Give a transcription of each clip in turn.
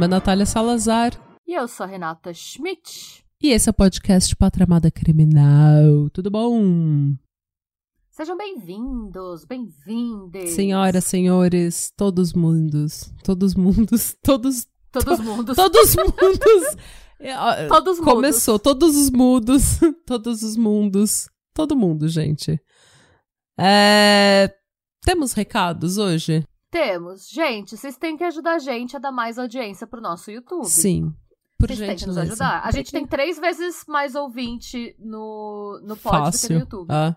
Nome é Natália Salazar. E eu sou a Renata Schmidt. E esse é o podcast Patramada Criminal. Tudo bom? Sejam bem-vindos, bem-vindes. Senhoras, senhores, todos mundos. Todos mundos. Todos. Todos to, mundos. Todos mundos. todos mundos. Começou. Todos os mundos. Todos os mundos. Todo mundo, gente. É... Temos recados hoje? Temos. Gente, vocês têm que ajudar a gente a dar mais audiência pro nosso YouTube. Sim. Por vocês gente, têm que nos ajudar. A gente tem três vezes mais ouvinte no, no pod Fácil. do que no YouTube. Ah,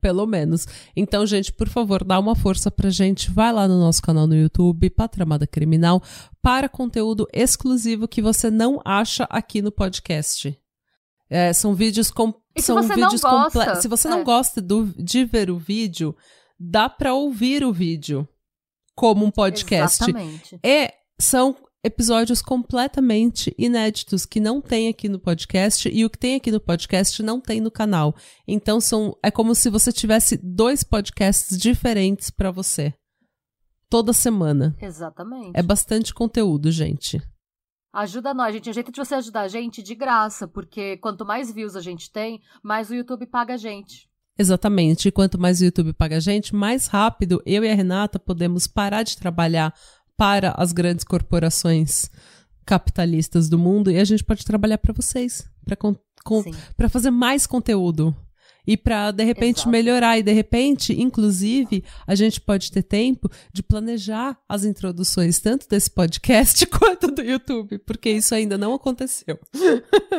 pelo menos. Então, gente, por favor, dá uma força pra gente. Vai lá no nosso canal no YouTube, Patramada Criminal, para conteúdo exclusivo que você não acha aqui no podcast. É, são vídeos com se são você não vídeos gosta, comple- Se você não é. gosta do- de ver o vídeo, dá pra ouvir o vídeo como um podcast. Exatamente. E são episódios completamente inéditos que não tem aqui no podcast e o que tem aqui no podcast não tem no canal. Então são é como se você tivesse dois podcasts diferentes pra você toda semana. Exatamente. É bastante conteúdo, gente. Ajuda nós, gente. É jeito de você ajudar a gente de graça, porque quanto mais views a gente tem, mais o YouTube paga a gente. Exatamente. E quanto mais o YouTube paga a gente, mais rápido eu e a Renata podemos parar de trabalhar para as grandes corporações capitalistas do mundo e a gente pode trabalhar para vocês, para fazer mais conteúdo e para de repente Exato. melhorar e de repente, inclusive, a gente pode ter tempo de planejar as introduções tanto desse podcast quanto do YouTube, porque isso ainda não aconteceu.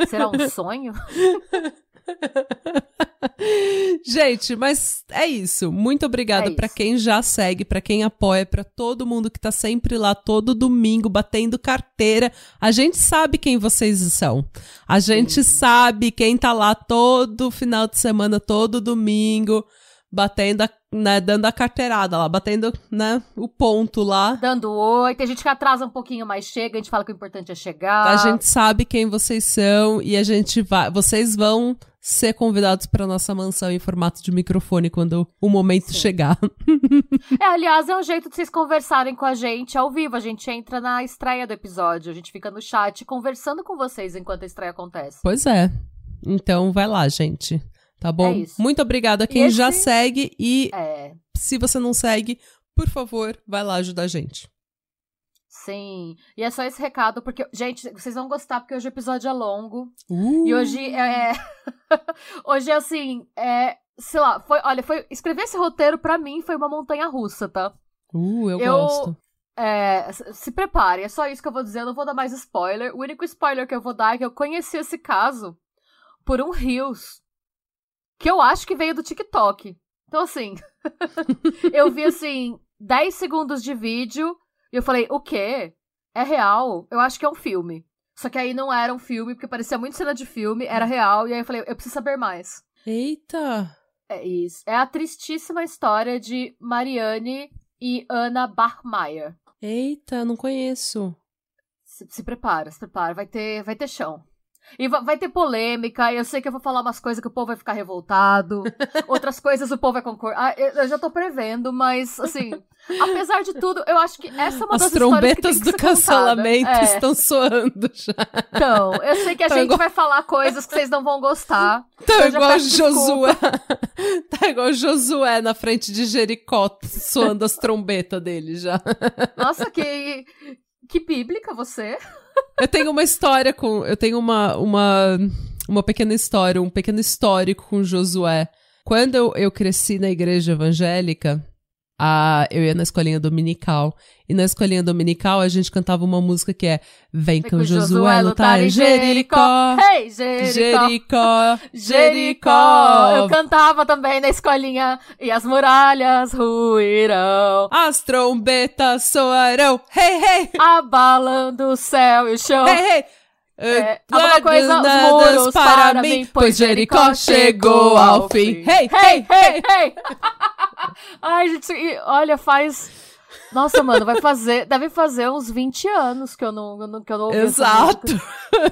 Será um sonho? Gente, mas é isso. Muito obrigada É pra isso. quem já segue, pra quem apoia, pra todo mundo que tá sempre lá todo domingo batendo carteira. A gente sabe quem vocês são. A gente sabe quem tá lá todo final de semana, todo domingo, batendo, a- né, dando a carteirada lá, batendo, né, o ponto lá. Dando oi. Tem gente que atrasa um pouquinho, mas chega. A gente fala que o importante é chegar. A gente sabe quem vocês são e a gente vai, vocês vão ser convidados para nossa mansão em formato de microfone quando o momento Sim. chegar. É, aliás, é um jeito de vocês conversarem com a gente ao vivo. A gente entra na estreia do episódio. A gente fica no chat conversando com vocês enquanto a estreia acontece. Pois é. Então vai lá, gente. Tá bom? É. Muito obrigada a quem esse- já segue e É, se você não segue, por favor, vai lá ajudar a gente. sim. E é só esse recado, porque, gente, vocês vão gostar, porque hoje o episódio é longo. Uh, E hoje é. hoje é assim, é. Sei lá, foi. Olha, foi. Escrever esse roteiro pra mim foi uma montanha russa, tá? uh, eu, eu- gosto. É, se prepare, é só isso que eu vou dizer, eu não vou dar mais spoiler. O único spoiler que eu vou dar é que eu conheci esse caso por um Reels. Que eu acho que veio do TikTok. Então, assim, eu vi assim, 10 segundos de vídeo e eu falei, o quê? É real? Eu acho que é um filme. Só que aí não era um filme, porque parecia muito cena de filme, era real, e aí eu falei, eu preciso saber mais. Eita! É isso. É a tristíssima história de Mariane e Ana Bachmeier. Eita, não conheço. Se, se prepara, se prepara. Vai ter, vai ter chão. E va- vai ter polêmica. Eu sei que eu vou falar umas coisas que o povo vai ficar revoltado. Outras coisas o povo vai concordar. Ah, eu, eu já tô prevendo, mas, assim, apesar de tudo, eu acho que essa é uma As das que trombetas tem que do cancelamento É, estão soando já. Então, eu sei que a Tá gente igual- vai falar coisas que vocês não vão gostar. Tá já igual Josué. tá igual Josué na frente de Jericó, soando as trombetas dele já. Nossa, que, que bíblica você. Eu tenho uma história com. Eu tenho uma, uma, uma pequena história, um pequeno histórico com Josué. Quando eu, eu cresci na igreja evangélica, a, eu ia na escolinha dominical. E na escolinha dominical a gente cantava uma música que é Vem com Josué lutar em Jericó. Ei, Jericó. Jericó, Jericó! Eu cantava também na escolinha. E as muralhas ruirão. As trombetas soarão. Hey, hey, Abalando o céu e o chão. hey, hey. É, Guarda alguma coisa, os muros para mim, pois Jericó chegou ao fim. Hey, hey, hey! hey! Ai, gente, olha, faz... Nossa, mano, vai fazer... Deve fazer uns 20 anos que eu não, que eu não ouvi Exato.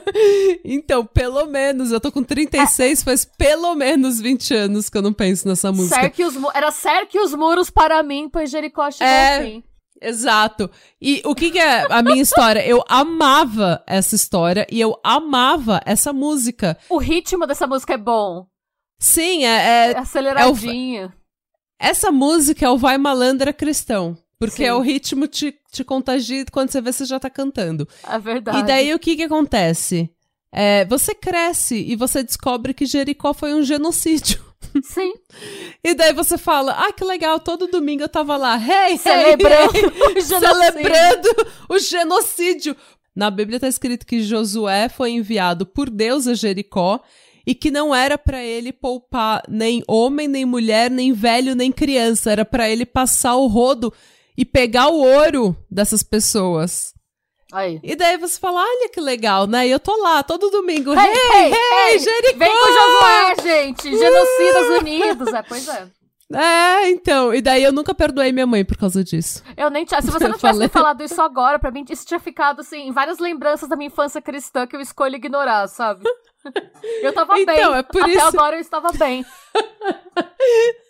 então, pelo menos, eu tô com 36, faz pelo menos 20 anos que eu não penso nessa música. Cerque os, era cerque os muros para mim, pois Jericó chegou É. ao fim. Exato. E o que, que, é a minha história? Eu amava essa história e eu amava essa música. O ritmo dessa música é bom. Sim, é. É, é aceleradinho. É o, essa música é o Vai Malandra Cristão. Porque Sim. é o ritmo te, te contagia quando você vê, você já tá cantando. É verdade. E daí o que que acontece? É, você cresce e você descobre que Jericó foi um genocídio. Sim. E daí você fala, ah, que legal, todo domingo eu tava lá, hey, celebrando, hey, o celebrando o genocídio. Na Bíblia tá escrito que Josué foi enviado por Deus a Jericó e que não era para ele poupar nem homem, nem mulher, nem velho, nem criança, era para ele passar o rodo e pegar o ouro dessas pessoas. Aí. E daí você fala, olha que legal, né? E eu tô lá todo domingo. Hey, hey, hey, hey Jericó! Vem com Josué, gente! Genocidas Unidos. É, pois é. É, então. E daí eu nunca perdoei minha mãe por causa disso. Eu nem tinha. Se você não tivesse falado isso agora, pra mim, isso tinha ficado, assim, várias lembranças da minha infância cristã que eu escolho ignorar, sabe? Eu tava então, bem. É por Até isso... agora eu estava bem.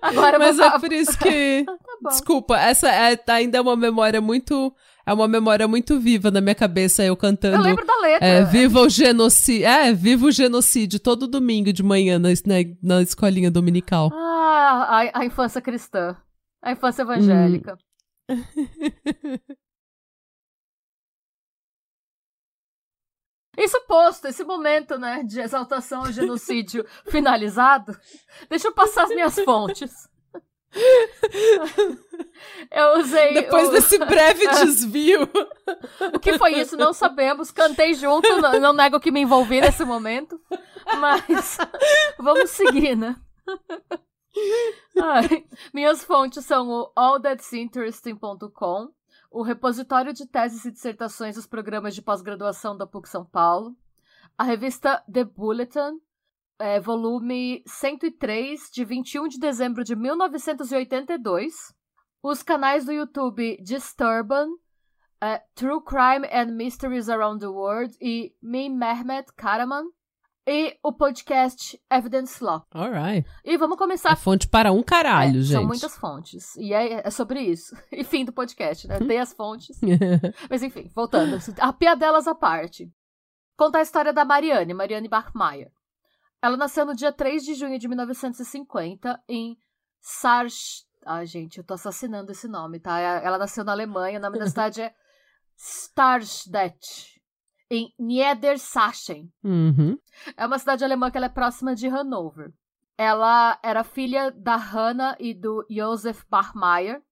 Agora Mas vou... é por isso que. tá Desculpa, essa é, ainda é uma memória muito. É uma memória muito viva na minha cabeça, eu cantando. Eu lembro da letra. É, viva o genocídio. É, viva o genocídio todo domingo de manhã na, na, na escolinha dominical. Ah, a, a infância cristã. A infância evangélica. Hum. Isso posto, esse momento, né, de exaltação ao genocídio finalizado, deixa eu passar as minhas fontes. Eu usei. Depois o... desse breve desvio. o que foi isso? Não sabemos. Cantei junto, não, não nego que me envolvi nesse momento. Mas vamos seguir, né? Ai, minhas fontes são o allthat'sinteresting.com, o repositório de teses e dissertações dos programas de pós-graduação da PUC São Paulo, a revista The Bulletin, é, volume 103, de 21 de dezembro de 1982, os canais do YouTube Disturban, é, True Crime and Mysteries Around the World e Me Mehmet Karaman, e o podcast Evidence Law. Alright. E vamos começar. É fonte para um caralho, é, gente. São muitas fontes. E é, é sobre isso. E fim do podcast, né? Tem as fontes. Mas enfim, voltando. A piadelas à parte. Contar a história da Mariane, Mariane Bachmeier. Ela nasceu no dia 3 de junho de 1950 em Sarsch. Ai, gente, eu tô assassinando esse nome, tá? Ela nasceu na Alemanha, o nome da cidade é Starstedt em Niedersachsen. Uhum. É uma cidade alemã que ela é próxima de Hanover. Ela era filha da Hannah e do Josef Bachmeier.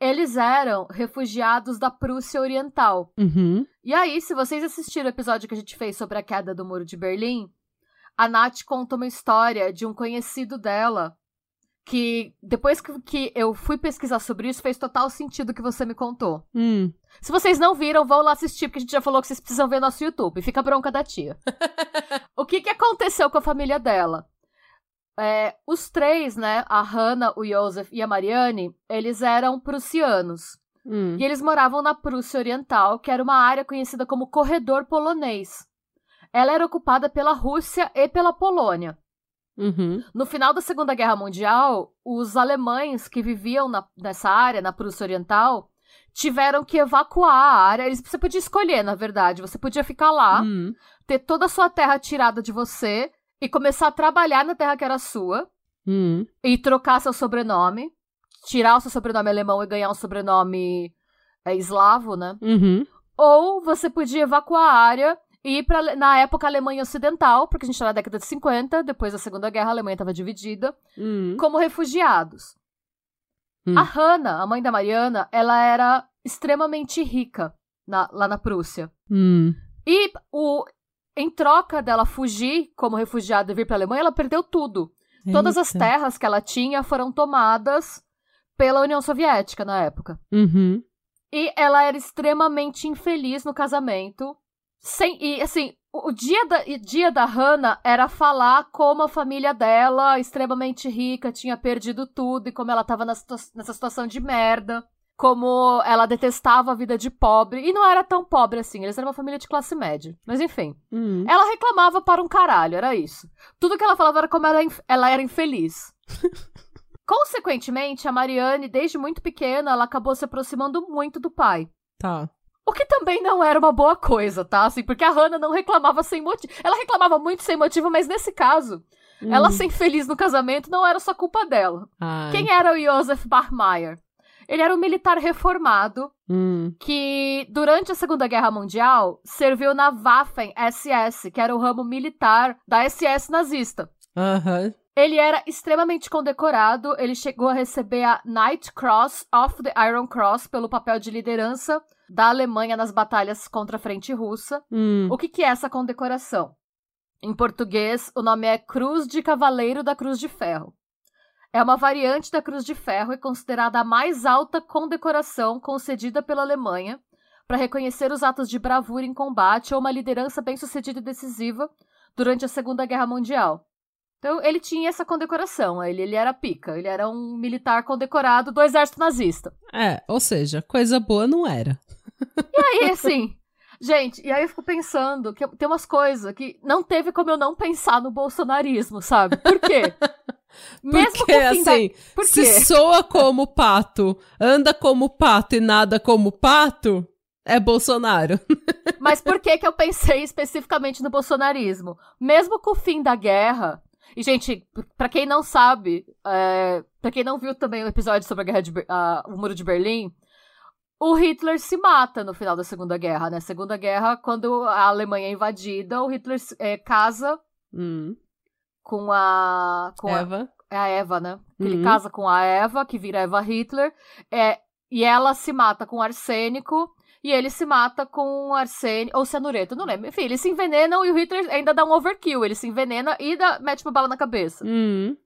Eles eram refugiados da Prússia Oriental. Uhum. E aí, se vocês assistiram o episódio que a gente fez sobre a queda do Muro de Berlim, a Nath conta uma história de um conhecido dela que depois que, eu fui pesquisar sobre isso, fez total sentido o que você me contou. Hum. Se vocês não viram, vão lá assistir, porque a gente já falou que vocês precisam ver nosso YouTube. Fica bronca da tia. o que, que aconteceu com a família dela? É, os três, né, a Hannah, o Joseph e a Mariane, eles eram prussianos. Hum. E eles moravam na Prússia Oriental, que era uma área conhecida como Corredor Polonês. Ela era ocupada pela Rússia e pela Polônia. Uhum. No final da Segunda Guerra Mundial, os alemães que viviam na, nessa área, na Prússia Oriental, tiveram que evacuar a área. Eles, você podia escolher, na verdade. Você podia ficar lá, uhum. ter toda a sua terra tirada de você e começar a trabalhar na terra que era sua uhum. e trocar seu sobrenome, tirar o seu sobrenome alemão e ganhar um sobrenome é, eslavo, né? Uhum. Ou você podia evacuar a área e pra, na época, a Alemanha Ocidental, porque a gente está na década de 50, depois da Segunda Guerra, a Alemanha estava dividida, hum. como refugiados. Hum. A Hannah, a mãe da Mariana, ela era extremamente rica na, lá na Prússia. Hum. E o, em troca dela fugir como refugiada e vir para a Alemanha, ela perdeu tudo. Eita. Todas as terras que ela tinha foram tomadas pela União Soviética na época. Uhum. E ela era extremamente infeliz no casamento sem, e assim, o dia da, dia da Hannah era falar como a família dela, extremamente rica, tinha perdido tudo e como ela tava nessa, nessa situação de merda. Como ela detestava a vida de pobre. E não era tão pobre assim, eles eram uma família de classe média. Mas enfim. Uhum. Ela reclamava para um caralho, era isso. Tudo que ela falava era como ela, ela era infeliz. Consequentemente, a Marianne, desde muito pequena, ela acabou se aproximando muito do pai. Tá. O que também não era uma boa coisa, tá? Assim, porque a Hannah não reclamava sem motivo. Ela reclamava muito sem motivo, mas nesse caso, hum. ela ser infeliz no casamento não era só culpa dela. Ai. Quem era o Josef Barmeyer? Ele era um militar reformado hum. que, durante a Segunda Guerra Mundial, serviu na Waffen-SS, que era o ramo militar da SS nazista. Uhum. Ele era extremamente condecorado, ele chegou a receber a Knight Cross of the Iron Cross pelo papel de liderança da Alemanha nas batalhas contra a frente russa. Hum. O que, que é essa condecoração? Em português, o nome é Cruz de Cavaleiro da Cruz de Ferro. É uma variante da Cruz de Ferro e considerada a mais alta condecoração concedida pela Alemanha para reconhecer os atos de bravura em combate ou uma liderança bem-sucedida e decisiva durante a Segunda Guerra Mundial. Então, ele tinha essa condecoração. Ele, ele era pica. Ele era um militar condecorado do exército nazista. É, ou seja, coisa boa não era. E aí, assim. Gente, e aí eu fico pensando que tem umas coisas que não teve como eu não pensar no bolsonarismo, sabe? Por quê? Mesmo Porque, assim, da... Por se soa como pato, anda como pato e nada como pato, é Bolsonaro. Mas por que que eu pensei especificamente no bolsonarismo? Mesmo com o fim da guerra, e, gente, para quem não sabe, é, para quem não viu também o episódio sobre a guerra de, uh, o Muro de Berlim, o Hitler se mata no final da Segunda Guerra, né? Segunda Guerra, quando a Alemanha é invadida, o Hitler é, casa hum. com a. Com Eva. A, é a Eva, né? Uhum. Ele casa com a Eva, que vira Eva Hitler, é, e ela se mata com arsênico e ele se mata com arsênio ou cianureto, não lembro. Enfim, eles se envenenam e o Hitler ainda dá um overkill. Ele se envenena e dá, mete uma bala na cabeça. Uhum.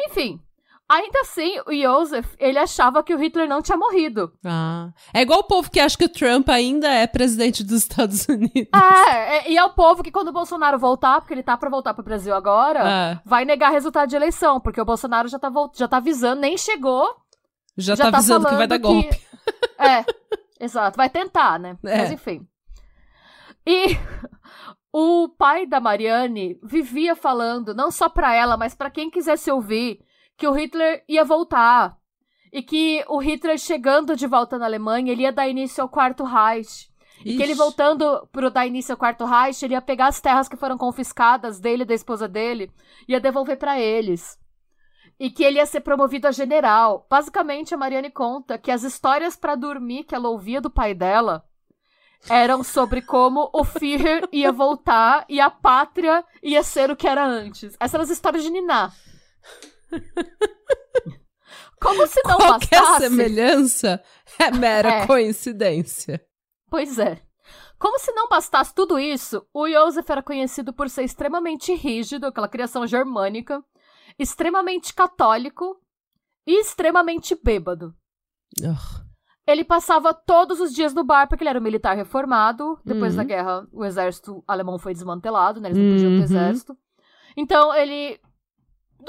Enfim, Ainda assim, o Joseph, ele achava que o Hitler não tinha morrido. Ah. É igual o povo que acha que o Trump ainda é presidente dos Estados Unidos. É, é e é o povo que quando o Bolsonaro voltar, porque ele tá pra voltar pro Brasil agora, é. vai negar resultado de eleição, porque o Bolsonaro já tá, já tá avisando, nem chegou. Já, já tá, tá avisando que vai dar golpe. Que... É. Exato, vai tentar, né? É. Mas enfim. E o pai da Marianne vivia falando, não só pra ela, mas para quem quisesse ouvir, que o Hitler ia voltar. E que o Hitler chegando de volta na Alemanha, ele ia dar início ao Quarto Reich. Ixi. E que ele voltando pro dar início ao Quarto Reich, ele ia pegar as terras que foram confiscadas dele e da esposa dele, ia devolver para eles e que ele ia ser promovido a general. Basicamente, a Mariane conta que as histórias para dormir que ela ouvia do pai dela eram sobre como o Führer ia voltar e a pátria ia ser o que era antes. Essas eram as histórias de Niná. Como se não Qualquer bastasse... semelhança é mera é. coincidência. Pois é. Como se não bastasse tudo isso, o Joseph era conhecido por ser extremamente rígido, aquela criação germânica, extremamente católico e extremamente bêbado. Ugh. Ele passava todos os dias no bar, porque ele era um militar reformado. Depois uhum. da guerra, o exército alemão foi desmantelado, né? Eles não podiam ter uhum. exército. Então, ele.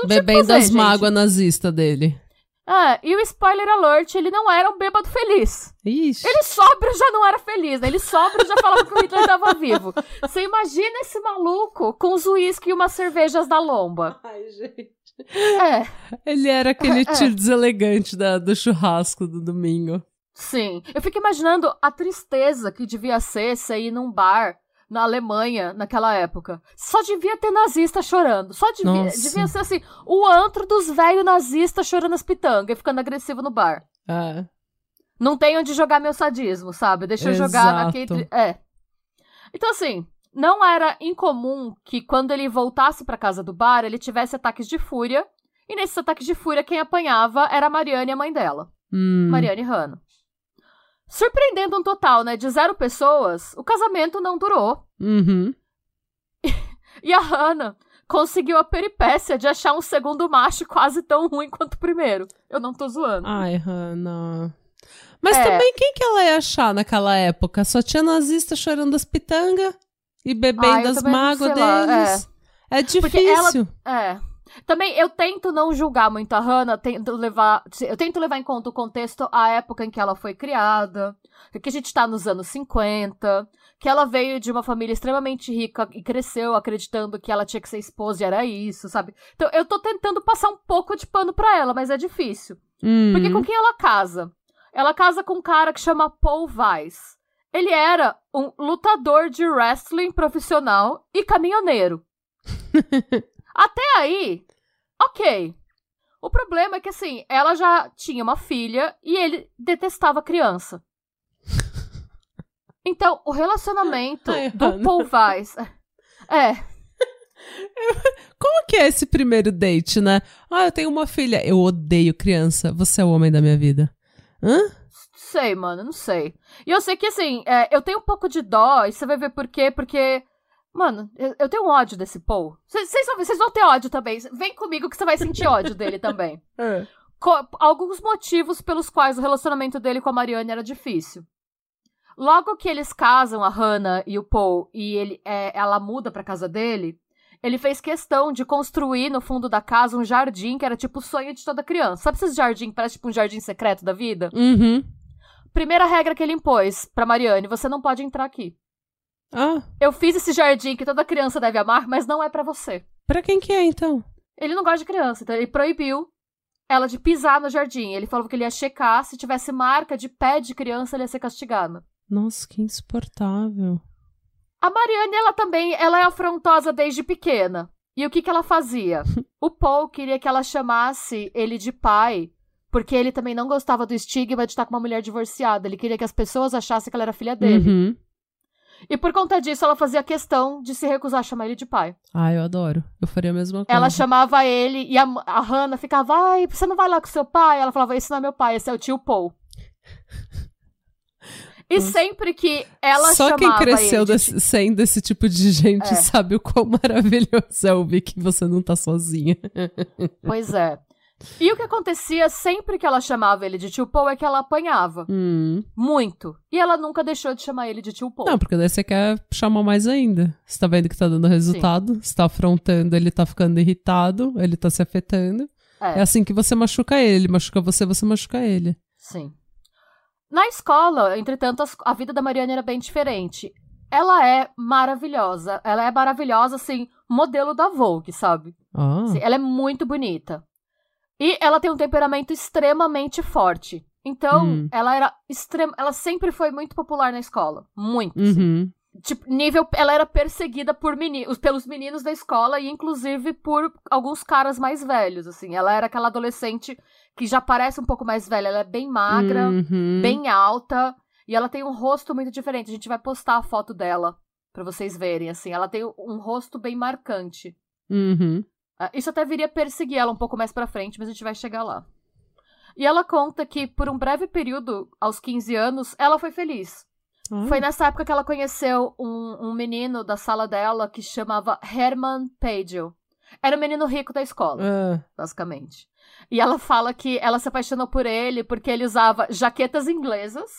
Bebendo as mágoas nazistas dele. Ah, e o spoiler alert, ele não era um bêbado feliz. Ixi. Ele sóbrio já não era feliz, né? Ele sóbrio já falava que o Hitler estava vivo. Você imagina esse maluco com os uísque e umas cervejas da lomba. Ai, gente. É. Ele era aquele é. tio deselegante da, do churrasco do domingo. Sim. Eu fico imaginando a tristeza que devia ser você ir num bar na Alemanha naquela época. Só devia ter nazista chorando. Só devia, devia ser assim, o antro dos velhos nazistas chorando as pitangas e ficando agressivo no bar. É. Não tem onde jogar meu sadismo, sabe? Deixa eu Exato. jogar naquele. É. Então, assim, não era incomum que quando ele voltasse para casa do bar, ele tivesse ataques de fúria. E nesses ataques de fúria, quem apanhava era a Mariane e a mãe dela. Hum. Mariane Hanna. Surpreendendo um total, né, de zero pessoas, o casamento não durou. Uhum. e a Hannah conseguiu a peripécia de achar um segundo macho quase tão ruim quanto o primeiro. Eu não tô zoando. Ai, Hannah. Mas é. também quem que ela ia achar naquela época? Só tinha nazista chorando as pitangas? E bebendo Ai, as mágoas deles. É. é. difícil. Ela, é. Também eu tento não julgar muito a Hannah, tento levar, eu tento levar em conta o contexto, a época em que ela foi criada, que a gente tá nos anos 50, que ela veio de uma família extremamente rica e cresceu acreditando que ela tinha que ser esposa e era isso, sabe? Então eu tô tentando passar um pouco de pano pra ela, mas é difícil. Hum. Porque com quem ela casa? Ela casa com um cara que chama Paul Weiss. Ele era um lutador de wrestling profissional e caminhoneiro. Até aí, ok. O problema é que, assim, ela já tinha uma filha e ele detestava criança. Então, o relacionamento Ai, do. Paul Weiss. É, Como que é esse primeiro date, né? Ah, eu tenho uma filha. Eu odeio criança. Você é o homem da minha vida. Hã? Sei, mano, não sei. E eu sei que, assim, é, eu tenho um pouco de dó, e você vai ver por quê, porque. Mano, eu, eu tenho ódio desse Paul. Vocês vão, ter ódio também. Vem comigo que você vai sentir ódio dele também. Co- alguns motivos pelos quais o relacionamento dele com a Marianne era difícil. Logo que eles casam, a Hannah e o Paul, e ele, é, ela muda pra casa dele, ele fez questão de construir no fundo da casa um jardim que era tipo o sonho de toda criança. Sabe esses jardim que parece tipo um jardim secreto da vida? Uhum. Primeira regra que ele impôs pra Marianne: você não pode entrar aqui. Ah, Eu fiz esse jardim que toda criança deve amar, mas não é pra você. pra quem que é, então? Ele não gosta de criança, então ele proibiu ela de pisar no jardim. Ele falou que ele ia checar, se tivesse marca de pé de criança, ele ia ser castigado. Nossa, que insuportável. A Mariane, ela também, ela é afrontosa desde pequena. E o que que ela fazia? o Paul queria que ela chamasse ele de pai, porque ele também não gostava do estigma de estar com uma mulher divorciada. Ele queria que as pessoas achassem que ela era filha dele. Uhum. E por conta disso, ela fazia questão de se recusar a chamar ele de pai. Ah, eu adoro. Eu faria a mesma coisa. Ela chamava ele e a, a Hannah ficava, ai, você não vai lá com seu pai? Ela falava, esse não é meu pai, esse é o tio Paul. E sempre que ela Só chamava quem cresceu de sendo esse tipo de gente É. sabe o quão maravilhoso é ouvir que você não tá sozinha. Pois é. E o que acontecia sempre que ela chamava ele de tio Paul é que ela apanhava. Hum. Muito. E ela nunca deixou de chamar ele de tio Paul. Não, porque daí você quer chamar mais ainda. Você tá vendo que tá dando resultado, você tá afrontando, ele tá ficando irritado, ele tá se afetando. É É, assim que você machuca ele, ele machuca você, você machuca ele. sim. Na escola, entretanto, a vida da Mariana era bem diferente. Ela é maravilhosa. Ela é maravilhosa, assim, modelo da Vogue, sabe? Ah, Assim, ela é muito bonita. E ela tem um temperamento extremamente forte. Então, Hum. ela era extrema, ela sempre foi muito popular na escola, muito. uhum. Tipo, nível, ela era perseguida por meninos, pelos meninos da escola e inclusive por alguns caras mais velhos, assim. Ela era aquela adolescente que já parece um pouco mais velha, ela é bem magra, Uhum. bem alta e ela tem um rosto muito diferente. A gente vai postar a foto dela pra vocês verem, assim. Ela tem um rosto bem marcante. Uhum. Ah, Isso até viria perseguir ela um pouco mais pra frente, mas a gente vai chegar lá. E ela conta que, por um breve período, aos 15 anos, ela foi feliz. Ah. Foi nessa época que ela conheceu um, um menino da sala dela que chamava Herman Pagel. Era o menino rico da escola, Ah. basicamente. E ela fala que ela se apaixonou por ele porque ele usava jaquetas inglesas,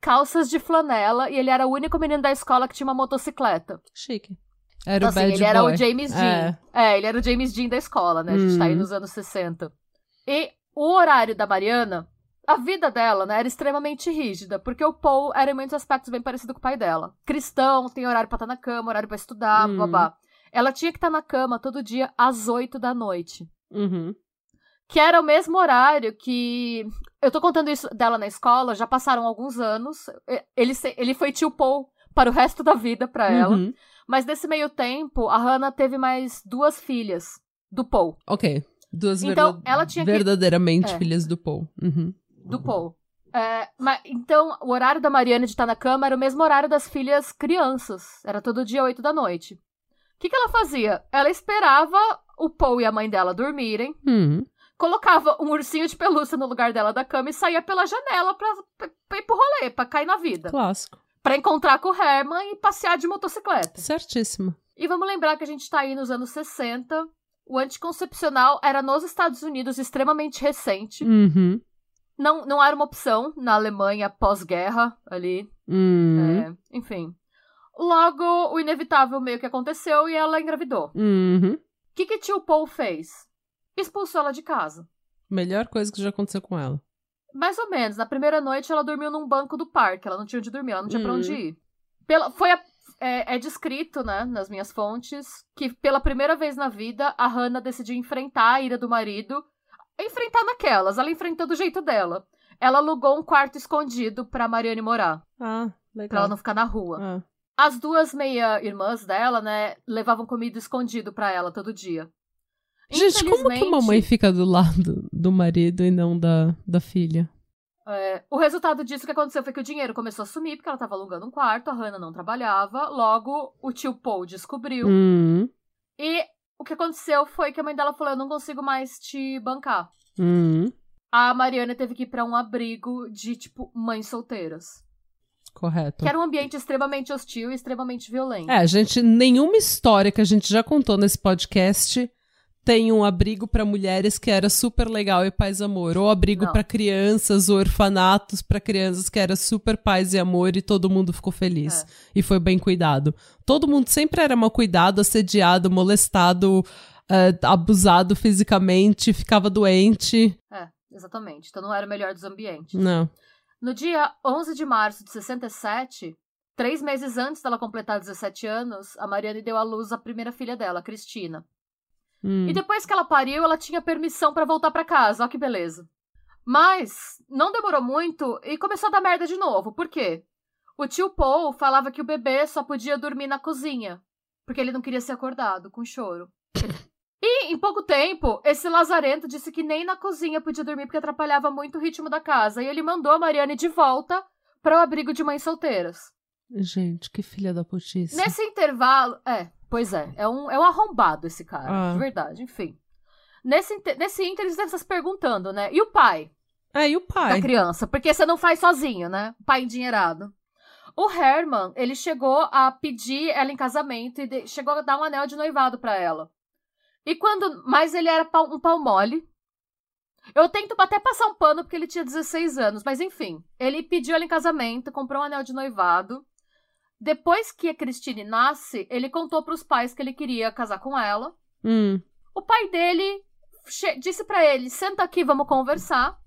calças de flanela e ele era o único menino da escola que tinha uma motocicleta. Chique. Era Então, o assim, ele era boy. o James Dean. É. É. ele era o James Dean da escola, né? A gente tá aí Hum. nos anos 60. E o horário da Mariana, a vida dela, né, era extremamente rígida, porque o Paul era em muitos aspectos bem parecido com o pai dela. Cristão, tem horário pra estar na cama, horário pra estudar, Hum. babá. Ela tinha que estar na cama todo dia às 8 da noite. Uhum. Que era o mesmo horário que. Eu tô contando isso dela na escola, já passaram alguns anos. Ele, ele foi tio Paul para o resto da vida pra ela. Uhum. Mas nesse meio tempo, a Hannah teve mais duas filhas do Paul. Ok. Duas Então, verda- ela tinha que- verdadeiramente É. filhas do Paul. Uhum. Do Paul. É, mas, então, o horário da Mariana de estar na cama era o mesmo horário das filhas crianças. Era todo dia 8 da noite. O que, que ela fazia? Ela esperava o Paul e a mãe dela dormirem, Uhum. colocava um ursinho de pelúcia no lugar dela da cama e saía pela janela pra, pra, pra ir pro rolê, pra cair na vida. Clássico. Pra encontrar com o Herman e passear de motocicleta. Certíssimo. E vamos lembrar que a gente tá aí nos anos 60. O anticoncepcional era nos Estados Unidos extremamente recente. Uhum. Não, não era uma opção na Alemanha pós-guerra ali. Uhum. É, enfim. Logo, o inevitável meio que aconteceu e ela engravidou. O Uhum. que, que tio Paul fez? expulsou ela de casa. Melhor coisa que já aconteceu com ela. Mais ou menos. Na primeira noite, ela dormiu num banco do parque. Ela não tinha onde dormir, ela não tinha pra Hum. onde ir. Pela, foi a- é, é descrito, né, nas minhas fontes, que pela primeira vez na vida, a Hannah decidiu enfrentar a ira do marido. Enfrentar naquelas, ela enfrentou do jeito dela. Ela alugou um quarto escondido pra Mariane morar, Ah, pra legal. ela não ficar na rua. Ah, As duas meia-irmãs dela, né, levavam comida escondido pra ela todo dia. Gente, como que uma mãe fica do lado do marido e não da, da filha? é, o resultado disso que aconteceu foi que o dinheiro começou a sumir, porque ela tava alugando um quarto, a Hannah não trabalhava. Logo, o tio Paul descobriu. Hum, E o que aconteceu foi que a mãe dela falou: Eu não consigo mais te bancar. hum, A Mariana teve que ir pra um abrigo de, tipo, mães solteiras. correto. Que era um ambiente extremamente hostil e extremamente violento. É, gente, nenhuma história que a gente já contou nesse podcast tem um abrigo pra mulheres que era super legal e paz e amor, ou abrigo pra crianças, ou orfanatos pra crianças que era super paz e amor e todo mundo ficou feliz É. e foi bem cuidado. Todo mundo sempre era mal cuidado, assediado, molestado, eh, abusado fisicamente, ficava doente. É, exatamente. Então não era o melhor dos ambientes. Não. No dia 11 de março de 67, três meses antes dela completar 17 anos, a Mariane deu à luz a primeira filha dela, Cristina. Hum. E depois que ela pariu, ela tinha permissão pra voltar pra casa. Ó que beleza. Mas não demorou muito e começou a dar merda de novo. Por quê? O tio Paul falava que o bebê só podia dormir na cozinha, porque ele não queria ser acordado com choro. E em pouco tempo, esse lazarento disse que nem na cozinha podia dormir porque atrapalhava muito o ritmo da casa, e ele mandou a Mariane de volta para o abrigo de mães solteiras. Gente, que filha da putice. Nesse intervalo. É, pois é. É um, é um arrombado esse cara. Ah. De verdade, enfim. Nesse, nesse inter, eles devem estar se perguntando, né? E o pai É, e o da pai? criança? Porque você não faz sozinho, né? O pai endinheirado. O Herman, ele chegou a pedir ela em casamento e de- chegou a dar um anel de noivado pra ela. E quando. Mas ele era pau- um pau mole. Eu tento até passar um pano porque ele tinha 16 anos, mas enfim. Ele pediu ela em casamento, comprou um anel de noivado. Depois que a Christine nasce, ele contou pros pais que ele queria casar com ela. Hum. O pai dele disse pra ele: senta aqui, vamos conversar.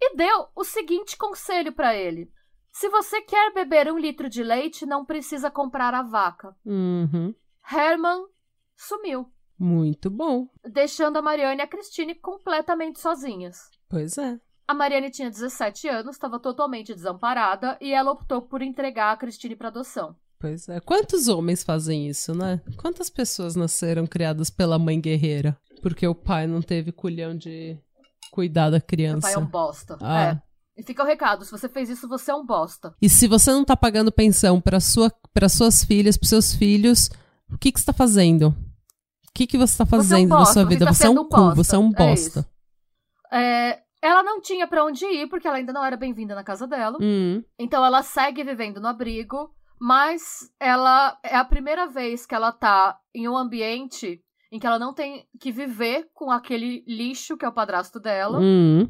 E deu o seguinte conselho pra ele: se você quer beber um litro de leite, não precisa comprar a vaca. Uhum. Herman sumiu, Muito bom. deixando a Mariane e a Christine completamente sozinhas. Pois é. A Mariane tinha 17 anos, estava totalmente desamparada e ela optou por entregar a Christine para adoção. Pois é. Quantos homens fazem isso, né? Quantas pessoas nasceram criadas pela mãe guerreira? Porque o pai não teve culhão de cuidar da criança. pai é um bosta. Ah. É. E fica o recado: se você fez isso, você é um bosta. E se você não tá pagando pensão para sua, para suas filhas, para seus filhos, o que que você tá fazendo? O que que você tá Você é um fazendo na bosta, sua você vida? está Você é um um cu, bosta. você é um É bosta. isso. É, ela não tinha pra onde ir, porque ela ainda não era bem-vinda na casa dela. Hum, Então ela segue vivendo no abrigo, mas ela é a primeira vez que ela tá em um ambiente em que ela não tem que viver com aquele lixo que é o padrasto dela hum.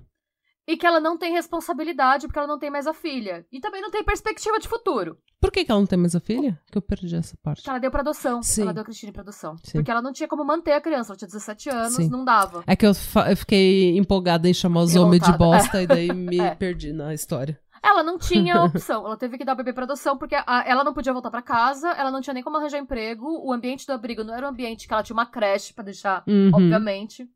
E que ela não tem responsabilidade porque ela não tem mais a filha e também não tem perspectiva de futuro. Por que, que ela não tem mais a filha? Que eu perdi essa parte. Que ela deu pra adoção. Sim. Ela deu a Cristina pra adoção. Sim. Porque ela não tinha como manter a criança. Ela tinha 17 anos, Sim. não dava. É que eu, eu fiquei empolgada em chamar os homens de bosta e daí me É. perdi na história. Ela não tinha opção. Ela teve que dar o bebê pra adoção porque a- ela não podia voltar pra casa, ela não tinha nem como arranjar emprego. O ambiente do abrigo não era um ambiente que ela tinha uma creche pra deixar, Uhum. obviamente.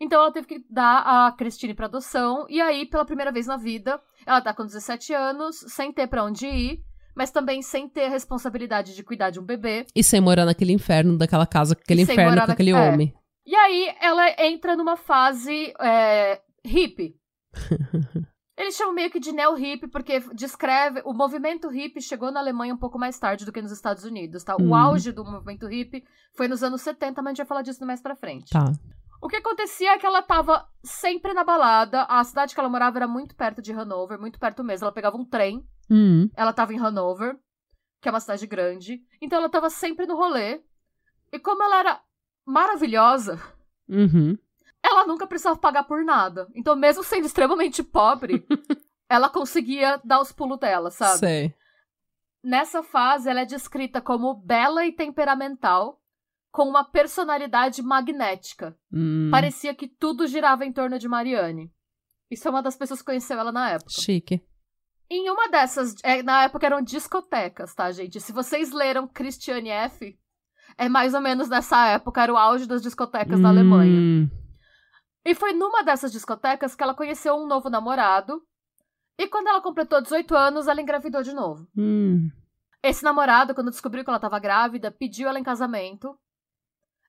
Então ela teve que dar a Christine pra adoção. E aí, pela primeira vez na vida, ela tá com 17 anos, sem ter pra onde ir, mas também sem ter a responsabilidade de cuidar de um bebê. E sem morar naquele inferno daquela casa, com aquele inferno com na- aquele é. homem. E aí ela entra numa fase é, hippie. Eles chamam meio que de neo-hippie, porque descreve. O movimento hippie chegou na Alemanha um pouco mais tarde do que nos Estados Unidos, tá? O Hum. auge do movimento hippie foi nos anos 70, mas a gente vai falar disso mais pra frente. Tá. O que acontecia é que ela tava sempre na balada. A cidade que ela morava era muito perto de Hanover, muito perto mesmo. Ela pegava um trem, Hum. ela tava em Hanover, que é uma cidade grande. Então ela tava sempre no rolê. E como ela era maravilhosa, Uhum. ela nunca precisava pagar por nada. Então, mesmo sendo extremamente pobre, ela conseguia dar os pulos dela, sabe? Sei. Nessa fase, ela é descrita como bela e temperamental, com uma personalidade magnética. Hum, Parecia que tudo girava em torno de Mariane. Isso é uma das pessoas que conheceu ela na época. Chique. Em uma dessas, é, na época eram discotecas, tá, gente? Se vocês leram Christiane F., é mais ou menos nessa época, era o auge das discotecas da Alemanha. Hum, E foi numa dessas discotecas que ela conheceu um novo namorado. E quando ela completou 18 anos, ela engravidou de novo. hum. Esse namorado, quando descobriu que ela estava grávida, pediu ela em casamento.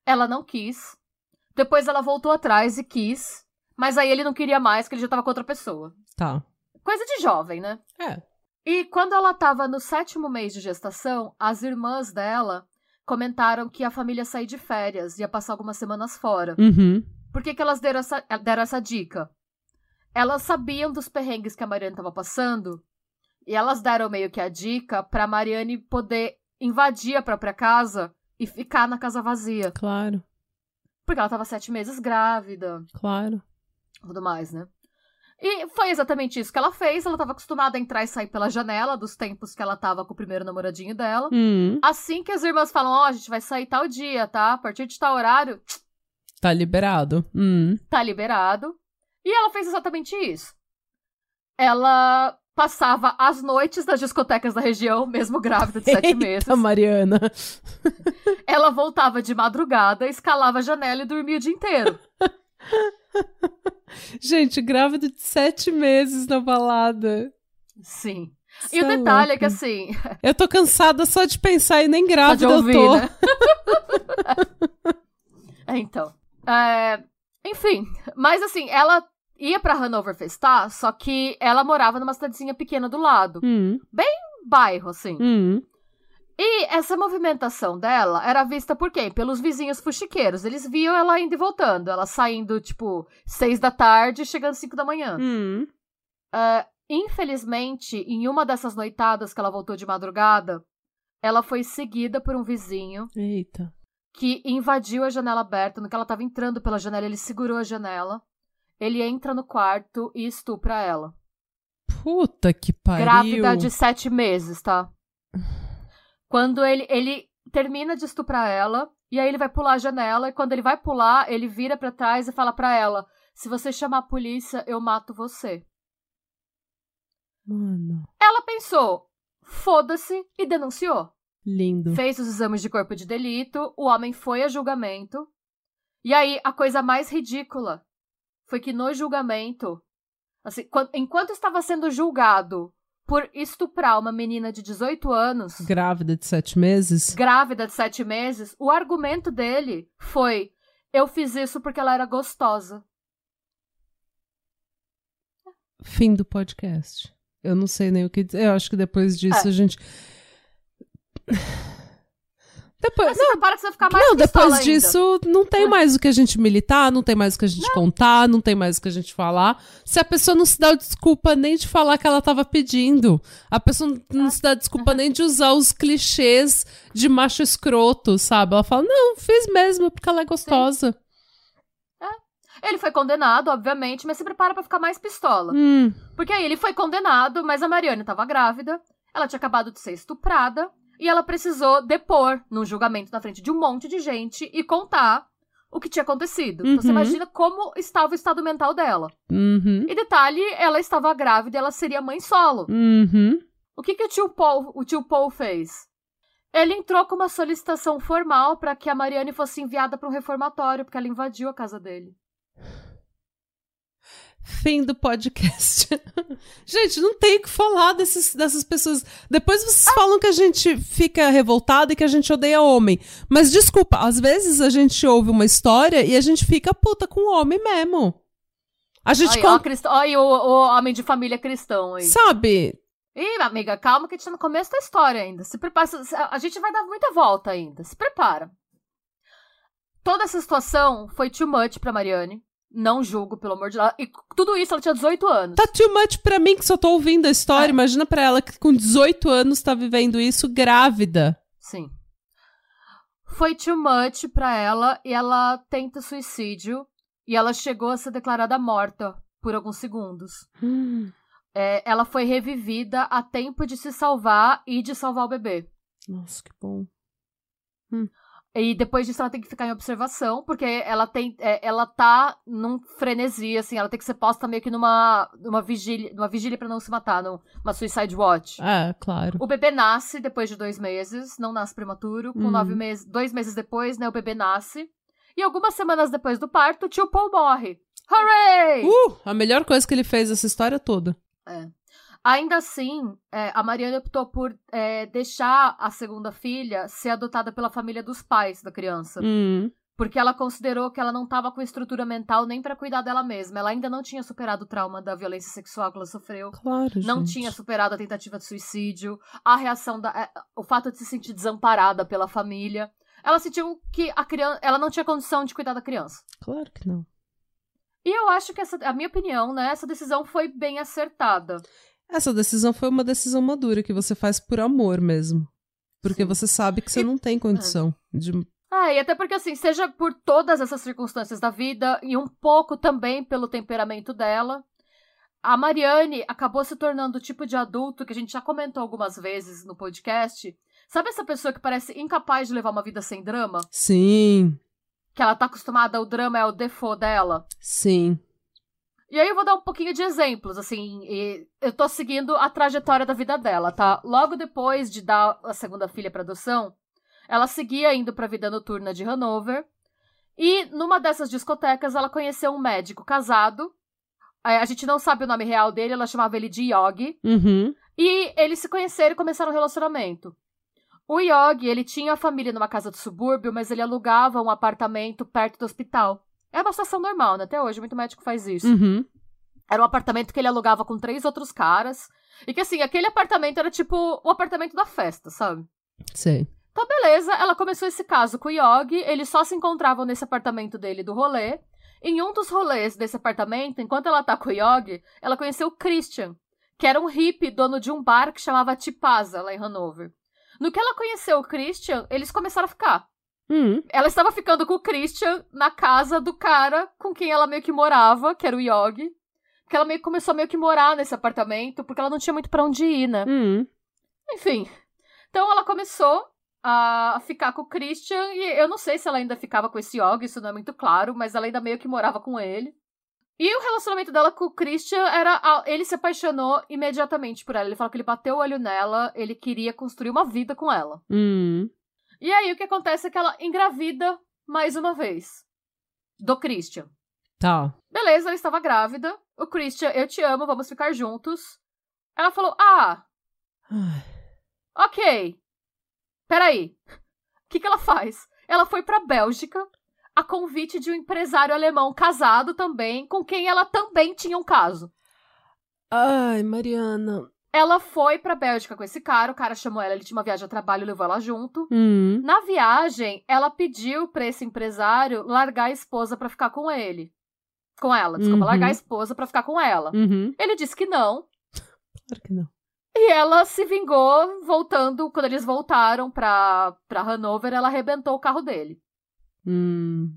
Ela não quis. Depois ela voltou atrás e quis. Mas aí ele não queria mais, porque ele já tava com outra pessoa. Tá. Coisa de jovem, né? É. E quando ela tava no sétimo mês de gestação, as irmãs dela comentaram que a família ia sair de férias, ia passar algumas semanas fora. Uhum. Por que, que elas deram essa, deram essa dica? Elas sabiam dos perrengues que a Mariane estava passando e elas deram meio que a dica pra Mariane poder invadir a própria casa e ficar na casa vazia. Claro, Porque ela tava sete meses grávida, claro. tudo mais, né? E foi exatamente isso que ela fez. Ela tava acostumada a entrar e sair pela janela dos tempos que ela tava com o primeiro namoradinho dela. Hum, Assim que as irmãs falam, ó, a gente vai sair tal dia, tá? A partir de tal horário, tá liberado. Hum. tá liberado. E ela fez exatamente isso. Ela passava as noites nas discotecas da região, mesmo grávida de sete meses. Eita, Mariana. Ela voltava de madrugada, escalava a janela e dormia o dia inteiro. Gente, grávida de sete meses na balada. Sim. Cê E o é detalhe é que assim, Eu tô cansada só de pensar e nem só de grávida ouvir, eu tô. né? É, então. É, Enfim, mas assim, ela ia pra Hanover festar, só que ela morava numa cidadezinha pequena do lado. Hum, Bairro, assim. hum. E essa movimentação dela era vista por quem? Pelos vizinhos fuxiqueiros. Eles viam ela indo e voltando. Ela saindo, tipo, seis da tarde, chegando cinco da manhã. Hum. Infelizmente, em uma dessas noitadas que ela voltou de madrugada, ela foi seguida por um vizinho Eita. que invadiu a janela aberta. No que ela tava entrando pela janela, ele segurou a janela. Ele entra no quarto e estupra ela. Puta que pariu. Grávida de sete meses, tá? Quando ele, ele termina de estuprar ela, e aí ele vai pular a janela, e quando ele vai pular, ele vira pra trás e fala pra ela: Se você chamar a polícia, eu mato você. Mano, Ela pensou: foda-se, e denunciou. lindo. Fez os exames de corpo de delito, o homem foi a julgamento. E aí, a coisa mais ridícula foi que no julgamento, assim, quan- enquanto estava sendo julgado por estuprar uma menina de 18 anos, Grávida de sete meses? grávida de 7 meses, o argumento dele foi: eu fiz isso porque ela era gostosa. Fim do podcast. Eu não sei nem o que dizer. Eu acho que depois disso É. a gente. Depois, você para você ficar mais não, depois ainda. disso não tem mais o que a gente militar, não tem mais o que a gente contar, não tem mais o que a gente falar. Se a pessoa não se dá desculpa nem de falar que ela tava pedindo, a pessoa não Ah. se dá desculpa nem de usar os clichês de macho escroto, sabe? Ela fala, não, fiz mesmo, porque ela é gostosa. Ele foi condenado, obviamente, mas se prepara pra ficar mais pistola. Hum, Porque aí ele foi condenado, mas a Mariane estava grávida, ela tinha acabado de ser estuprada, e ela precisou depor num julgamento na frente de um monte de gente e contar o que tinha acontecido. Então você Uhum. imagina como estava o estado mental dela. uhum, E detalhe, ela estava grávida e ela seria mãe solo. uhum. O que, que o tio Paul, o tio Paul fez? Ele entrou com uma solicitação formal para que a Mariane fosse enviada para um reformatório, porque ela invadiu a casa dele. Fim do podcast. gente, não tem o que falar desses, dessas pessoas. Depois vocês falam que a gente fica revoltado e que a gente odeia homem. Mas desculpa, às vezes a gente ouve uma história e a gente fica puta com o homem mesmo. A gente Olha, crist... Olha o, o homem de família cristão aí. sabe? Ih, amiga, calma que a gente tá no começo da história ainda. Se prepara. A gente vai dar muita volta ainda. Se prepara. Toda essa situação foi too much pra Mariane. Não julgo, pelo amor de Deus. E tudo isso ela tinha 18 anos. Tá too much pra mim que só tô ouvindo a história. É. Imagina pra ela que com 18 anos tá vivendo isso grávida. Sim. Foi too much pra ela e ela tenta suicídio. E ela chegou a ser declarada morta por alguns segundos. É, ela foi revivida a tempo de se salvar e de salvar o bebê. Nossa, que bom. E depois disso ela tem que ficar em observação, porque ela tem. É, ela tá num frenesi, assim, ela tem que ser posta meio que numa, numa vigília. Numa vigília pra não se matar, numa suicide watch. É, claro. O bebê nasce depois de dois meses, não nasce prematuro. Com Uhum. nove meses. Dois meses depois, né, o bebê nasce. E algumas semanas depois do parto, o tio Paul morre. Hooray! Uh, a melhor coisa que ele fez essa história toda. É. Ainda assim, é, a Mariana optou por é, deixar a segunda filha ser adotada pela família dos pais da criança. Hum, Porque ela considerou que ela não estava com estrutura mental nem pra cuidar dela mesma. Ela ainda não tinha superado o trauma da violência sexual que ela sofreu. claro, Não gente. tinha superado a tentativa de suicídio, a reação da. é, o fato de se sentir desamparada pela família. Ela sentiu que a criança. Ela não tinha condição de cuidar da criança. Claro que não. E eu acho que essa, a minha opinião, né, essa decisão foi bem acertada. Essa decisão foi uma decisão madura que você faz por amor mesmo. Porque Sim. você sabe que você E- não tem condição de. Ah, e até porque, assim, seja por todas essas circunstâncias da vida e um pouco também pelo temperamento dela, a Mariane acabou se tornando o tipo de adulto que a gente já comentou algumas vezes no podcast. Sabe essa pessoa que parece incapaz de levar uma vida sem drama? Sim, Que ela tá acostumada, o drama é o default dela? sim. E aí eu vou dar um pouquinho de exemplos, assim, e eu tô seguindo a trajetória da vida dela, tá? Logo depois de dar a segunda filha pra adoção, ela seguia indo pra vida noturna de Hanover, e numa dessas discotecas ela conheceu um médico casado, a gente não sabe o nome real dele, ela chamava ele de Yogi, Uhum. e eles se conheceram e começaram um relacionamento. O Yogi, ele tinha a família numa casa do subúrbio, mas ele alugava um apartamento perto do hospital. É uma situação normal, né? Até hoje, muito médico faz isso. Uhum. Era um apartamento que ele alugava com três outros caras. E que, assim, aquele apartamento era tipo o apartamento da festa, sabe? Sei. Então, beleza, ela começou esse caso com o Yogi. Eles só se encontravam nesse apartamento dele do rolê. Em um dos rolês desse apartamento, enquanto ela tá com o Yogi, ela conheceu o Christian, que era um hippie dono de um bar que chamava Tipaza, lá em Hanover. No que ela conheceu o Christian, eles começaram a ficar. Hum. Ela estava ficando com o Christian na casa do cara com quem ela meio que morava, que era o Yogi. Porque ela meio que começou a meio que morar nesse apartamento, porque ela não tinha muito pra onde ir, né? Hum. Enfim. Então ela começou a ficar com o Christian, e eu não sei se ela ainda ficava com esse Yogi, isso não é muito claro, mas ela ainda meio que morava com ele. E o relacionamento dela com o Christian era. a- Ele se apaixonou imediatamente por ela. Ele falou que ele bateu o olho nela, ele queria construir uma vida com ela. Hum. E aí o que acontece é que ela engravida mais uma vez. Do Christian. Tá. Beleza, ela estava grávida. O Christian, eu te amo, vamos ficar juntos. Ela falou: Ah, ok. Peraí. O que, que ela faz? Ela foi pra Bélgica a convite de um empresário alemão casado também, com quem ela também tinha um caso. Ai, Mariana. Ela foi pra Bélgica com esse cara, o cara chamou ela, ele tinha uma viagem a trabalho e levou ela junto. Hum. Na viagem, ela pediu pra esse empresário largar a esposa pra ficar com ele. Com ela, desculpa, Uhum. largar a esposa pra ficar com ela. Uhum. Ele disse que não. Claro que não. E ela se vingou voltando. Quando eles voltaram pra, pra Hanover, ela arrebentou o carro dele. Hum.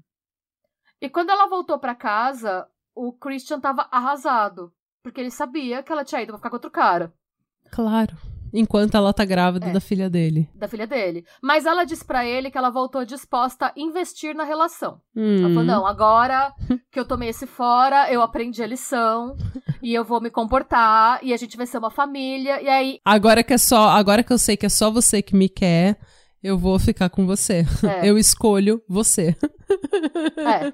E quando ela voltou pra casa, o Christian tava arrasado. Porque ele sabia que ela tinha ido pra ficar com outro cara, Claro. Enquanto ela tá grávida É. da filha dele. da filha dele. Mas ela disse pra ele que ela voltou disposta a investir na relação. Hum. Ela falou: não, agora que eu tomei esse fora, eu aprendi a lição. e eu vou me comportar. E a gente vai ser uma família. E aí. Agora que é só, agora que eu sei que é só você que me quer, eu vou ficar com você. É. Eu escolho você. É.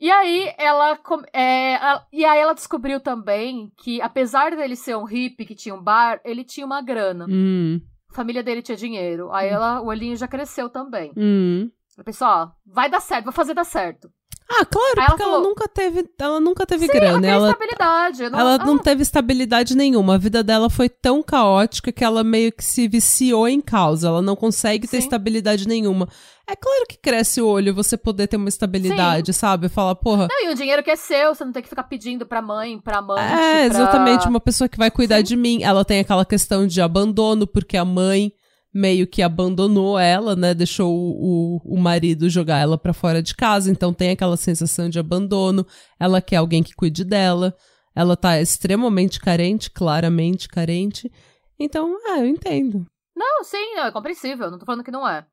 E aí ela, é, a- e aí ela descobriu também que apesar dele ser um hippie que tinha um bar, ele tinha uma grana. Hum. A família dele tinha dinheiro. Aí ela, o olhinho já cresceu também. Hum. Ela pensou, ó, vai dar certo, vou fazer dar certo. Ah, claro, ela porque ela falou- nunca teve, ela nunca teve Sim, grana. tem Ela, estabilidade. eu ela não ah, teve estabilidade nenhuma. A vida dela foi tão caótica que ela meio que se viciou em causa. Ela não consegue ter Sim. estabilidade nenhuma. É claro que cresce o olho você poder ter uma estabilidade, sabe? Falar, porra. Não, e o dinheiro que é seu, você não tem que ficar pedindo pra mãe, pra amante. É, pra- exatamente, uma pessoa que vai cuidar Sim. de mim. Ela tem aquela questão de abandono, porque a mãe meio que abandonou ela, né? Deixou o, o, o marido jogar ela pra fora de casa, então tem aquela sensação de abandono. Ela quer alguém que cuide dela. Ela tá extremamente carente, claramente carente. Então, ah, eu entendo. Não, sim, não, é compreensível, não tô falando que não é.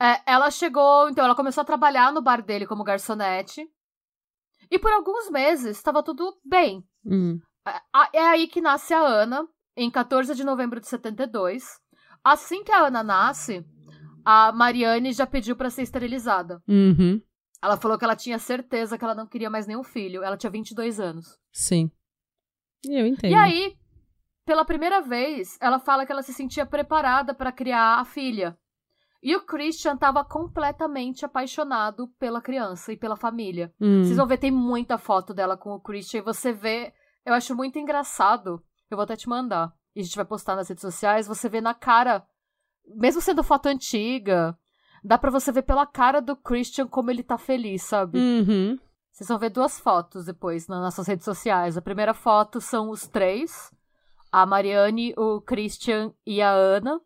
É, ela chegou, então ela começou a trabalhar no bar dele como garçonete. E por alguns meses estava tudo bem. Hum. É, é aí que nasce a Ana, em 14 de novembro de 72. Assim que a Ana nasce, a Mariane já pediu para ser esterilizada. Uhum. Ela falou que ela tinha certeza que ela não queria mais nenhum filho. Ela tinha 22 anos. Sim. Eu entendo. E aí, pela primeira vez, ela fala que ela se sentia preparada para criar a filha. E o Christian estava completamente apaixonado pela criança e pela família. Hum. Vocês vão ver, tem muita foto dela com o Christian e você vê. Eu acho muito engraçado. Eu vou até te mandar. E a gente vai postar nas redes sociais. Você vê na cara, mesmo sendo foto antiga, dá pra você ver pela cara do Christian como ele tá feliz, sabe? Uhum. Vocês vão ver duas fotos depois nas nossas redes sociais. A primeira foto são os três: a Mariane, o Christian e a Ana.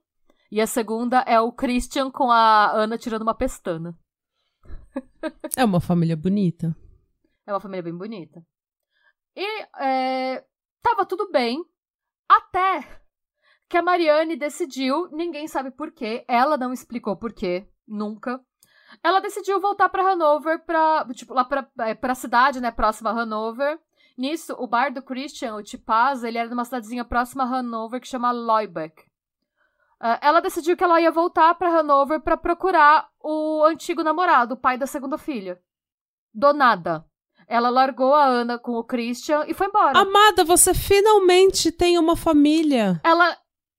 E a segunda é o Christian com a Ana tirando uma pestana. É uma família bonita. É uma família bem bonita. E é, tava tudo bem, até que a Mariane decidiu, ninguém sabe porquê, ela não explicou porquê, nunca. Ela decidiu voltar para Hanover, pra, tipo, lá é, pra cidade, né, próxima a Hanover. Nisso, o bar do Christian, o Tipaz, ele era numa cidadezinha próxima a Hanover que chama Leubeck. Uh, ela decidiu que ela ia voltar para Hanover para procurar o antigo namorado, o pai da segunda filha. Do nada. Ela largou a Ana com o Christian e foi embora. Amada, você finalmente tem uma família. Ela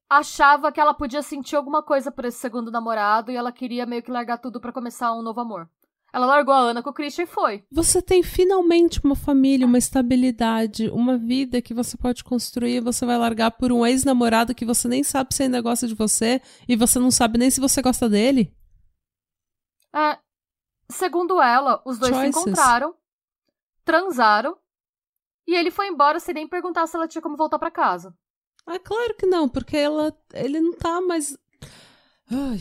achava que ela podia sentir alguma coisa por esse segundo namorado e ela queria meio que largar tudo para começar um novo amor. Ela largou a Ana com o Christian e foi. Você tem finalmente uma família, uma estabilidade, uma vida que você pode construir. Você vai largar por um ex-namorado que você nem sabe se ainda gosta de você e você não sabe nem se você gosta dele? É. Segundo ela, os dois Choices. se encontraram, transaram e ele foi embora sem nem perguntar se ela tinha como voltar para casa. Ah, claro que não, porque ela, ele não tá mais. Ai,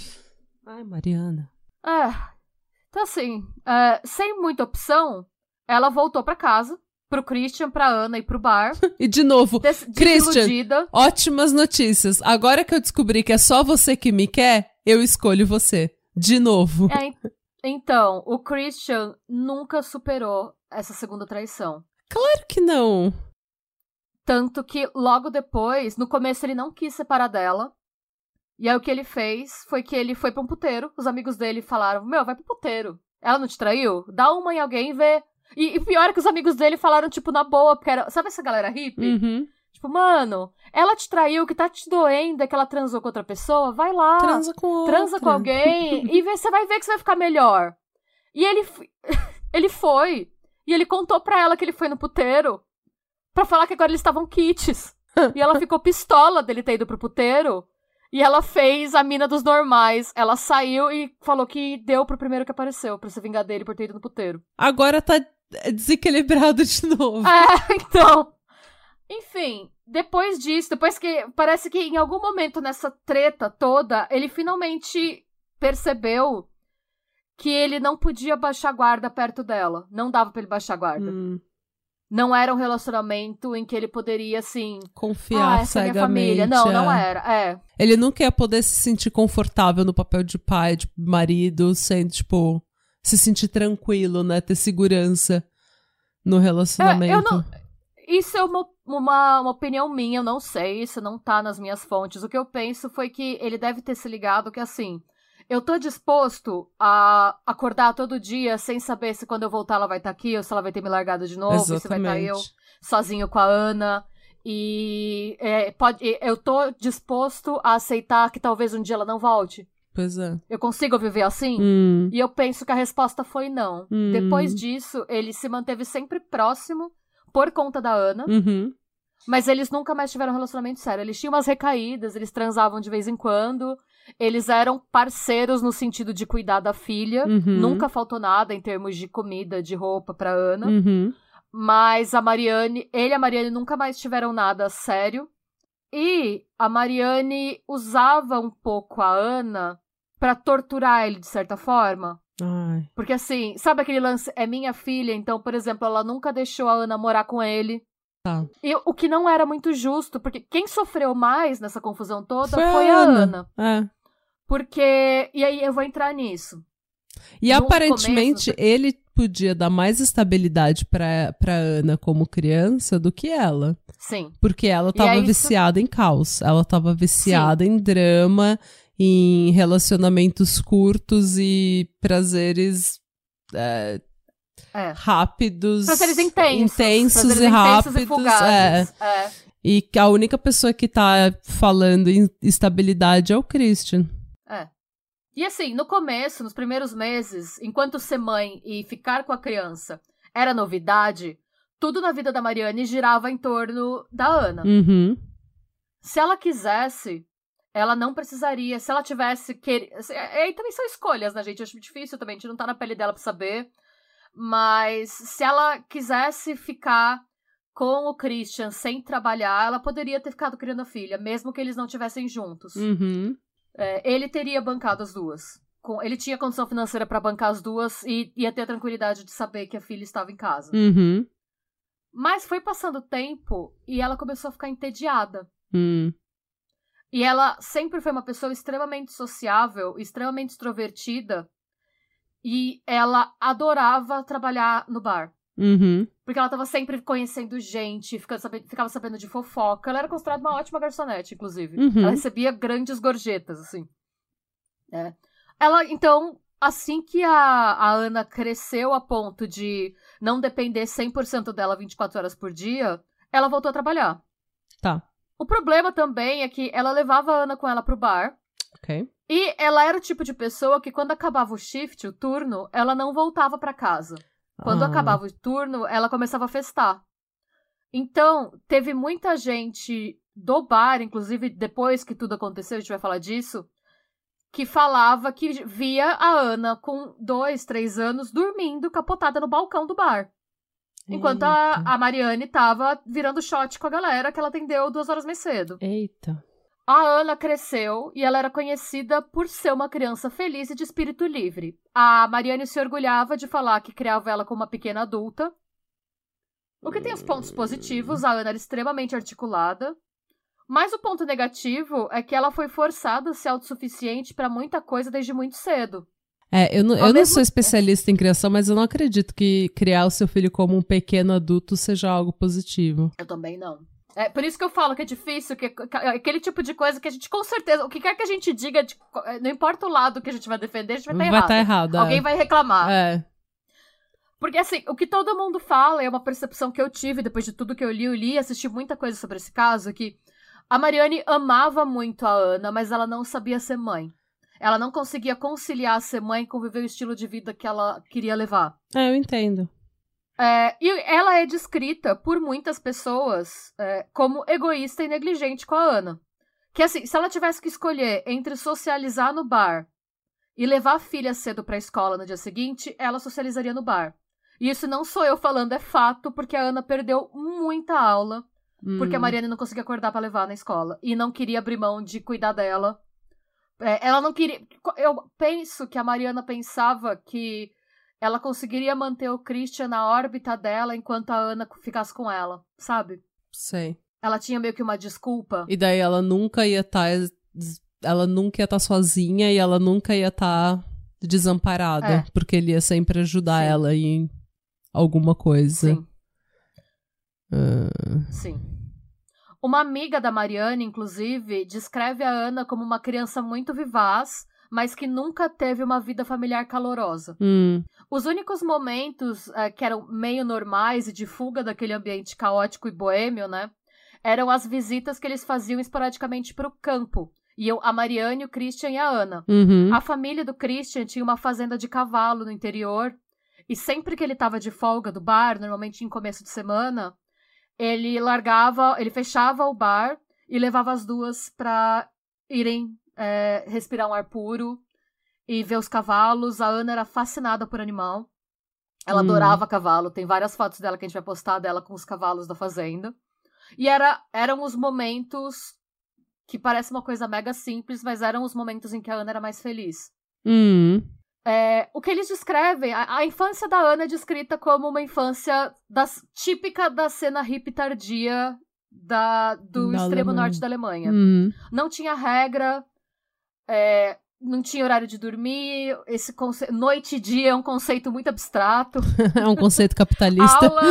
ai Mariana. É. Então, assim, é, sem muita opção, ela voltou para casa, pro Christian, pra Ana e pro bar. E de novo, des- Christian, ótimas notícias. Agora que eu descobri que é só você que me quer, eu escolho você. De novo. É, então, o Christian nunca superou essa segunda traição. Claro que não. Tanto que logo depois, no começo ele não quis separar dela. E aí o que ele fez foi que ele foi pra um puteiro. Os amigos dele falaram: Meu, vai pro puteiro. Ela não te traiu? Dá uma em alguém e vê. E, e pior é que os amigos dele falaram, tipo, na boa, porque era. Sabe essa galera hippie? Uhum. Tipo, mano, ela te traiu, que tá te doendo é que ela transou com outra pessoa? Vai lá. Transa com outra. transa com alguém e vê, você vai ver que você vai ficar melhor. E ele, ele foi. E ele contou pra ela que ele foi no puteiro pra falar que agora eles estavam kits. e ela ficou pistola dele ter ido pro puteiro. E ela fez a mina dos normais. Ela saiu e falou que deu pro primeiro que apareceu, pra se vingar dele por ter ido no puteiro. Agora tá desequilibrado de novo. É, então. Enfim, depois disso, depois que. Parece que em algum momento nessa treta toda, ele finalmente percebeu que ele não podia baixar guarda perto dela. Não dava pra ele baixar guarda. Hum, Não era um relacionamento em que ele poderia, assim. confiar ah, essa é minha cegamente. família. Não, não é. era. É. Ele nunca ia poder se sentir confortável no papel de pai, de marido, sem, tipo, se sentir tranquilo, né? Ter segurança no relacionamento. É, eu não- Isso é uma, uma, uma opinião minha, eu não sei, isso não tá nas minhas fontes. O que eu penso foi que ele deve ter se ligado que, assim, eu tô disposto a acordar todo dia sem saber se quando eu voltar ela vai estar aqui ou se ela vai ter me largado de novo, se vai estar Exatamente. eu sozinho com a Ana. E é, pode, eu tô disposto a aceitar que talvez um dia ela não volte. Pois é. Eu consigo viver assim? Hum, E eu penso que a resposta foi não. Hum. Depois disso, ele se manteve sempre próximo por conta da Ana, uhum. mas eles nunca mais tiveram um relacionamento sério. Eles tinham umas recaídas, eles transavam de vez em quando, eles eram parceiros no sentido de cuidar da filha. Uhum. Nunca faltou nada em termos de comida, de roupa pra Ana. Uhum. Mas a Mariane, ele e a Mariane nunca mais tiveram nada sério. E a Mariane usava um pouco a Ana pra torturar ele de certa forma. Ai. Porque assim, sabe aquele lance? É minha filha, então, por exemplo, ela nunca deixou a Ana morar com ele. Tá. E o que não era muito justo, porque quem sofreu mais nessa confusão toda Foi foi, a Ana. Ana. É. Porque. E aí eu vou entrar nisso. E No aparentemente começo- ele podia dar mais estabilidade pra, pra Ana como criança do que ela. Sim. Porque ela tava é isso- viciada em caos. Ela tava viciada em drama, em relacionamentos curtos e prazeres é, É. rápidos. Prazeres intensos. intensos prazeres e intensos rápidos. E fugazes. É. é. E que a única pessoa que tá falando em estabilidade é o Christian. É. E assim, no começo, nos primeiros meses, enquanto ser mãe e ficar com a criança era novidade, tudo na vida da Mariane girava em torno da Ana. Uhum. Se ela quisesse, ela não precisaria. Se ela tivesse. Que... Aí também são escolhas, né, gente? Eu acho difícil também, a gente não tá na pele dela pra saber. Mas se ela quisesse ficar com o Christian sem trabalhar, ela poderia ter ficado criando a filha, mesmo que eles não estivessem juntos. Uhum. É, ele teria bancado as duas. Com- ele tinha condição financeira pra bancar as duas e ia ter a tranquilidade de saber que a filha estava em casa. Uhum. Mas foi passando o tempo e ela começou a ficar entediada. Hum. E ela sempre foi uma pessoa extremamente sociável, extremamente extrovertida. E ela adorava trabalhar no bar. Uhum. Porque ela tava sempre conhecendo gente, ficava sabendo, ficava sabendo de fofoca. Ela era considerada uma ótima garçonete, inclusive. Uhum. Ela recebia grandes gorjetas, assim. É. Ela, então, assim que a, a Ana cresceu a ponto de não depender 100% dela 24 horas por dia, ela voltou a trabalhar. Tá. O problema também é que ela levava a Ana com ela pro bar. Ok. E ela era o tipo de pessoa que quando acabava o shift, o turno, ela não voltava pra casa. Quando Ah. acabava o turno, ela começava a festar. Então, teve muita gente do bar, inclusive depois que tudo aconteceu, a gente vai falar disso, que falava que via a Ana com dois, três anos dormindo capotada no balcão do bar. Enquanto a, a Mariane tava virando shot com a galera que ela atendeu duas horas mais cedo. Eita. A Ana cresceu e ela era conhecida por ser uma criança feliz e de espírito livre. A Mariane se orgulhava de falar que criava ela como uma pequena adulta. O que tem os pontos positivos, a Ana era extremamente articulada. Mas o ponto negativo é que ela foi forçada a ser autossuficiente para muita coisa desde muito cedo. É, eu não, Ao eu não sou especialista em criação, mas eu não acredito que criar o seu filho como um pequeno adulto seja algo positivo. Eu também não. É por isso que eu falo que é difícil, que é aquele tipo de coisa que a gente, com certeza, o que quer que a gente diga, de- não importa o lado que a gente vai defender, a gente vai estar Vai errado. estar errado. Alguém é. vai reclamar. É. Porque, assim, o que todo mundo fala, é uma percepção que eu tive depois de tudo que eu li, eu li e assisti muita coisa sobre esse caso, que a Mariane amava muito a Ana, mas ela não sabia ser mãe. Ela não conseguia conciliar ser mãe com viver o estilo de vida que ela queria levar. É, eu entendo. É, e ela é descrita por muitas pessoas é, como egoísta e negligente com a Ana. Que assim, se ela tivesse que escolher entre socializar no bar e levar a filha cedo pra escola no dia seguinte, ela socializaria no bar. E isso não sou eu falando, é fato, porque a Ana perdeu muita aula, porque a Hum. Mariana não conseguia acordar pra levar na escola. E não queria abrir mão de cuidar dela. É, ela não queria. Eu penso que a Mariana pensava que ela conseguiria manter o Christian na órbita dela enquanto a Ana ficasse com ela, sabe? Sei. Ela tinha meio que uma desculpa. E daí ela nunca ia estar. ela nunca ia estar sozinha e ela nunca ia estar desamparada. É. Porque ele ia sempre ajudar Sim. ela em alguma coisa. Sim, Ah, sim. Uma amiga da Mariana, inclusive, descreve a Ana como uma criança muito vivaz, mas que nunca teve uma vida familiar calorosa. hum, Os únicos momentos eh, que eram meio normais e de fuga daquele ambiente caótico e boêmio, né? Eram as visitas que eles faziam esporadicamente para o campo. Iam a Mariane, o Christian e a Ana. uhum. A família do Christian tinha uma fazenda de cavalo no interior. E sempre que ele estava de folga do bar, normalmente em começo de semana, ele largava, ele fechava o bar e levava as duas para irem é, respirar um ar puro e ver os cavalos. A Ana era fascinada por animal. Ela Hum. adorava cavalo. Tem várias fotos dela que a gente vai postar dela com os cavalos da fazenda. E era, eram os momentos que parece uma coisa mega simples, mas eram os momentos em que a Ana era mais feliz. Hum, É, o que eles descrevem, a, a infância da Ana é descrita como uma infância das, típica da cena hippie tardia da, do Da extremo Alemanha. norte da Alemanha. hum. Não tinha regra, é, não tinha horário de dormir, esse conce... noite e dia é um conceito muito abstrato. é um conceito capitalista. aula,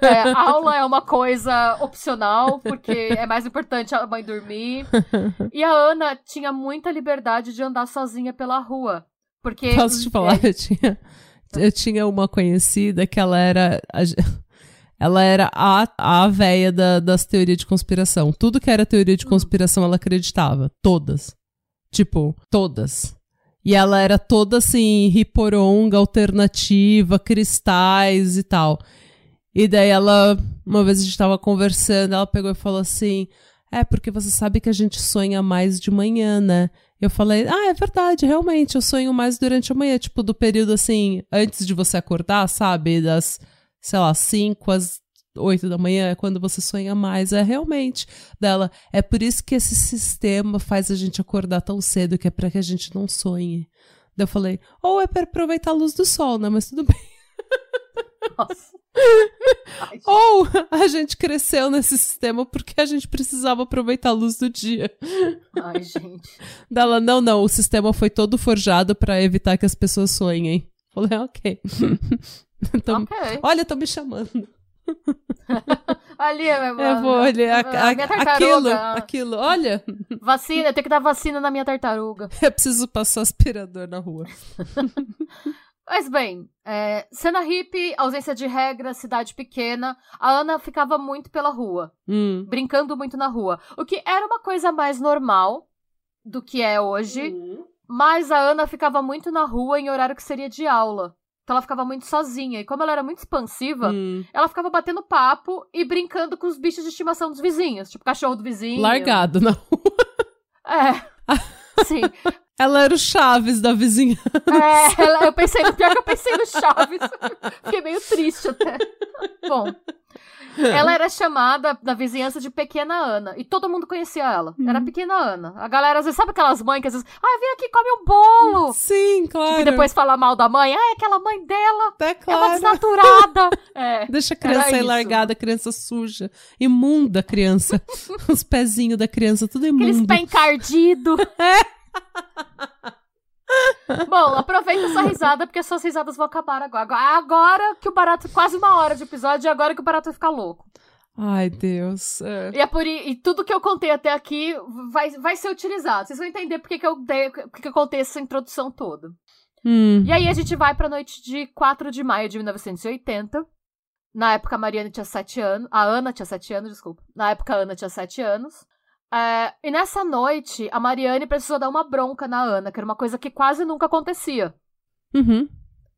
é, é, aula é uma coisa opcional, porque é mais importante a mãe dormir. E a Ana tinha muita liberdade de andar sozinha pela rua. Porque. Posso te falar? É... Eu, tinha, eu tinha uma conhecida que ela era. Ela era a, a véia da, das teorias de conspiração. Tudo que era teoria de conspiração, ela acreditava. Todas. Tipo, todas. E ela era toda assim, riporonga, alternativa, cristais e tal. E daí ela, uma vez a gente tava conversando, ela pegou e falou assim: É, porque você sabe que a gente sonha mais de manhã, né? Eu falei, ah, é verdade, realmente, eu sonho mais durante a manhã, tipo, do período assim, antes de você acordar, sabe? Das, sei lá, 5 às 8 da manhã é quando você sonha mais. É realmente dela. É por isso que esse sistema faz a gente acordar tão cedo, que é para que a gente não sonhe. Daí eu falei, ou é para aproveitar a luz do sol, né? Mas tudo bem. Nossa. Ou a gente cresceu nesse sistema porque a gente precisava aproveitar a luz do dia. Ai, gente. Dela, não, não, o sistema foi todo forjado para evitar que as pessoas sonhem. Falei, ok. então, Ok. Olha, tô me chamando. Ali, é Eu vou olhar tartaruga. aquilo, aquilo. Olha, Vacina, tem que dar vacina na minha tartaruga. eu preciso passar aspirador na rua. Mas bem, é, cena hippie, ausência de regra, cidade pequena. A Ana ficava muito pela rua, Hum. brincando muito na rua. O que era uma coisa mais normal do que é hoje. Mas a Ana ficava muito na rua em horário que seria de aula. Então ela ficava muito sozinha. E como ela era muito expansiva, Hum. ela ficava batendo papo e brincando com os bichos de estimação dos vizinhos. Tipo, cachorro do vizinho. Largado, não. É. Sim. Ela era o Chaves da vizinha. É, ela- eu pensei no pior que eu pensei no Chaves. Fiquei meio triste até. Bom. Ela era chamada na vizinhança de Pequena Ana. E todo mundo conhecia ela. Era Pequena Ana. A galera, às vezes, sabe aquelas mães que às vezes, ah, vem aqui, come um bolo. Sim, claro. E depois fala mal da mãe. Ah, é aquela mãe dela. é É uma claro. desnaturada. É. Deixa a criança aí isso. largada, a criança suja. Imunda a criança. Os pezinhos da criança, tudo Aqueles imundo. pé encardido. Bom, aproveita essa risada, porque suas risadas vão acabar agora. Agora- que o barato. Quase uma hora de episódio, e agora que o barato vai ficar louco. Ai, Deus. É. E, é por, e tudo que eu contei até aqui vai, vai ser utilizado. Vocês vão entender porque que eu, dei, porque que eu contei essa introdução toda. Hum. E aí a gente vai pra noite de 4 de maio de 1980. Na época a Mariana tinha 7 anos. A Ana tinha 7 anos, desculpa. Na época a Ana tinha 7 anos. É, e nessa noite, a Mariane precisou dar uma bronca na Ana, que era uma coisa que quase nunca acontecia. Uhum.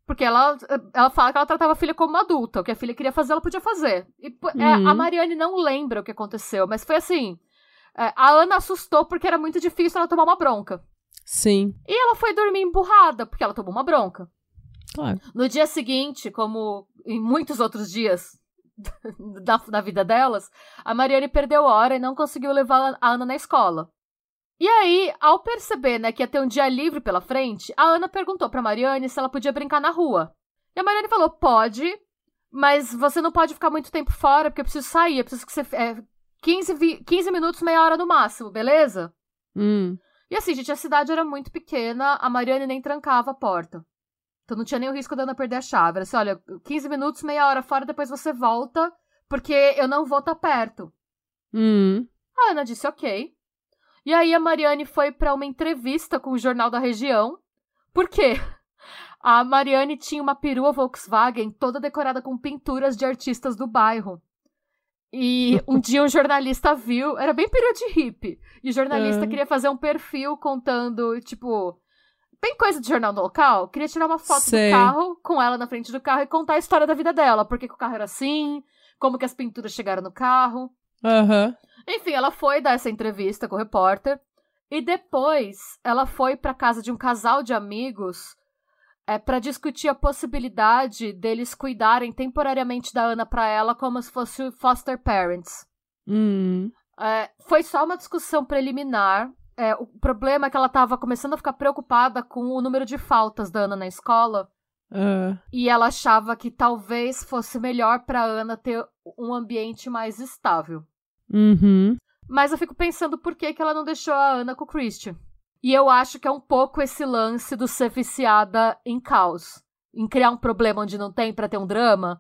Porque ela, ela fala que ela tratava a filha como uma adulta. O que a filha queria fazer, ela podia fazer. E é, Uhum. a Mariane não lembra o que aconteceu, mas foi assim. é, a Ana assustou porque era muito difícil ela tomar uma bronca. Sim, E ela foi dormir emburrada, porque ela tomou uma bronca. claro. No dia seguinte, como em muitos outros dias da, da vida delas, a Mariane perdeu hora e não conseguiu levar a Ana na escola. E aí, ao perceber né, que ia ter um dia livre pela frente, a Ana perguntou pra Mariane se ela podia brincar na rua. E a Mariane falou: pode, mas você não pode ficar muito tempo fora, porque eu preciso sair, eu preciso que você. É, 15, vi- 15 minutos, meia hora no máximo, beleza? Hum. E assim, gente, a cidade era muito pequena, a Mariane nem trancava a porta. Então não tinha nem o risco da Ana perder a chave. Era assim, olha, 15 minutos, meia hora fora, depois você volta, porque eu não vou estar perto. Hum. A Ana disse ok. E aí a Mariane foi pra uma entrevista com o Jornal da Região. Por quê? A Mariane tinha uma perua Volkswagen toda decorada com pinturas de artistas do bairro. E um dia um jornalista viu, era bem perua de hippie, e o jornalista Ah. queria fazer um perfil contando, tipo, bem coisa de jornal do local, queria tirar uma foto Sei. do carro com ela na frente do carro e contar a história da vida dela, por que que o carro era assim, como que as pinturas chegaram no carro. Aham. Enfim, ela foi dar essa entrevista com o repórter e depois ela foi pra casa de um casal de amigos é, para discutir a possibilidade deles cuidarem temporariamente da Ana pra ela como se fosse foster parents. Hum. É, foi só uma discussão preliminar. É, o problema é que ela tava começando a ficar preocupada com o número de faltas da Ana na escola. Ah. E ela achava que talvez fosse melhor pra Ana ter um ambiente mais estável. Uhum. Mas eu fico pensando por que, que ela não deixou a Ana com o Christian. E eu acho que é um pouco esse lance do ser viciada em caos. Em criar um problema onde não tem para ter um drama.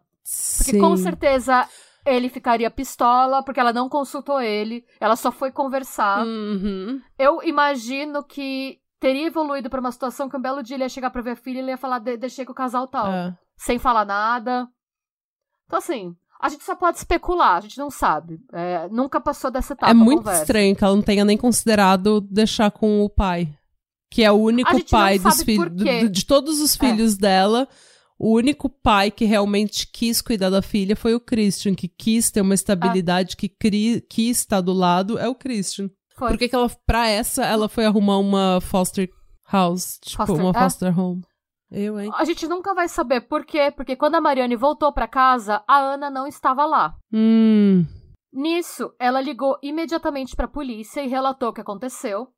Porque Sim. com certeza ele ficaria pistola, porque ela não consultou ele, ela só foi conversar. Uhum. Eu imagino que teria evoluído pra uma situação que um belo dia ele ia chegar pra ver a filha e ele ia falar, "De- deixei com o casal tal. É. Sem falar nada. Então, assim, a gente só pode especular, a gente não sabe. É, nunca passou dessa etapa. É muito estranho que ela não tenha nem considerado deixar com o pai. Que é o único pai dos filhos. De todos os filhos dela, o único pai que realmente quis cuidar da filha foi o Christian, que quis ter uma estabilidade, que cri- quis estar do lado, é o Christian. Foi. Por que, que ela, pra essa, ela foi arrumar uma foster house? Tipo, Foster- uma é. foster home. Eu, hein? A gente nunca vai saber por quê, porque quando a Mariane voltou pra casa, a Ana não estava lá. Hum. Nisso, ela ligou imediatamente pra polícia e relatou o que aconteceu. O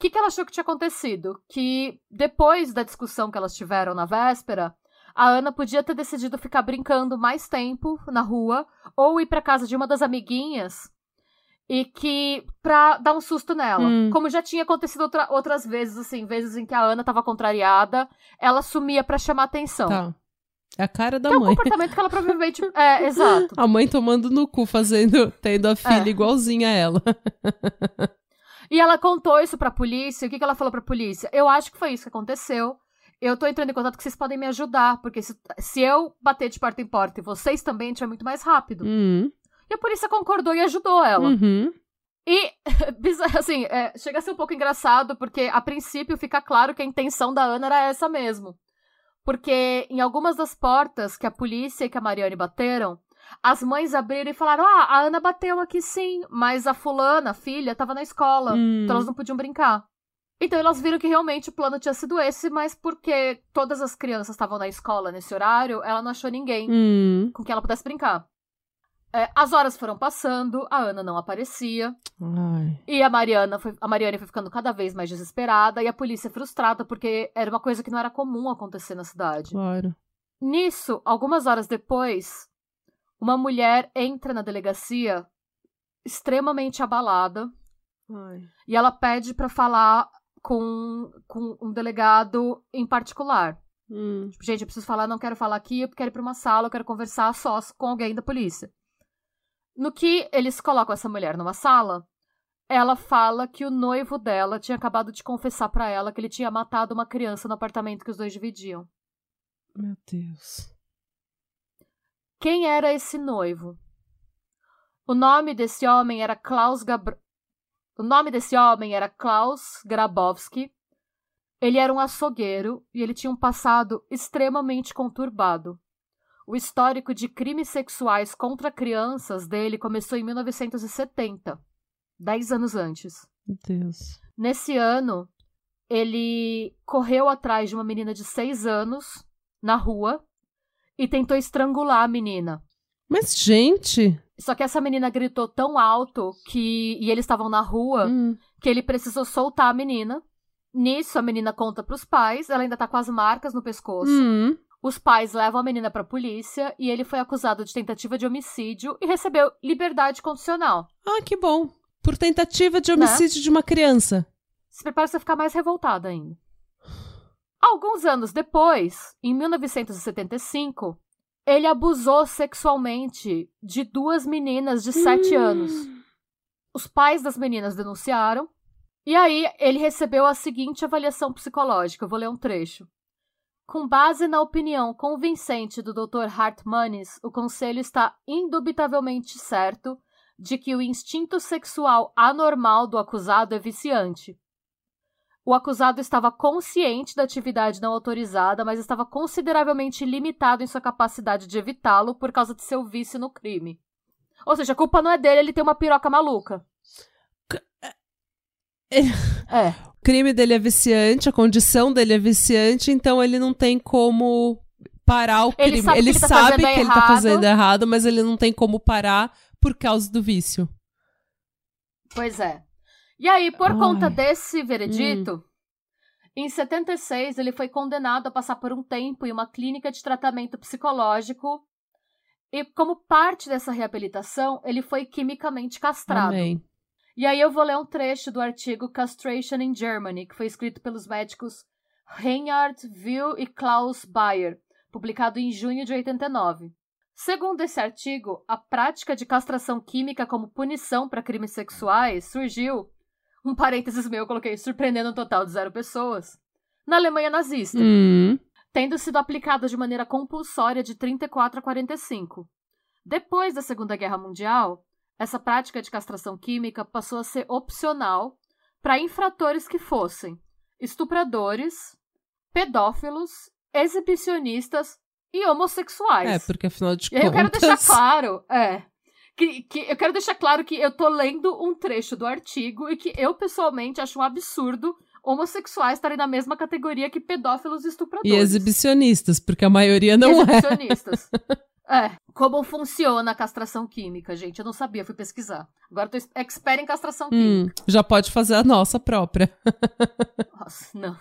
que, que ela achou que tinha acontecido? Que depois da discussão que elas tiveram na véspera, a Ana podia ter decidido ficar brincando mais tempo na rua ou ir pra casa de uma das amiguinhas e que pra dar um susto nela. Hum. Como já tinha acontecido outra- outras vezes, assim, vezes em que a Ana tava contrariada, ela sumia pra chamar atenção. Tá. É a cara da Que é um mãe. comportamento que ela provavelmente. É, exato. A mãe tomando no cu, fazendo, tendo a filha É. igualzinha a ela. E ela contou isso pra polícia. O que, que ela falou pra polícia? Eu acho que foi isso que aconteceu. Eu tô entrando em contato que vocês podem me ajudar, porque se, se eu bater de porta em porta e vocês também, a gente vai muito mais rápido. Hum. E a polícia concordou e ajudou ela. Uhum. E, assim, é, chega a ser um pouco engraçado, porque a princípio fica claro que a intenção da Ana era essa mesmo. Porque em algumas das portas que a polícia e que a Mariane bateram, as mães abriram e falaram: Ah, a Ana bateu aqui sim, mas a fulana, a filha, tava na escola, Hum. então elas não podiam brincar. Então elas viram que realmente o plano tinha sido esse, mas porque todas as crianças estavam na escola nesse horário, ela não achou ninguém Hum. com quem ela pudesse brincar. É, as horas foram passando, a Ana não aparecia. Ai. E a Mariana foi, a Mariane foi ficando cada vez mais desesperada e a polícia frustrada porque era uma coisa que não era comum acontecer na cidade. Claro. Nisso, algumas horas depois, uma mulher entra na delegacia extremamente abalada Ai. e ela pede pra falar com, com um delegado em particular. Hum. Tipo, gente, eu preciso falar, não quero falar aqui, eu quero ir pra uma sala, eu quero conversar a sós com alguém da polícia. No que eles colocam essa mulher numa sala, ela fala que o noivo dela tinha acabado de confessar pra ela que ele tinha matado uma criança no apartamento que os dois dividiam. Meu Deus. Quem era esse noivo? O nome desse homem era Klaus Gabr... O nome desse homem era Klaus Grabowski. Ele era um açougueiro e ele tinha um passado extremamente conturbado. O histórico de crimes sexuais contra crianças dele começou em 1970, dez anos antes. Meu Deus. Nesse ano, ele correu atrás de uma menina de seis anos na rua e tentou estrangular a menina. Mas, gente. Só que essa menina gritou tão alto que e eles estavam na rua Hum. que ele precisou soltar a menina. Nisso, a menina conta pros pais, ela ainda tá com as marcas no pescoço. Hum. Os pais levam a menina pra polícia e ele foi acusado de tentativa de homicídio e recebeu liberdade condicional. Ah, que bom. Por tentativa de Né? homicídio de uma criança. Se prepara pra ficar mais revoltada ainda. Alguns anos depois, em 1975, ele abusou sexualmente de duas meninas de sete Hum. anos. Os pais das meninas denunciaram. E aí, ele recebeu a seguinte avaliação psicológica. Eu vou ler um trecho. Com base na opinião convincente do Dr. Hartmanis, o conselho está indubitavelmente certo de que o instinto sexual anormal do acusado é viciante. O acusado estava consciente da atividade não autorizada, mas estava consideravelmente limitado em sua capacidade de evitá-lo por causa de seu vício no crime. Ou seja, a culpa não é dele, ele tem uma piroca maluca. É. O crime dele é viciante, a condição dele é viciante, então ele não tem como parar o Ele crime. sabe que ele ele tá sabe que ele tá fazendo errado, mas ele não tem como parar por causa do vício. Pois é. E aí, por Ai. Hum. conta desse veredito, em 76 ele foi condenado a passar por um tempo em uma clínica de tratamento psicológico. E como parte dessa reabilitação, ele foi quimicamente castrado. Amém. E aí eu vou ler um trecho do artigo Castration in Germany, que foi escrito pelos médicos Reinhard Will e Klaus Bayer, publicado em junho de 89. Segundo esse artigo, a prática de castração química como punição para crimes sexuais surgiu, um parênteses meu, eu coloquei surpreendendo um total de zero pessoas, na Alemanha nazista, Hum. tendo sido aplicada de maneira compulsória de 34 a 45. Depois da Segunda Guerra Mundial, essa prática de castração química passou a ser opcional para infratores que fossem estupradores, pedófilos, exibicionistas e homossexuais. É, porque afinal de aí eu quero contas. deixar claro, é. Que, que eu quero deixar claro que eu tô lendo um trecho do artigo e que eu, pessoalmente, acho um absurdo homossexuais estarem na mesma categoria que pedófilos e estupradores. E exibicionistas, porque a maioria não é. Exibicionistas. É. Como funciona a castração química, gente? Eu não sabia, fui pesquisar. Agora eu tô expert em castração Hum, química. já pode fazer a nossa própria. Nossa, não.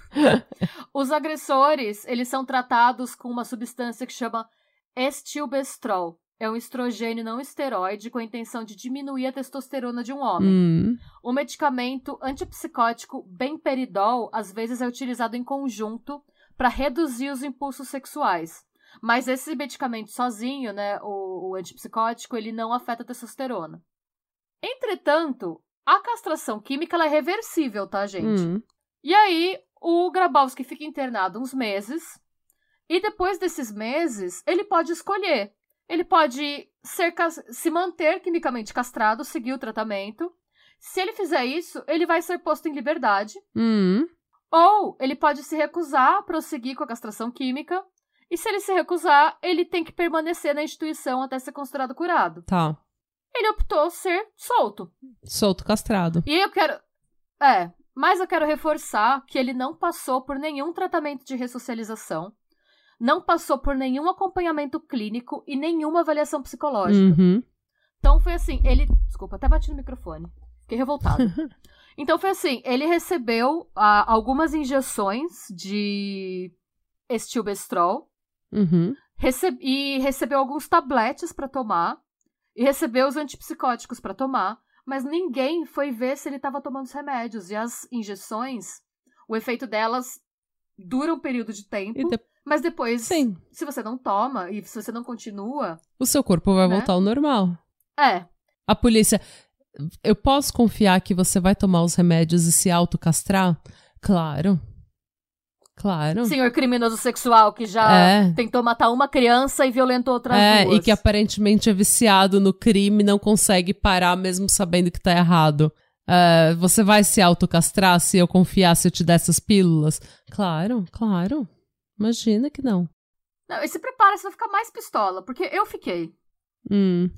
Os agressores, eles são tratados com uma substância que chama estilbestrol. É um estrogênio não esteroide com a intenção de diminuir a testosterona de um homem. Hum, O medicamento antipsicótico benperidol às vezes é utilizado em conjunto para reduzir os impulsos sexuais. Mas esse medicamento sozinho, né, o, o antipsicótico, ele não afeta a testosterona. Entretanto, a castração química é reversível, tá, gente? hum. E aí, o Grabowski fica internado uns meses. E depois desses meses, ele pode escolher. Ele pode ser, se manter quimicamente castrado, seguir o tratamento. Se ele fizer isso, ele vai ser posto em liberdade. Hum. Ou ele pode se recusar a prosseguir com a castração química. E se ele se recusar, ele tem que permanecer na instituição até ser considerado curado. Tá. Ele optou ser solto. Solto castrado. E eu quero. É, mas eu quero reforçar que ele não passou por nenhum tratamento de ressocialização, não passou por nenhum acompanhamento clínico e nenhuma avaliação psicológica. Uhum. Então foi assim, ele. Desculpa, até bati no microfone. Fiquei revoltado. então foi assim, ele recebeu ah, algumas injeções de estilbestrol Uhum. rece- e recebeu alguns tabletes pra tomar e recebeu os antipsicóticos pra tomar, mas ninguém foi ver se ele estava tomando os remédios e as injeções, o efeito delas dura um período de tempo, E de- mas depois, Sim. se você não toma e se você não continua, O seu corpo vai Né? voltar ao normal. é, A polícia. Eu posso confiar que você vai tomar os remédios e se autocastrar? Claro. Claro. senhor criminoso sexual que já É. tentou matar uma criança e violentou outras É, duas. e que aparentemente é viciado no crime, não consegue parar mesmo sabendo que tá errado. É, você vai se autocastrar se eu confiar, se eu te der essas pílulas? Claro, claro. Imagina que não. Não, e se prepara, você vai ficar mais pistola, porque eu fiquei. Hum.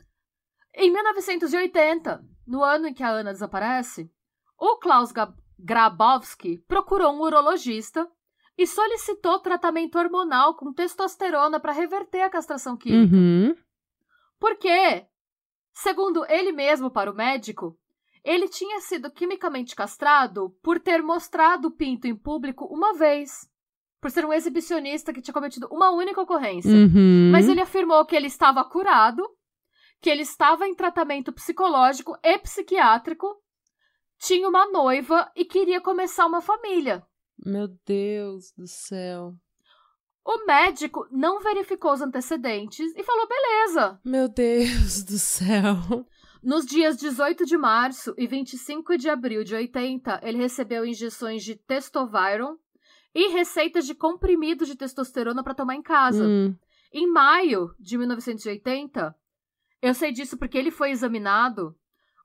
Em 1980, no ano em que a Ana desaparece, o Klaus Ga- Grabowski procurou um urologista e solicitou tratamento hormonal com testosterona para reverter a castração química. Uhum. Porque, segundo ele mesmo para o médico, ele tinha sido quimicamente castrado por ter mostrado o pinto em público uma vez, por ser um exibicionista que tinha cometido uma única ocorrência. Uhum. Mas ele afirmou que ele estava curado, que ele estava em tratamento psicológico e psiquiátrico, tinha uma noiva e queria começar uma família. Meu Deus do céu. O médico não verificou os antecedentes e falou: beleza. Meu Deus do céu. Nos dias 18 de março e 25 de abril de 80, ele recebeu injeções de testoviron e receitas de comprimidos de testosterona para tomar em casa. Hum. Em maio de 1980, eu sei disso porque ele foi examinado,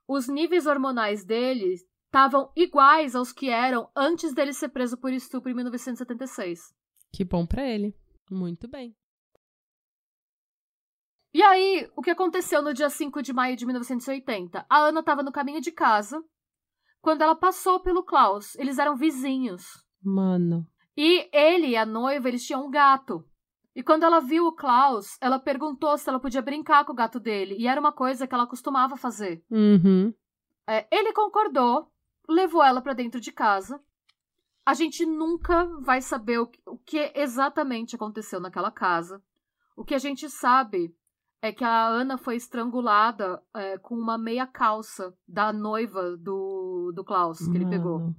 os níveis hormonais dele estavam iguais aos que eram antes dele ser preso por estupro em 1976. Que bom pra ele. Muito bem. E aí, o que aconteceu no dia 5 de maio de 1980? A Ana estava no caminho de casa quando ela passou pelo Klaus. Eles eram vizinhos. Mano. E ele e a noiva, eles tinham um gato. E quando ela viu o Klaus, ela perguntou se ela podia brincar com o gato dele. E era uma coisa que ela costumava fazer. Uhum. É, ele concordou, levou ela pra dentro de casa. A gente nunca vai saber o que, o que exatamente aconteceu naquela casa. O que a gente sabe é que a Ana foi estrangulada é, com uma meia calça da noiva do, do Klaus, que ele pegou. Mano.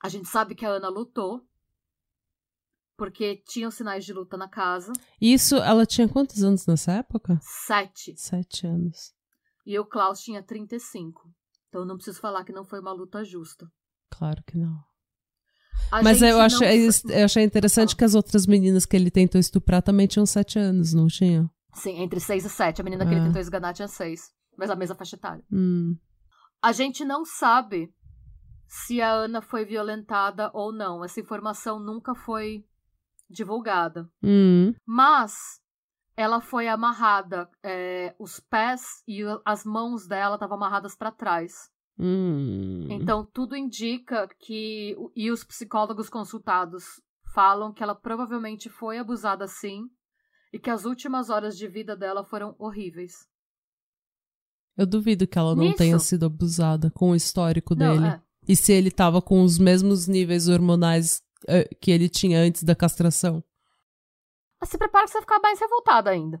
A gente sabe que a Ana lutou, porque tinham sinais de luta na casa. Isso, ela tinha quantos anos nessa época? Sete. Sete anos. E o Klaus tinha 35. Então não preciso falar que não foi uma luta justa. Claro que não. A Mas eu, não achei, eu achei interessante Ah. que as outras meninas que ele tentou estuprar também tinham sete anos, não tinham? Sim, entre 6 e 7. A menina que ele Ah. tentou esganar tinha 6. Mas a mesma faixa etária. Hum. A gente não sabe se a Ana foi violentada ou não. Essa informação nunca foi divulgada. Hum. Mas ela foi amarrada, é, os pés e as mãos dela estavam amarradas para trás. Hum. Então tudo indica que e os psicólogos consultados falam que ela provavelmente foi abusada sim e que as últimas horas de vida dela foram horríveis. Eu duvido que ela não Nisso- tenha sido abusada com o histórico Não, dele. é. E se ele tava com os mesmos níveis hormonais que ele tinha antes da castração. Se prepara que você vai ficar mais revoltada ainda.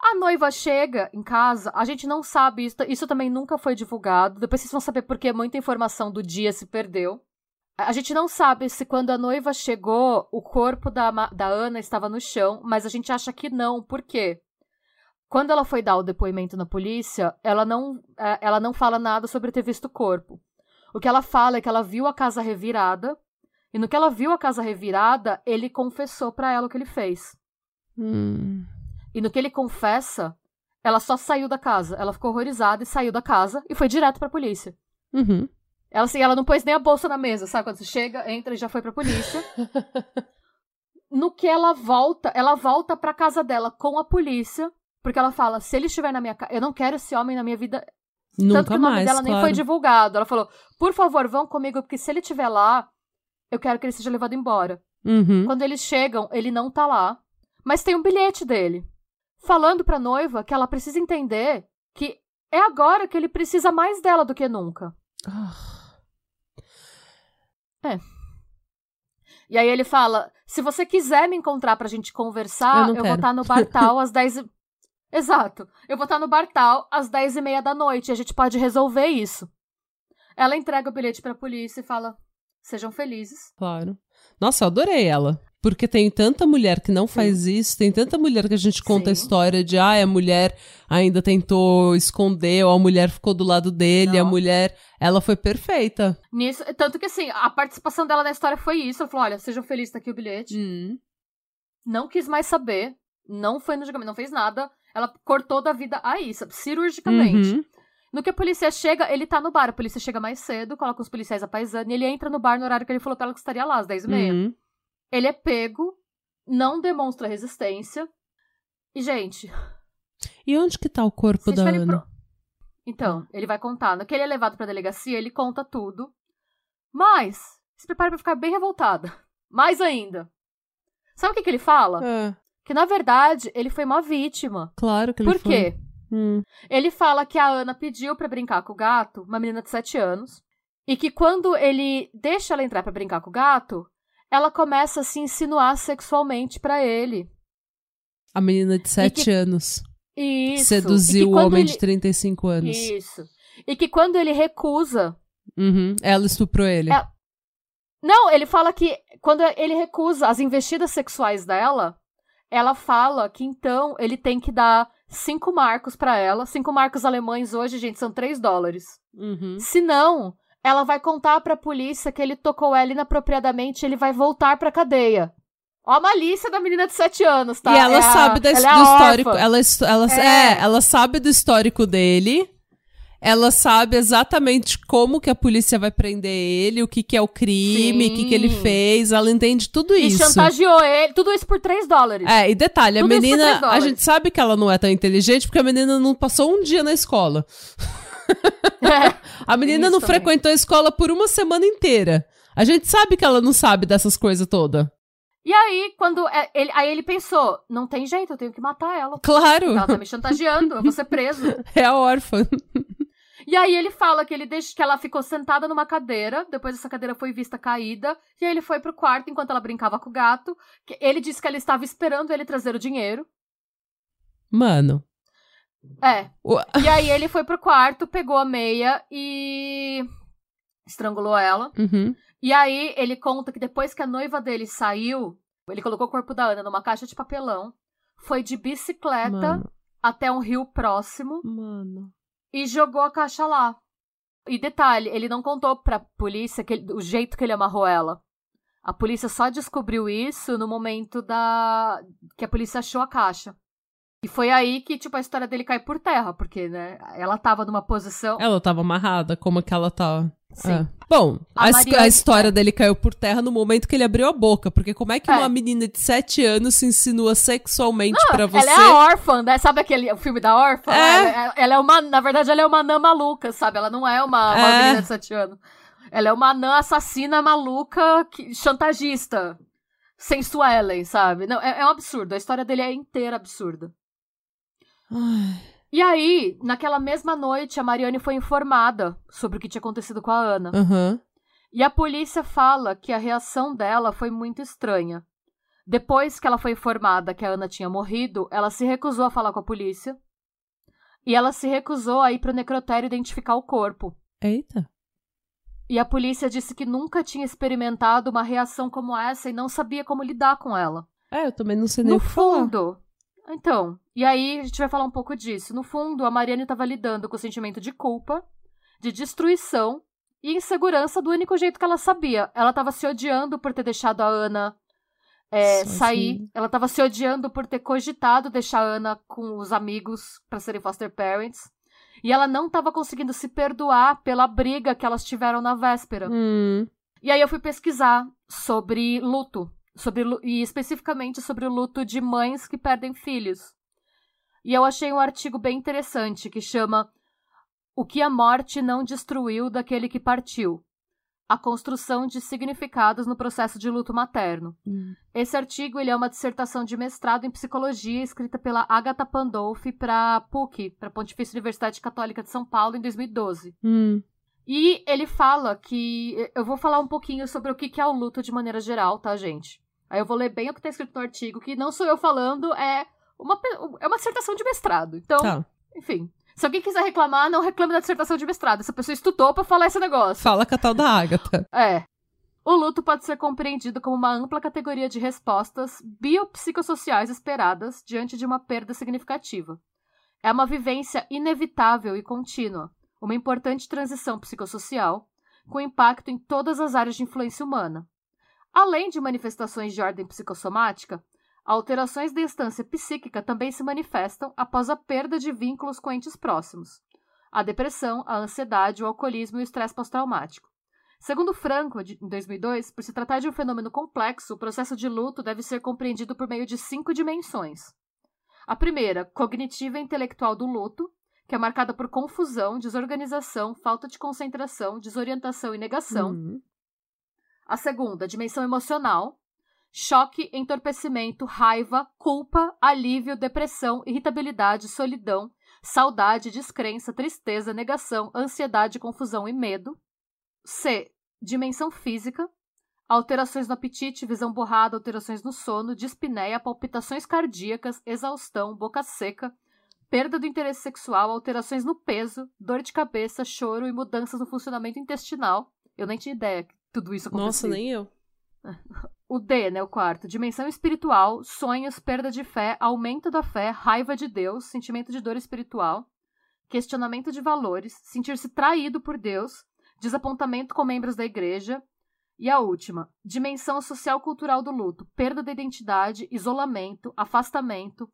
A noiva chega em casa, a gente não sabe, isso, isso também nunca foi divulgado. Depois vocês vão saber porque muita informação do dia se perdeu. A gente não sabe se quando a noiva chegou, o corpo da, da Ana estava no chão, mas a gente acha que não. Por quê? Quando ela foi dar o depoimento na polícia, ela não, eh, ela não fala nada sobre ter visto o corpo. O que ela fala é que ela viu a casa revirada, e no que ela viu a casa revirada, ele confessou pra ela o que ele fez. Hum. E no que ele confessa, ela só saiu da casa. Ela ficou horrorizada e saiu da casa e foi direto pra polícia. Uhum. Ela, assim, ela não pôs nem a bolsa na mesa, sabe? Quando você chega, entra e já foi pra polícia. no que ela volta, ela volta pra casa dela com a polícia, porque ela fala: se ele estiver na minha casa, eu não quero esse homem na minha vida. Tanto Nunca que o nome mais, dela nem claro. foi divulgado. Ela falou: por favor, vão comigo, porque se ele estiver lá, eu quero que ele seja levado embora. Uhum. Quando eles chegam, ele não tá lá, mas tem um bilhete dele, falando pra noiva que ela precisa entender que é agora que ele precisa mais dela do que nunca. Ah. E aí ele fala: se você quiser me encontrar pra gente Eu conversar, não eu, vou quero." estar no Bartal às 10 e... Exato. Eu vou estar no Bartal às 10 e meia da noite. E a gente pode resolver isso. Ela entrega o bilhete pra polícia e fala: sejam felizes. Claro. Nossa, eu adorei ela. Porque tem tanta mulher que não faz isso, tem tanta mulher que a gente conta a Sim. história de, ah, a mulher ainda tentou esconder, ou a mulher ficou do lado dele, a Não. mulher. Ela foi perfeita. Nisso, tanto que assim, a participação dela na história foi isso. Ela falou: olha, sejam felizes, tá aqui o bilhete. Hum. Não quis mais saber. Não foi no julgamento, não fez nada. Ela cortou da vida aí, sabe? Cirurgicamente. Uhum. No que a polícia chega, ele tá no bar. A polícia chega mais cedo, coloca os policiais a paisana e ele entra no bar no horário que ele falou pra ela que estaria lá, às 10 e meia. Uhum. Ele é pego, não demonstra resistência. E, gente, E onde que tá o corpo da Ana? pro- Então, ele vai contar. No que ele é levado pra delegacia, ele conta tudo. Mas, se prepara pra ficar bem revoltada. Mais ainda. Sabe o que, que ele fala? É, Que, na verdade, ele foi uma vítima. claro que ele Por foi. quê? Hum. Ele fala que a Ana pediu pra brincar com o gato, uma menina de 7 anos, e que quando ele deixa ela entrar pra brincar com o gato, ela começa a se insinuar sexualmente pra ele. A menina de 7 que- anos Isso. seduziu o homem ele... de 35 anos. Isso. E que quando ele recusa. Uhum. Ela estuprou ele. É- Não, ele fala que quando ele recusa as investidas sexuais dela, ela fala que então ele tem que dar cinco marcos pra ela. Cinco marcos alemães hoje, gente, são 3 dólares. Uhum. Se não, ela vai contar pra polícia que ele tocou ela inapropriadamente e ele vai voltar pra cadeia. Ó a malícia da menina de 7 anos, tá? E ela É a- sabe da- ela do é a histórico. Ela, ela, é. É. ela sabe do histórico dele. Ela sabe exatamente como que a polícia vai prender ele, o que, que é o crime, o que, que ele Sim. fez. Ela entende tudo E isso. chantageou ele. Tudo isso por 3 dólares. É, e detalhe, a Tudo por menina, a gente sabe que ela não é tão inteligente porque a menina não passou um dia na escola. A menina não também. frequentou a escola por uma semana inteira. A gente sabe que ela não sabe dessas coisas todas. E aí, quando é, ele, aí ele pensou, não tem jeito, eu tenho que matar ela. Claro, Ela tá me chantageando, eu vou ser preso. é a órfã. E aí ele fala que ele deixa que ela ficou sentada numa cadeira, depois essa cadeira foi vista caída, e aí ele foi pro quarto enquanto ela brincava com o gato. ele disse que ela estava esperando ele trazer o dinheiro. Mano. É. E aí ele foi pro quarto, pegou a meia e estrangulou ela. Uhum. E aí ele conta que depois que a noiva dele saiu, ele colocou o corpo da Ana numa caixa de papelão, foi de bicicleta Mano. até um rio próximo Mano. E jogou a caixa lá. E detalhe, ele não contou pra polícia que ele- o jeito que ele amarrou ela. A polícia só descobriu isso no momento da que a polícia achou a caixa. E foi aí que, tipo, a história dele cai por terra, porque, né, ela tava numa posição... Ela tava amarrada, como que ela tava. Sim. É. Bom, A a, a história dele caiu por terra no momento que ele abriu a boca. Porque como é que É. uma menina de 7 anos se insinua sexualmente pra você? Ela é a órfã, né? Sabe aquele o filme da órfã? É. Ela, é- ela é uma, na verdade, ela é uma anã maluca, sabe? Ela não é uma, uma É. menina de 7 anos. Ela é uma anã assassina maluca, que- chantagista. Sensuelen, sabe? Não, é, é um absurdo. A história dele é inteira absurda. Ai, E aí, naquela mesma noite, a Mariane foi informada sobre o que tinha acontecido com a Ana. Aham. E a polícia fala que a reação dela foi muito estranha. Depois que ela foi informada que a Ana tinha morrido, ela se recusou a falar com a polícia. E ela se recusou a ir pro necrotério identificar o corpo. Eita. E a polícia disse que nunca tinha experimentado uma reação como essa e não sabia como lidar com ela. É, eu também não sei nem No o que falar. Então, e aí a gente vai falar um pouco disso. No fundo, a Mariane estava lidando com o sentimento de culpa, de destruição e insegurança do único jeito que ela sabia. Ela estava se odiando por ter deixado a Ana é, sair. Ela estava se odiando por ter cogitado deixar a Ana com os amigos para serem foster parents. E ela não estava conseguindo se perdoar pela briga que elas tiveram na véspera. Hum. E aí eu fui pesquisar sobre luto, sobre e especificamente sobre o luto de mães que perdem filhos. E eu achei um artigo bem interessante que chama O que a morte não destruiu daquele que partiu. A construção de significados no processo de luto materno. Hum. Esse artigo ele é uma dissertação de mestrado em psicologia escrita pela Agatha Pandolfi para PUC, para a Pontifícia Universidade Católica de São Paulo, em 2012. Hum. E ele fala que. Eu vou falar um pouquinho sobre o que que é o luto de maneira geral, tá, gente? Aí eu vou ler bem o que tá escrito no artigo, que não sou eu falando, é uma, é uma dissertação de mestrado. Então, Tá. enfim. Se alguém quiser reclamar, não reclame da dissertação de mestrado. Essa pessoa estudou pra falar esse negócio. Fala com a tal da Agatha. É. O luto pode ser compreendido como uma ampla categoria de respostas biopsicossociais esperadas diante de uma perda significativa. É uma vivência inevitável e contínua, uma importante transição psicossocial, com impacto em todas as áreas de influência humana. Além de manifestações de ordem psicossomática, alterações da instância psíquica também se manifestam após a perda de vínculos com entes próximos. A depressão, a ansiedade, o alcoolismo e o estresse pós-traumático. Segundo Franco, em 2002, por se tratar de um fenômeno complexo, o processo de luto deve ser compreendido por meio de cinco dimensões. A primeira, cognitiva e intelectual do luto, que é marcada por confusão, desorganização, falta de concentração, desorientação e negação. Hum. A segunda, dimensão emocional, choque, entorpecimento, raiva, culpa, alívio, depressão, irritabilidade, solidão, saudade, descrença, tristeza, negação, ansiedade, confusão e medo. C. Dimensão física. Alterações no apetite, visão borrada, alterações no sono, dispneia, palpitações cardíacas, exaustão, boca seca, perda do interesse sexual, alterações no peso, dor de cabeça, choro e mudanças no funcionamento intestinal. Eu nem tinha ideia tudo isso acontecia. Nossa, nem eu. O D, né, o quarto, dimensão espiritual, sonhos, perda de fé, aumento da fé, raiva de Deus, sentimento de dor espiritual, questionamento de valores, sentir-se traído por Deus, desapontamento com membros da igreja. E a última, dimensão social cultural do luto, perda da identidade, isolamento, afastamento,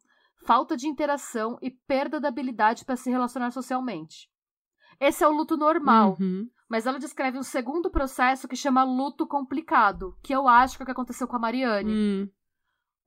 falta de interação e perda da habilidade para se relacionar socialmente. Esse é o luto normal, Uhum. Mas ela descreve um segundo processo que chama luto complicado, que eu acho que é o que aconteceu com a Mariane. Hum.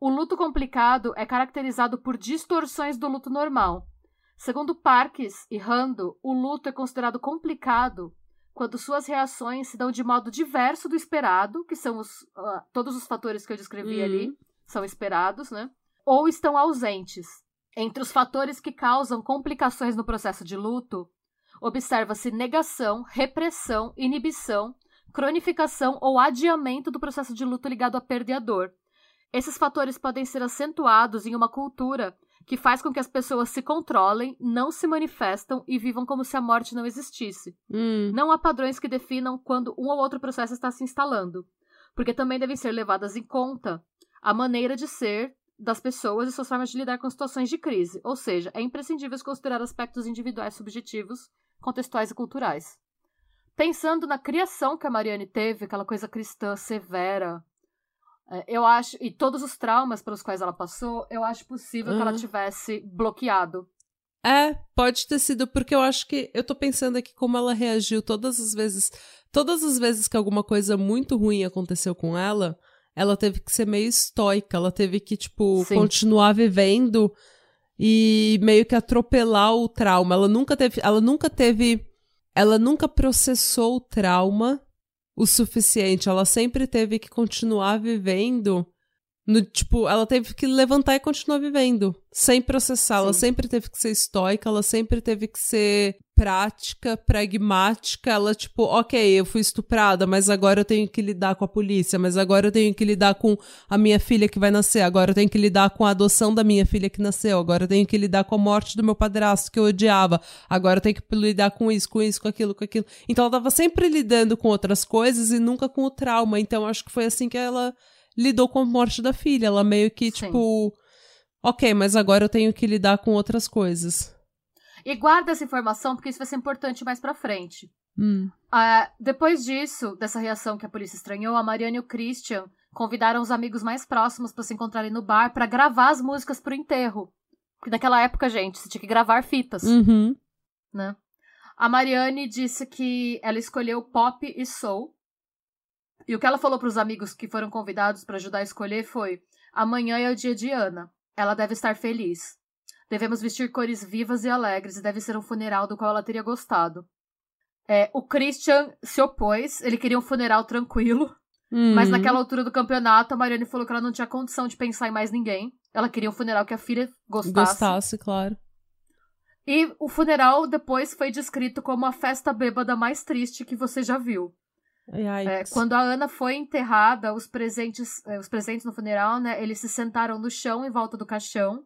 O luto complicado é caracterizado por distorções do luto normal. Segundo Parkes e Rando, o luto é considerado complicado quando suas reações se dão de modo diverso do esperado, que são os, ah, todos os fatores que eu descrevi Uhum. ali, são esperados, né? Ou estão ausentes. Entre os fatores que causam complicações no processo de luto, observa-se negação, repressão, inibição, cronificação ou adiamento do processo de luto ligado à dor. Esses fatores podem ser acentuados em uma cultura que faz com que as pessoas se controlem, não se manifestam e vivam como se a morte não existisse. Hum. Não há padrões que definam quando um ou outro processo está se instalando, porque também devem ser levadas em conta a maneira de ser das pessoas e suas formas de lidar com situações de crise, ou seja, é imprescindível considerar aspectos individuais subjetivos, contextuais e culturais. Pensando na criação que a Mariane teve, aquela coisa cristã severa, é, eu acho, e todos os traumas pelos quais ela passou, eu acho possível uhum. que ela tivesse bloqueado. É, pode ter sido, porque eu acho que. Eu tô pensando aqui como ela reagiu todas as vezes. Todas as vezes que alguma coisa muito ruim aconteceu com ela, ela teve que ser meio estoica. Ela teve que, tipo, Sim. continuar vivendo e meio que atropelar o trauma. Ela nunca teve. Ela nunca teve. Ela nunca processou o trauma o suficiente. Ela sempre teve que continuar vivendo. No, tipo, ela teve que levantar e continuar vivendo, sem processar. Ela Sim. sempre teve que ser estoica, ela sempre teve que ser prática, pragmática. Ela, tipo, ok, eu fui estuprada, mas agora eu tenho que lidar com a polícia, mas agora eu tenho que lidar com a minha filha que vai nascer, agora eu tenho que lidar com a adoção da minha filha que nasceu, agora eu tenho que lidar com a morte do meu padrasto que eu odiava, agora eu tenho que lidar com isso, com isso, com aquilo, com aquilo. Então ela tava sempre lidando com outras coisas e nunca com o trauma. Então acho que foi assim que ela lidou com a morte da filha. Ela meio que, Sim. tipo, ok, mas agora eu tenho que lidar com outras coisas. E guarda essa informação, porque isso vai ser importante mais pra frente. Hum. Ah, depois disso, dessa reação que a polícia estranhou, a Mariana e o Christian convidaram os amigos mais próximos pra se encontrarem no bar pra gravar as músicas pro enterro. Porque naquela época, gente, você tinha que gravar fitas, Uhum. né? A Mariane disse que ela escolheu pop e soul. E o que ela falou pros amigos que foram convidados pra ajudar a escolher foi: amanhã é o dia de Ana. Ela deve estar feliz. Devemos vestir cores vivas e alegres e deve ser um funeral do qual ela teria gostado. É, o Christian se opôs, ele queria um funeral tranquilo, Hum. mas naquela altura do campeonato a Mariane falou que ela não tinha condição de pensar em mais ninguém. Ela queria um funeral que a filha gostasse. Gostasse, claro. E o funeral depois foi descrito como a festa bêbada mais triste que você já viu. É, quando a Ana foi enterrada, os presentes, é, os presentes no funeral, né, eles se sentaram no chão em volta do caixão,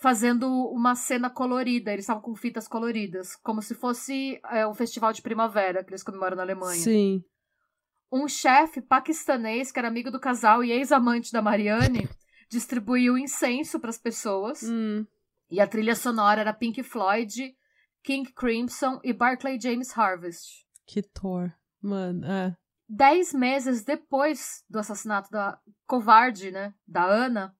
fazendo uma cena colorida. Eles estavam com fitas coloridas, como se fosse é, um festival de primavera que eles comemoram na Alemanha. Sim. Um chefe paquistanês, que era amigo do casal e ex-amante da Mariane, distribuiu incenso para as pessoas. Hum. E a trilha sonora era Pink Floyd, King Crimson e Barclay James Harvest. Que Thor. Mano, é. Dez meses depois do assassinato da covarde, né, da Ana,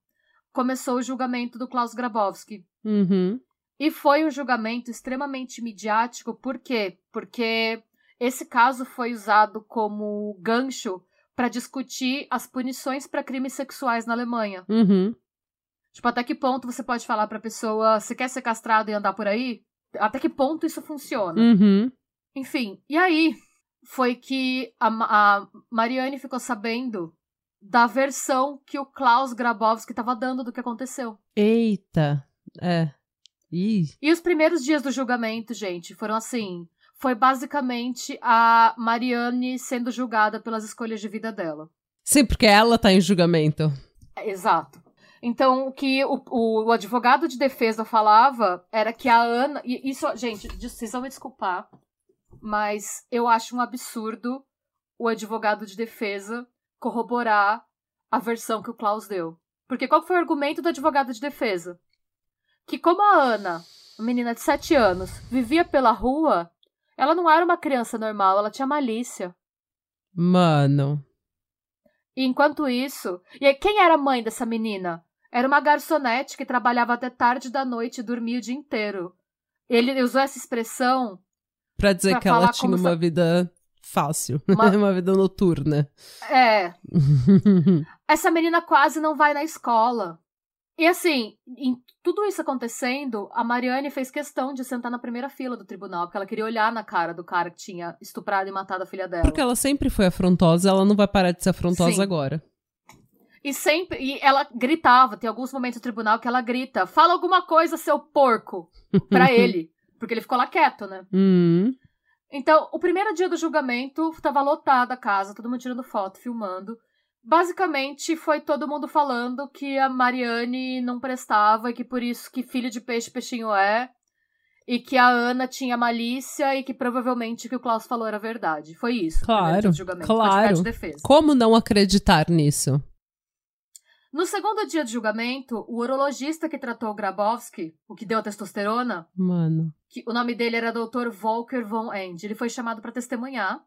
começou o julgamento do Klaus Grabowski. Uhum. E foi um julgamento extremamente midiático, por quê? Porque esse caso foi usado como gancho para discutir as punições para crimes sexuais na Alemanha. Uhum. Tipo, até que ponto você pode falar pra pessoa, você quer ser castrado e andar por aí? Até que ponto isso funciona? Uhum. Enfim, e aí foi que a, a Mariane ficou sabendo da versão que o Klaus Grabowski estava dando do que aconteceu. Eita. É. Ih. E os primeiros dias do julgamento, gente, foram assim. Foi basicamente a Mariane sendo julgada pelas escolhas de vida dela. Sim, porque ela tá em julgamento. É, Exato. Então, o que o, o, o advogado de defesa falava era que a Ana. E isso, gente, vocês vão me desculpar, mas eu acho um absurdo o advogado de defesa corroborar a versão que o Klaus deu. Porque qual foi o argumento do advogado de defesa? Que como a Ana, uma menina de 7 anos, vivia pela rua, ela não era uma criança normal, ela tinha malícia. Mano. E enquanto isso. E aí, quem era a mãe dessa menina? Era uma garçonete que trabalhava até tarde da noite e dormia o dia inteiro. Ele usou essa expressão. Pra dizer Pra que ela tinha uma se- vida fácil. Uma- Uma, vida noturna. É. Essa menina quase não vai na escola. E assim, em tudo isso acontecendo, a Mariane fez questão de sentar na primeira fila do tribunal, porque ela queria olhar na cara do cara que tinha estuprado e matado a filha dela. Porque ela sempre foi afrontosa, ela não vai parar de ser afrontosa Sim. agora. E sempre. E ela gritava, tem alguns momentos do tribunal que ela grita: fala alguma coisa, seu porco! Pra ele. Porque ele ficou lá quieto, né? Hum. Então, o primeiro dia do julgamento, tava lotada a casa, todo mundo tirando foto, filmando. basicamente foi todo mundo falando que a Mariane não prestava e que por isso que filho de peixe peixinho é e que a Ana tinha malícia e que provavelmente o que o Klaus falou era verdade. Foi isso. Claro, claro. Como não acreditar nisso? No segundo dia de julgamento, o urologista que tratou o Grabowski, o que deu a testosterona, mano, que o nome dele era Dr. Volker von End, ele foi chamado para testemunhar.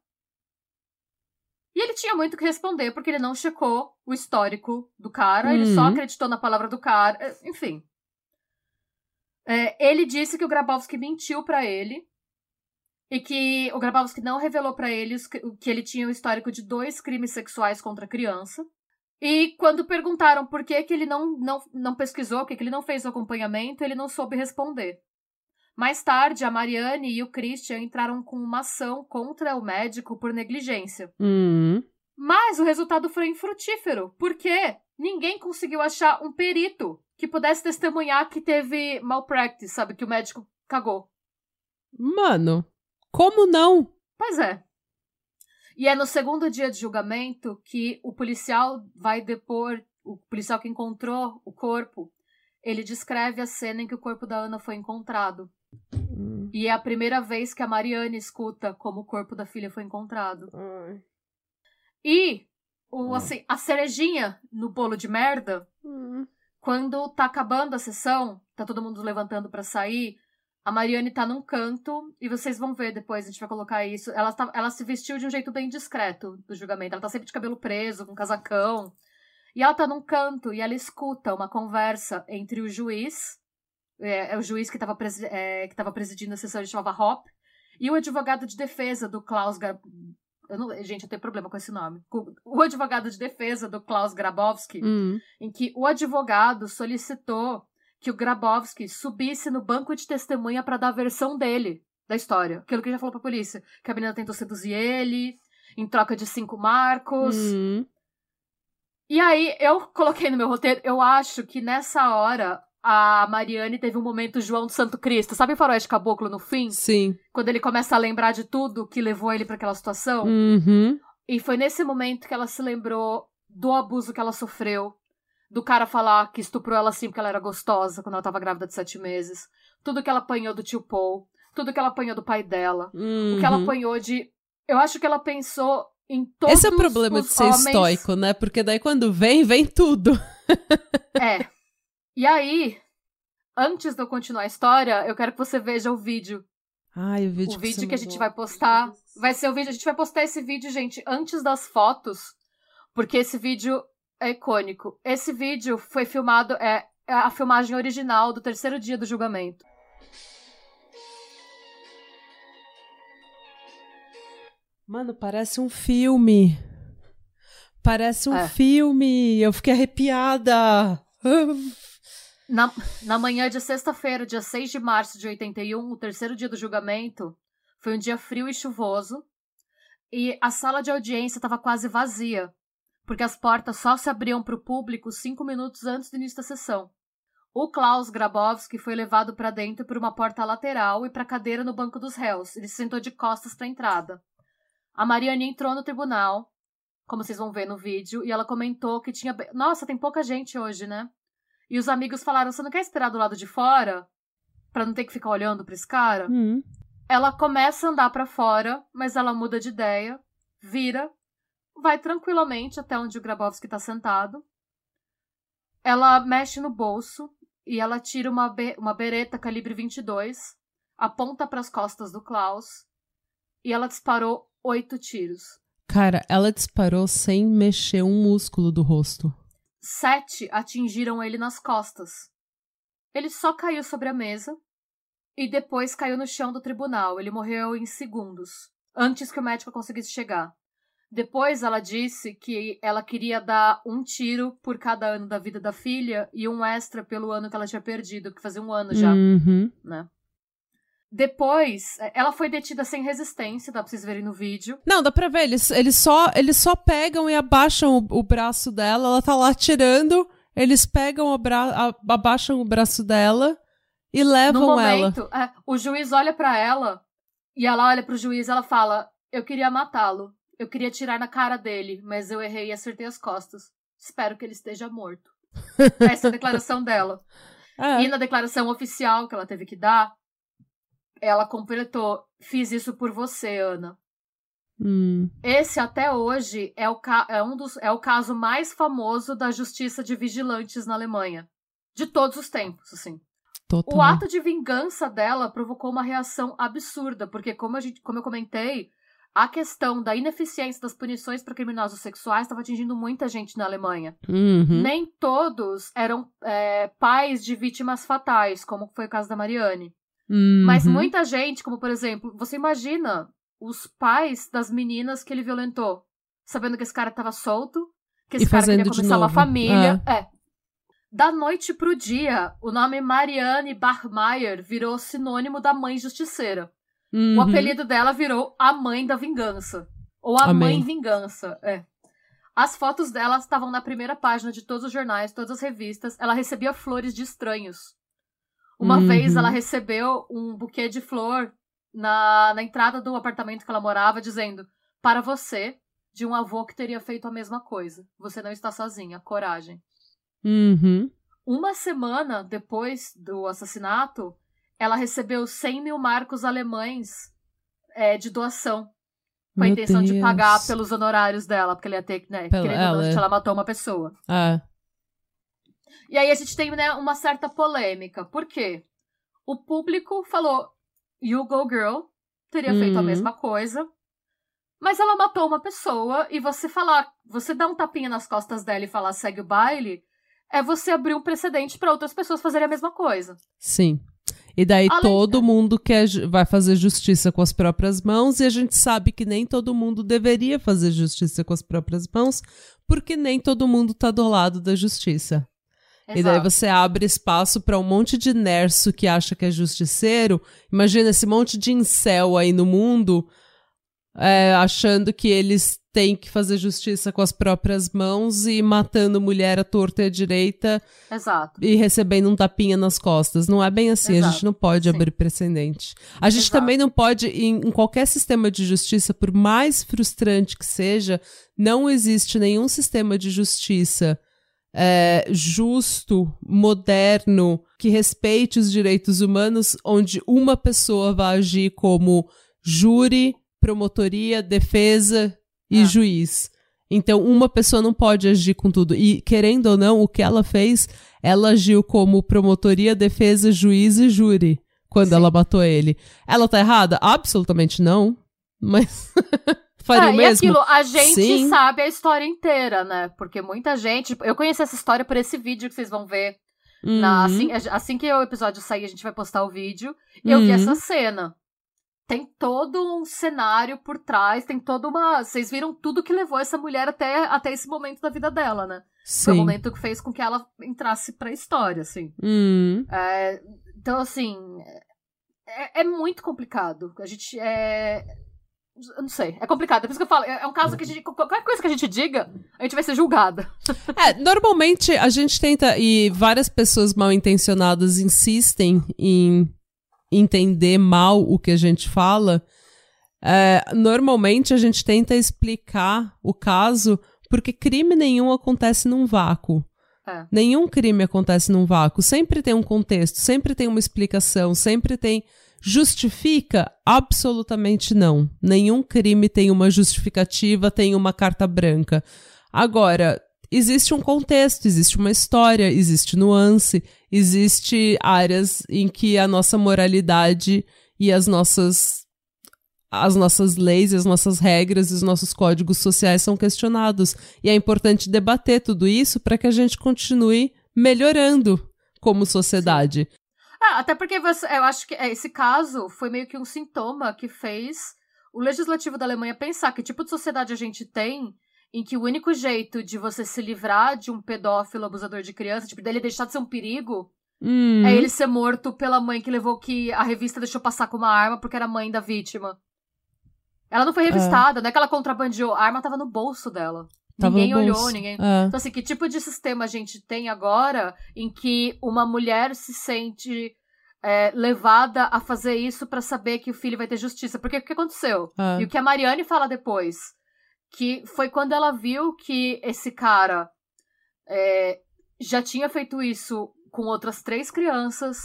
E ele tinha muito que responder porque ele não checou o histórico do cara, uhum. ele só uhum. acreditou na palavra do cara, é, enfim. É, ele disse que o Grabowski mentiu para ele e que o Grabowski não revelou para ele que ele tinha um histórico de dois crimes sexuais contra criança. E quando perguntaram por que, que ele não, não, não pesquisou, por que, que ele não fez o acompanhamento, ele não soube responder. Mais tarde, a Mariane e o Christian entraram com uma ação contra o médico por negligência. Uhum. Mas o resultado foi infrutífero, porque ninguém conseguiu achar um perito que pudesse testemunhar que teve malpractice, sabe? Que o médico cagou. Mano, como não? Pois é. E é no segundo dia de julgamento que o policial vai depor, o policial que encontrou o corpo, ele descreve a cena em que o corpo da Ana foi encontrado. Hum. E é a primeira vez que a Mariane escuta como o corpo da filha foi encontrado. Hum. E o, hum. assim, a cerejinha no bolo de merda, hum. quando tá acabando a sessão, tá todo mundo levantando para sair, a Mariane tá num canto, e vocês vão ver depois, a gente vai colocar isso. Ela, tá, ela se vestiu de um jeito bem discreto do julgamento. Ela tá sempre de cabelo preso, com casacão. E ela tá num canto e ela escuta uma conversa entre o juiz, é, é o juiz que estava presi é, que presidindo a sessão, ele chamava Hop, e o advogado de defesa do Klaus Gar... eu não, Gente, eu tenho problema com esse nome. O advogado de defesa do Klaus Grabowski, hum. em que o advogado solicitou que o Grabowski subisse no banco de testemunha para dar a versão dele da história. Aquilo que ele já falou pra polícia. Que a menina tentou seduzir ele, em troca de cinco marcos. Uhum. E aí, eu coloquei no meu roteiro, eu acho que nessa hora a Mariane teve um momento João do Santo Cristo. Sabe o faroeste caboclo no fim? Sim. Quando ele começa a lembrar de tudo que levou ele para aquela situação. Uhum. E foi nesse momento que ela se lembrou do abuso que ela sofreu, do cara falar que estuprou ela assim porque ela era gostosa quando ela tava grávida de sete meses. Tudo que ela apanhou do tio Paul. Tudo que ela apanhou do pai dela. Uhum. O que ela apanhou de. Eu acho que ela pensou em todos Esse é o problema de ser homens... estoico, né? Porque daí quando vem, vem tudo. é. E aí, antes de eu continuar a história, eu quero que você veja o vídeo. Ai, o vídeo, o que, vídeo que a gente vai postar. Vai ser o vídeo. A gente vai postar esse vídeo, gente, antes das fotos. Porque esse vídeo é icônico. Esse vídeo foi filmado, é, é a filmagem original do terceiro dia do julgamento. Mano, parece um filme. Parece um é. filme. Eu fiquei arrepiada. Na, na manhã de sexta-feira, dia 6 de março de 81, o terceiro dia do julgamento, foi um dia frio e chuvoso. E a sala de audiência estava quase vazia porque as portas só se abriam para o público cinco minutos antes do início da sessão. O Klaus Grabowski foi levado para dentro por uma porta lateral e para a cadeira no banco dos réus. Ele se sentou de costas para a entrada. A Mariane entrou no tribunal, como vocês vão ver no vídeo, e ela comentou que tinha. Nossa, tem pouca gente hoje, né? E os amigos falaram: Você não quer esperar do lado de fora? para não ter que ficar olhando para esse cara? Hum. Ela começa a andar para fora, mas ela muda de ideia, vira vai tranquilamente até onde o Grabowski está sentado. Ela mexe no bolso e ela tira uma, be uma bereta calibre 22, aponta para as costas do Klaus e ela disparou oito tiros. Cara, ela disparou sem mexer um músculo do rosto. Sete atingiram ele nas costas. Ele só caiu sobre a mesa e depois caiu no chão do tribunal. Ele morreu em segundos, antes que o médico conseguisse chegar. Depois ela disse que ela queria dar um tiro por cada ano da vida da filha e um extra pelo ano que ela tinha perdido, que fazia um ano já, uhum. né? Depois, é, ela foi detida sem resistência, dá pra vocês verem no vídeo. Não, dá pra ver, eles, eles, só, eles só pegam e abaixam o, o braço dela, ela tá lá atirando, eles pegam, o bra abaixam o braço dela e levam no momento, ela. É, o juiz olha para ela e ela olha pro juiz e ela fala: Eu queria matá-lo Eu queria tirar na cara dele, mas eu errei e acertei as costas. Espero que ele esteja morto. Essa é a declaração dela. É. E na declaração oficial que ela teve que dar, ela completou: Fiz isso por você, Ana. Hum. Esse até hoje é o, é um dos, é o caso mais famoso da justiça de vigilantes na Alemanha. De todos os tempos, assim. Total. O ato de vingança dela provocou uma reação absurda, porque, como, a gente, como eu comentei, a questão da ineficiência das punições para criminosos sexuais estava atingindo muita gente na Alemanha. Uhum. Nem todos eram é, pais de vítimas fatais, como foi o caso da Mariane. Mas Uhum. muita gente, como por exemplo, você imagina os pais das meninas que ele violentou, sabendo que esse cara tava solto, que esse E cara queria começar uma família. É. Da noite pro dia, o nome Marianne Bachmeier virou sinônimo da mãe justiceira. Uhum. O apelido dela virou a mãe da vingança. Ou a Amém. mãe vingança, é. As fotos dela estavam na primeira página de todos os jornais, todas as revistas. Ela recebia flores de estranhos. Uma Uhum. vez ela recebeu um buquê de flor na, na entrada do apartamento que ela morava, dizendo: Para você, de um avô que teria feito a mesma coisa. Você não está sozinha, coragem. Uhum. Uma semana depois do assassinato, ela recebeu 100 mil marcos alemães é, de doação. Com a Meu intenção de Deus. pagar pelos honorários dela, porque ela ia ter, né? Pela- querendo ou não, ela- gente, ela matou uma pessoa. É. E aí a gente tem né, uma certa polêmica. Por quê? O público falou: You Go Girl teria feito a Uhum. mesma coisa. Mas ela matou uma pessoa e você falar, você dar um tapinha nas costas dela e falar segue o baile, é você abrir um precedente para outras pessoas fazerem a mesma coisa. Sim. E daí Além- todo mundo quer, vai fazer justiça com as próprias mãos, e a gente sabe que nem todo mundo deveria fazer justiça com as próprias mãos, porque nem todo mundo tá do lado da justiça. E daí Exato. você abre espaço pra um monte de nerso que acha que é justiceiro. Imagina esse monte de incel aí no mundo, é, achando que eles têm que fazer justiça com as próprias mãos e matando mulher à torta e à direita Exato. e recebendo um tapinha nas costas. Não é bem assim, a Exato, gente não pode sim. abrir precedente. A gente Exato. também não pode, em, em qualquer sistema de justiça, por mais frustrante que seja, não existe nenhum sistema de justiça é, justo, moderno, que respeite os direitos humanos, onde uma pessoa vai agir como júri, promotoria, defesa e É. juiz. Então, uma pessoa não pode agir com tudo. E, querendo ou não, o que ela fez, ela agiu como promotoria, defesa, juiz e júri quando Sim. ela matou ele. Ela tá errada? Absolutamente não. Mas faria É, o e mesmo? aquilo, a gente Sim. sabe a história inteira, né? Porque muita gente. Eu conheci essa história por esse vídeo que vocês vão ver. Na- Uhum. assim, assim que o episódio sair, a gente vai postar o vídeo. Eu vi Uhum. essa cena. Tem todo um cenário por trás, tem toda uma. Vocês viram tudo que levou essa mulher até, até esse momento da vida dela, né? Foi o Sim. momento que fez com que ela entrasse pra história, assim. Hum. É, então, assim. É, é muito complicado. A gente. É, eu não sei. É complicado. É por isso que eu falo. É é um caso que a gente. Qualquer coisa que a gente diga, a gente vai ser julgada. É, normalmente a gente tenta, e várias pessoas mal intencionadas insistem em entender mal o que a gente fala. É, normalmente a gente tenta explicar o caso porque crime nenhum acontece num vácuo. É. Nenhum crime acontece num vácuo. Sempre tem um contexto, sempre tem uma explicação, sempre tem. Justifica? Absolutamente não. Nenhum crime tem uma justificativa, tem uma carta branca. Agora, existe um contexto, existe uma história, existe nuance, existe áreas em que a nossa moralidade e as nossas as nossas leis, as nossas regras e os nossos códigos sociais são questionados. E é importante debater tudo isso para que a gente continue melhorando como sociedade. Ah, até porque você, eu acho que é, esse caso foi meio que um sintoma que fez o legislativo da Alemanha pensar que tipo de sociedade a gente tem em que o único jeito de você se livrar de um pedófilo abusador de criança, tipo, dele deixar de ser um perigo, Hum, é ele ser morto pela mãe que levou que a revista deixou passar com uma arma porque era mãe da vítima. Ela não foi revistada, não é que ela contrabandeou, a arma tava no bolso dela. tava ninguém olhou, ninguém. É. Então, assim, que tipo de sistema a gente tem agora em que uma mulher se sente é, levada a fazer isso pra saber que o filho vai ter justiça? Porque o que aconteceu? É. E o que a Mariane fala depois? Que foi quando ela viu que esse cara é, já tinha feito isso com outras três crianças,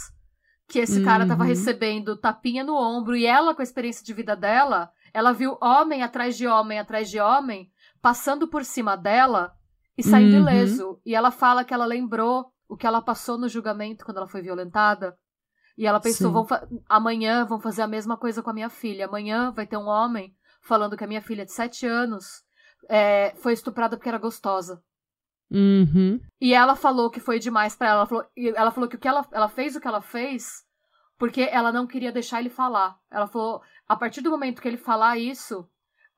que esse uhum. cara tava recebendo tapinha no ombro, e ela, com a experiência de vida dela, ela viu homem atrás de homem atrás de homem, passando por cima dela e saindo uhum. ileso. E ela fala que ela lembrou o que ela passou no julgamento quando ela foi violentada. E ela pensou, vão amanhã vão fazer a mesma coisa com a minha filha. Amanhã vai ter um homem falando que a minha filha de sete anos é, foi estuprada porque era gostosa. Uhum. E ela falou que foi demais para ela. Ela falou, ela falou que, o que ela, ela fez o que ela fez porque ela não queria deixar ele falar. Ela falou: a partir do momento que ele falar isso,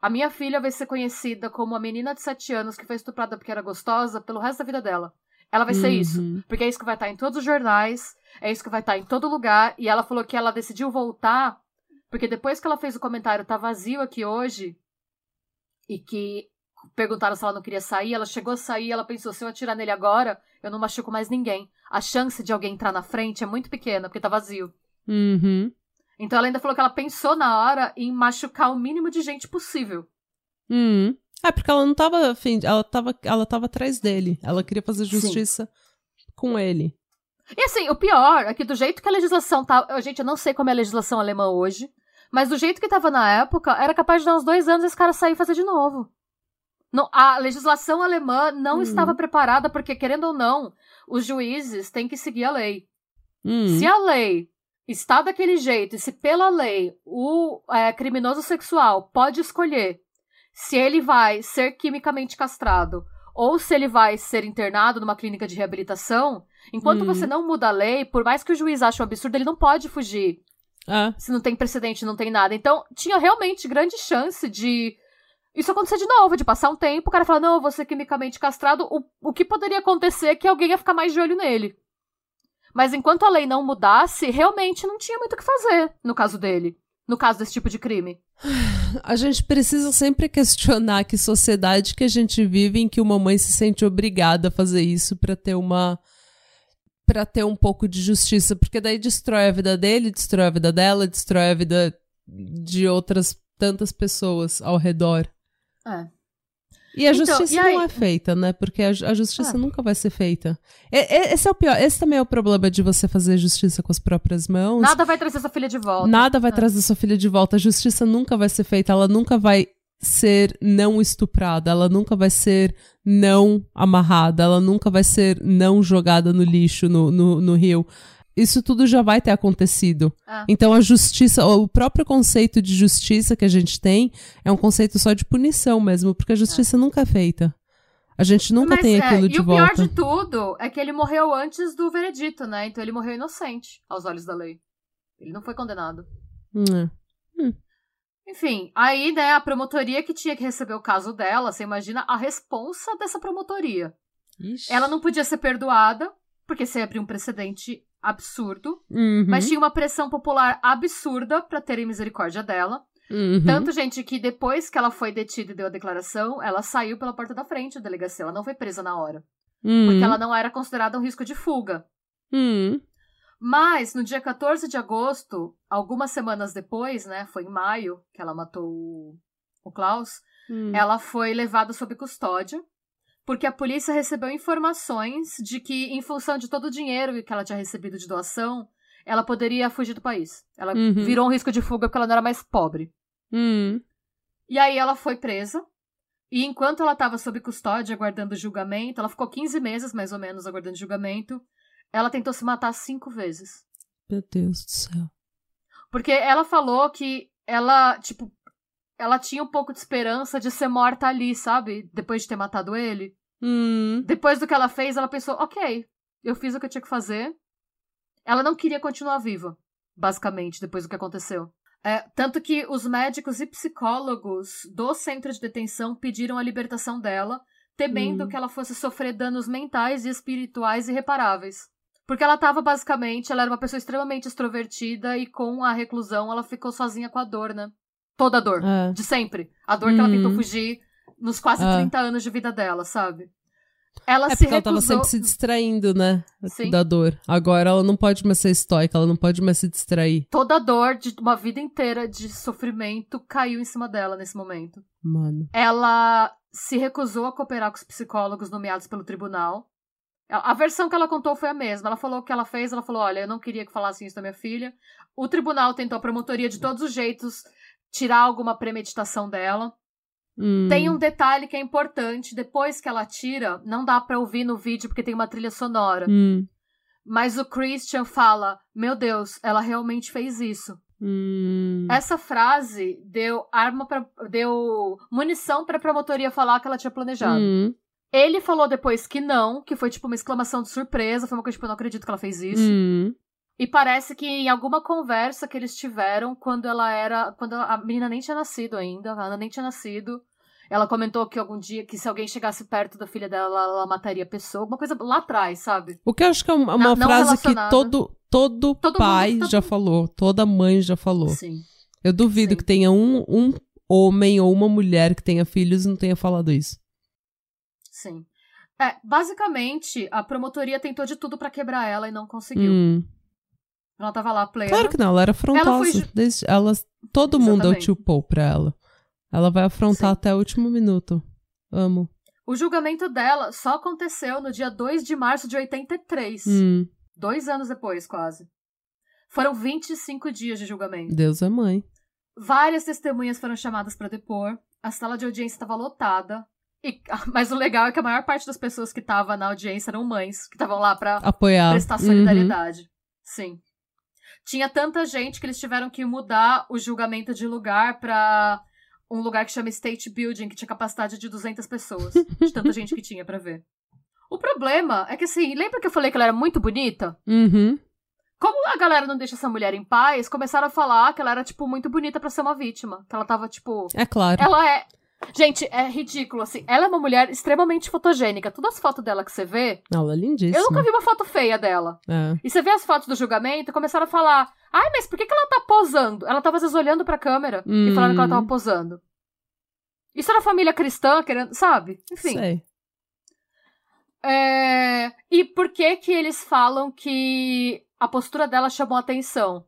a minha filha vai ser conhecida como a menina de sete anos que foi estuprada porque era gostosa pelo resto da vida dela. Ela vai ser uhum. isso. Porque é isso que vai estar em todos os jornais, é isso que vai estar em todo lugar. E ela falou que ela decidiu voltar, porque depois que ela fez o comentário, tá vazio aqui hoje, e que perguntaram se ela não queria sair, ela chegou a sair, ela pensou, se eu atirar nele agora, eu não machuco mais ninguém. A chance de alguém entrar na frente é muito pequena, porque tá vazio. Uhum. Então ela ainda falou que ela pensou na hora em machucar o mínimo de gente possível. Uhum. É, porque ela não tava afim, ela tava, ela tava atrás dele. Ela queria fazer justiça Sim. com ele. E assim, o pior é que do jeito que a legislação tá. Gente, eu não sei como é a legislação alemã hoje, mas do jeito que tava na época, era capaz de dar uns dois anos esse cara sair e fazer de novo. Não, a legislação alemã não hum. estava preparada, porque, querendo ou não, os juízes têm que seguir a lei. Hum. Se a lei está daquele jeito, e se pela lei o é, criminoso sexual pode escolher se ele vai ser quimicamente castrado ou se ele vai ser internado numa clínica de reabilitação, enquanto hum. você não muda a lei, por mais que o juiz ache um absurdo, ele não pode fugir. Ah. Se não tem precedente, não tem nada. Então, tinha realmente grande chance de isso acontecer de novo, de passar um tempo, o cara fala, não, eu vou ser quimicamente castrado. O, o que poderia acontecer é que alguém ia ficar mais de olho nele. Mas enquanto a lei não mudasse, realmente não tinha muito o que fazer no caso dele. No caso desse tipo de crime. A gente precisa sempre questionar que sociedade que a gente vive em que uma mãe se sente obrigada a fazer isso para ter uma para ter um pouco de justiça, porque daí destrói a vida dele, destrói a vida dela, destrói a vida de outras tantas pessoas ao redor. É. E a então, justiça e não é feita, né? Porque a, a justiça ah. nunca vai ser feita. esse é o pior. Esse também é o problema de você fazer justiça com as próprias mãos. Nada vai trazer sua filha de volta. Nada vai ah. trazer sua filha de volta. A justiça nunca vai ser feita. Ela nunca vai ser não estuprada. Ela nunca vai ser não amarrada. Ela nunca vai ser não jogada no lixo, no, no, no rio isso tudo já vai ter acontecido. Ah. Então a justiça, o próprio conceito de justiça que a gente tem é um conceito só de punição mesmo, porque a justiça ah. nunca é feita. A gente nunca Mas, tem é, aquilo de volta. E o pior de tudo é que ele morreu antes do veredito, né? Então ele morreu inocente aos olhos da lei. Ele não foi condenado. Hum. Hum. Enfim, aí, né, a promotoria que tinha que receber o caso dela, você imagina a responsa dessa promotoria. Ixi. Ela não podia ser perdoada, porque você abriu um precedente absurdo, uhum. mas tinha uma pressão popular absurda para terem misericórdia dela. Uhum. Tanto, gente, que depois que ela foi detida e deu a declaração, ela saiu pela porta da frente da delegacia. Ela não foi presa na hora. Uhum. Porque ela não era considerada um risco de fuga. Uhum. Mas, no dia 14 de agosto, algumas semanas depois, né? Foi em maio que ela matou o, o Klaus. Hum. Ela foi levada sob custódia porque a polícia recebeu informações de que, em função de todo o dinheiro que ela tinha recebido de doação, ela poderia fugir do país. Ela uhum. virou um risco de fuga porque ela não era mais pobre. Uhum. E aí ela foi presa. E enquanto ela estava sob custódia, aguardando julgamento, ela ficou 15 meses, mais ou menos, aguardando julgamento. Ela tentou se matar cinco vezes. Meu Deus do céu. Porque ela falou que ela, tipo, ela tinha um pouco de esperança de ser morta ali, sabe? Depois de ter matado ele. Hum. Depois do que ela fez, ela pensou: ok, eu fiz o que eu tinha que fazer. Ela não queria continuar viva, basicamente, depois do que aconteceu. É, tanto que os médicos e psicólogos do centro de detenção pediram a libertação dela, temendo hum. que ela fosse sofrer danos mentais e espirituais irreparáveis. Porque ela estava basicamente, ela era uma pessoa extremamente extrovertida e com a reclusão ela ficou sozinha com a dor, né? Toda a dor. É. De sempre. A dor que ela tentou uhum. fugir nos quase é. 30 anos de vida dela, sabe? Ela É se porque ela tava recusou. sempre se distraindo, né? Sim. Da dor. Agora ela não pode mais ser estoica, ela não pode mais se distrair. Toda a dor de uma vida inteira de sofrimento caiu em cima dela nesse momento. Mano. Ela se recusou a cooperar com os psicólogos nomeados pelo tribunal. A a versão que ela contou foi a mesma. Ela falou o que ela fez, ela falou: olha, eu não queria que falassem isso da minha filha. O tribunal tentou a promotoria de todos os jeitos tirar alguma premeditação dela. Hum. Tem um detalhe que é importante: depois que ela tira, não dá pra ouvir no vídeo porque tem uma trilha sonora. Hum. Mas o Christian fala: Meu Deus, ela realmente fez isso. Hum. Essa frase deu arma para deu munição pra promotoria falar que ela tinha planejado. Hum. Ele falou depois que não, que foi tipo uma exclamação de surpresa, foi uma coisa tipo, eu não acredito que ela fez isso. Hum. E parece que em alguma conversa que eles tiveram quando ela era, quando a menina nem tinha nascido ainda, a Ana nem tinha nascido, ela comentou que algum dia que se alguém chegasse perto da filha dela, ela mataria a pessoa, alguma coisa lá atrás, sabe? O que eu acho que é uma, uma não frase que todo, todo, Todo pai mundo- todo já falou, toda mãe já falou. Sim. Eu duvido Sim. que tenha um, um homem ou uma mulher que tenha filhos e não tenha falado isso. Sim. É, basicamente, a promotoria tentou de tudo pra quebrar ela e não conseguiu. Hum. Ela tava lá plena. Claro que não, ela era afrontosa. foi ju- Desde, ela, todo mundo é o Exatamente. tio Paul pra ela. Ela vai afrontar Sim. até o último minuto. Amo. O julgamento dela só aconteceu no dia 2 de março de 83. Hum, Dois anos depois, quase. Foram 25 dias de julgamento. Deus é mãe. Várias testemunhas foram chamadas pra depor. A sala de audiência estava lotada. E, mas o legal é que a maior parte das pessoas que estavam na audiência eram mães, que estavam lá pra Apoiar. prestar Uhum. solidariedade. Sim. Tinha tanta gente que eles tiveram que mudar o julgamento de lugar pra um lugar que chama State Building, que tinha capacidade de 200 pessoas. de tanta gente que tinha pra ver. O problema é que, assim, lembra que eu falei que ela era muito bonita? Uhum. Como a galera não deixa essa mulher em paz, começaram a falar que ela era, tipo, muito bonita pra ser uma vítima. Que ela tava, tipo. É claro. Ela é. Gente, é ridículo, assim. Ela é uma mulher extremamente fotogênica. Todas as fotos dela que você vê. Ela é lindíssima. Eu nunca vi uma foto feia dela. É. E você vê as fotos do julgamento e começaram a falar: ai, mas por que, que ela tá posando? Ela tava às vezes olhando pra câmera e Hum. falando que ela tava posando. Isso era família cristã, querendo, sabe? Enfim. Sei. É... E por que que eles falam que a postura dela chamou atenção?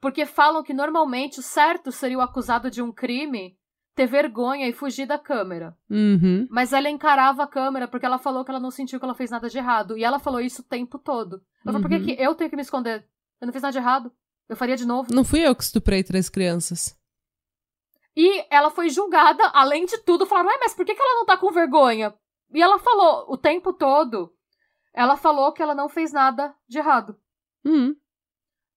Porque falam que normalmente o certo seria o acusado de um crime ter vergonha e fugir da câmera. Uhum. Mas ela encarava a câmera porque ela falou que ela não sentiu que ela fez nada de errado. E ela falou isso o tempo todo. Ela falou, por que, Uhum. que eu tenho que me esconder? Eu não fiz nada de errado. Eu faria de novo. Não fui eu que estuprei três crianças. E ela foi julgada, além de tudo, falaram, ué, mas por que, que ela não tá com vergonha? E ela falou, o tempo todo, ela falou que ela não fez nada de errado. Hum.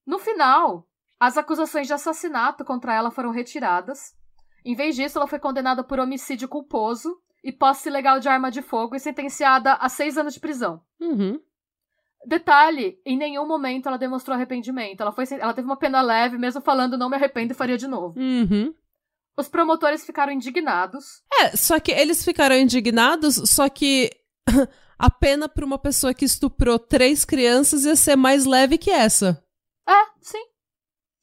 No final, as acusações de assassinato contra ela foram retiradas. Em vez disso, ela foi condenada por homicídio culposo e posse ilegal de arma de fogo e sentenciada a seis anos de prisão. Uhum. Detalhe, em nenhum momento ela demonstrou arrependimento. Ela, foi, ela teve uma pena leve, mesmo falando não me arrependo e faria de novo. Uhum. Os promotores ficaram indignados. É, só que eles ficaram indignados, só que a pena pra uma pessoa que estuprou três crianças ia ser mais leve que essa. É, sim,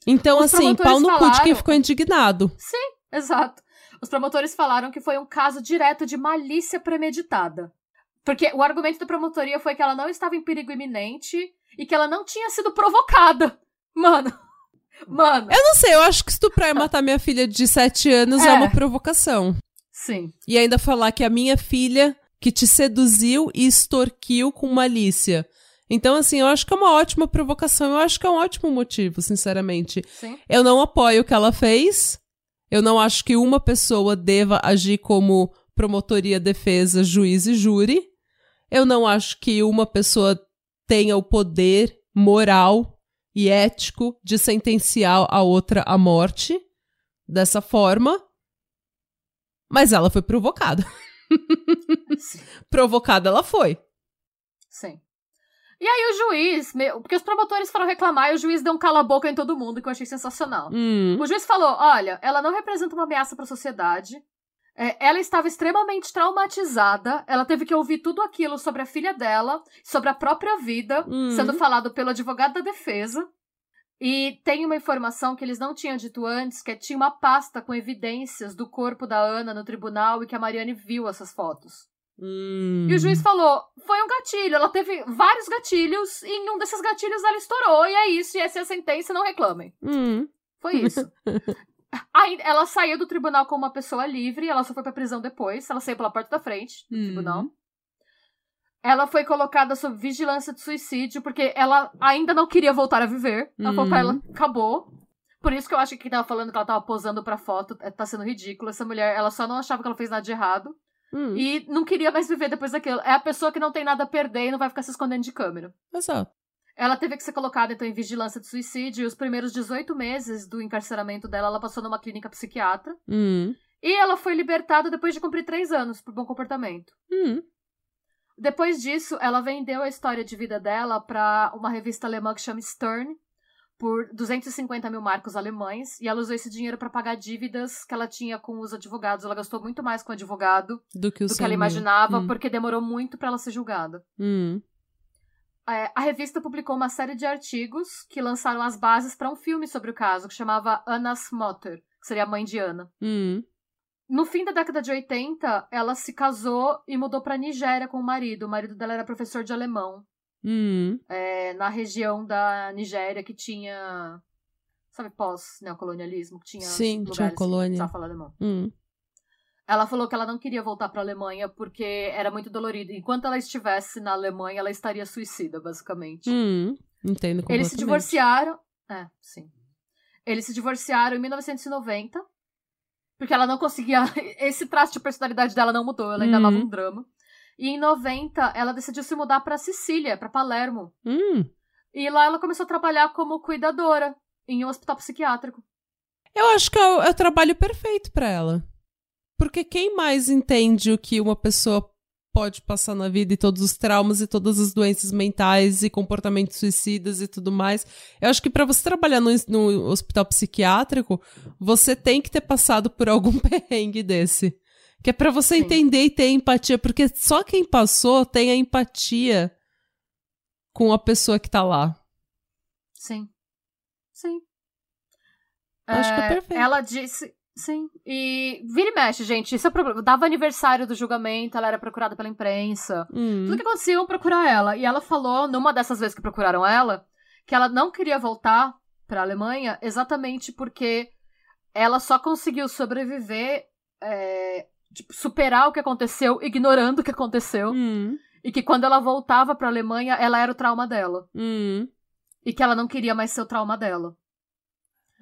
Então, Os assim, pau no cu de quem falaram- ficou indignado. sim, exato. Os promotores falaram que foi um caso direto de malícia premeditada. Porque o argumento da promotoria foi que ela não estava em perigo iminente e que ela não tinha sido provocada. Mano. Mano. Eu não sei, eu acho que estuprar e matar minha filha de sete anos é, É. uma provocação. Sim. E ainda falar que a minha filha que te seduziu e extorquiu com malícia. Então, assim, eu acho que é uma ótima provocação. Eu acho que é um ótimo motivo, sinceramente. Sim. Eu não apoio o que ela fez. Eu não acho que uma pessoa deva agir como promotoria, defesa, juiz e júri. Eu não acho que uma pessoa tenha o poder moral e ético de sentenciar a outra à morte dessa forma. Mas ela foi provocada. Provocada ela foi. Sim. E aí o juiz, meu- porque os promotores foram reclamar e o juiz deu um cala-boca em todo mundo, que eu achei sensacional. Hum. O juiz falou: olha, ela não representa uma ameaça para a sociedade. É, ela estava extremamente traumatizada. Ela teve que ouvir tudo aquilo sobre a filha dela, sobre a própria vida, Hum. sendo falado pelo advogado da defesa. E tem uma informação que eles não tinham dito antes, que tinha uma pasta com evidências do corpo da Ana no tribunal e que a Mariane viu essas fotos. Hum. E o juiz falou: foi um gatilho. Ela teve vários gatilhos, e em um desses gatilhos ela estourou, e é isso, e essa é a sentença, não reclamem. Hum. Foi isso. Aí ela saiu do tribunal como uma pessoa livre, ela só foi pra prisão depois. Ela saiu pela porta da frente do Hum. tribunal. Ela foi colocada sob vigilância de suicídio, porque ela ainda não queria voltar a viver. Ela falou pra Hum. ela, acabou. Por isso que eu acho que quem tava falando que ela tava posando pra foto é, tá sendo ridículo. Essa mulher, ela só não achava que ela fez nada de errado. Hum. E não queria mais viver depois daquilo. É a pessoa que não tem nada a perder e não vai ficar se escondendo de câmera. Exato. Ela teve que ser colocada, então, em vigilância de suicídio. E os primeiros 18 meses do encarceramento dela, ela passou numa clínica psiquiatra. Hum. E ela foi libertada depois de cumprir três anos por bom comportamento. Hum. Depois disso, ela vendeu a história de vida dela para uma revista alemã que chama Stern por 250 mil marcos alemães. E ela usou esse dinheiro para pagar dívidas que ela tinha com os advogados. Ela gastou muito mais com o advogado Do que do que ela imaginava, Hum. porque demorou muito para ela ser julgada. Hum. É, a revista publicou uma série de artigos que lançaram as bases para um filme sobre o caso, que chamava Anna's Mutter, que seria a mãe de Ana. Hum. No fim da década de 80, ela se casou e mudou para Nigéria com o marido. O marido dela era professor de alemão, Hum. é, na região da Nigéria que tinha. Sabe, pós-neocolonialismo? Que tinha Sim, lugares tinha que colônia. precisava falar alemão. Hum. Ela falou que ela não queria voltar para a Alemanha porque era muito dolorido. Enquanto ela estivesse na Alemanha, ela estaria suicida, basicamente. Hum. Entendo. Eles se divorciaram. É, sim. Eles se divorciaram em 1990. Porque ela não conseguia. Esse traço de personalidade dela não mudou, ela ainda Uhum. amava um drama. E em 90, ela decidiu se mudar pra Sicília, pra Palermo. Hum. E lá ela começou a trabalhar como cuidadora em um hospital psiquiátrico. Eu acho que é o, é o trabalho perfeito pra ela. Porque quem mais entende o que uma pessoa pode passar na vida e todos os traumas e todas as doenças mentais e comportamentos suicidas e tudo mais. Eu acho que pra você trabalhar no, no hospital psiquiátrico, você tem que ter passado por algum perrengue desse. Que é pra você Sim. entender e ter empatia, porque só quem passou tem a empatia com a pessoa que tá lá. Sim. Sim. Acho que é perfeito. Ela disse. Sim. E vira e mexe, gente. Isso é o problema. Dava aniversário do julgamento, ela era procurada pela imprensa. Hum. Tudo que acontecia, iam procurar ela. E ela falou, numa dessas vezes que procuraram ela, que ela não queria voltar pra Alemanha exatamente porque ela só conseguiu sobreviver, é, tipo, superar o que aconteceu, ignorando o que aconteceu. Hum. E que quando ela voltava pra Alemanha, ela era o trauma dela. Hum. E que ela não queria mais ser o trauma dela.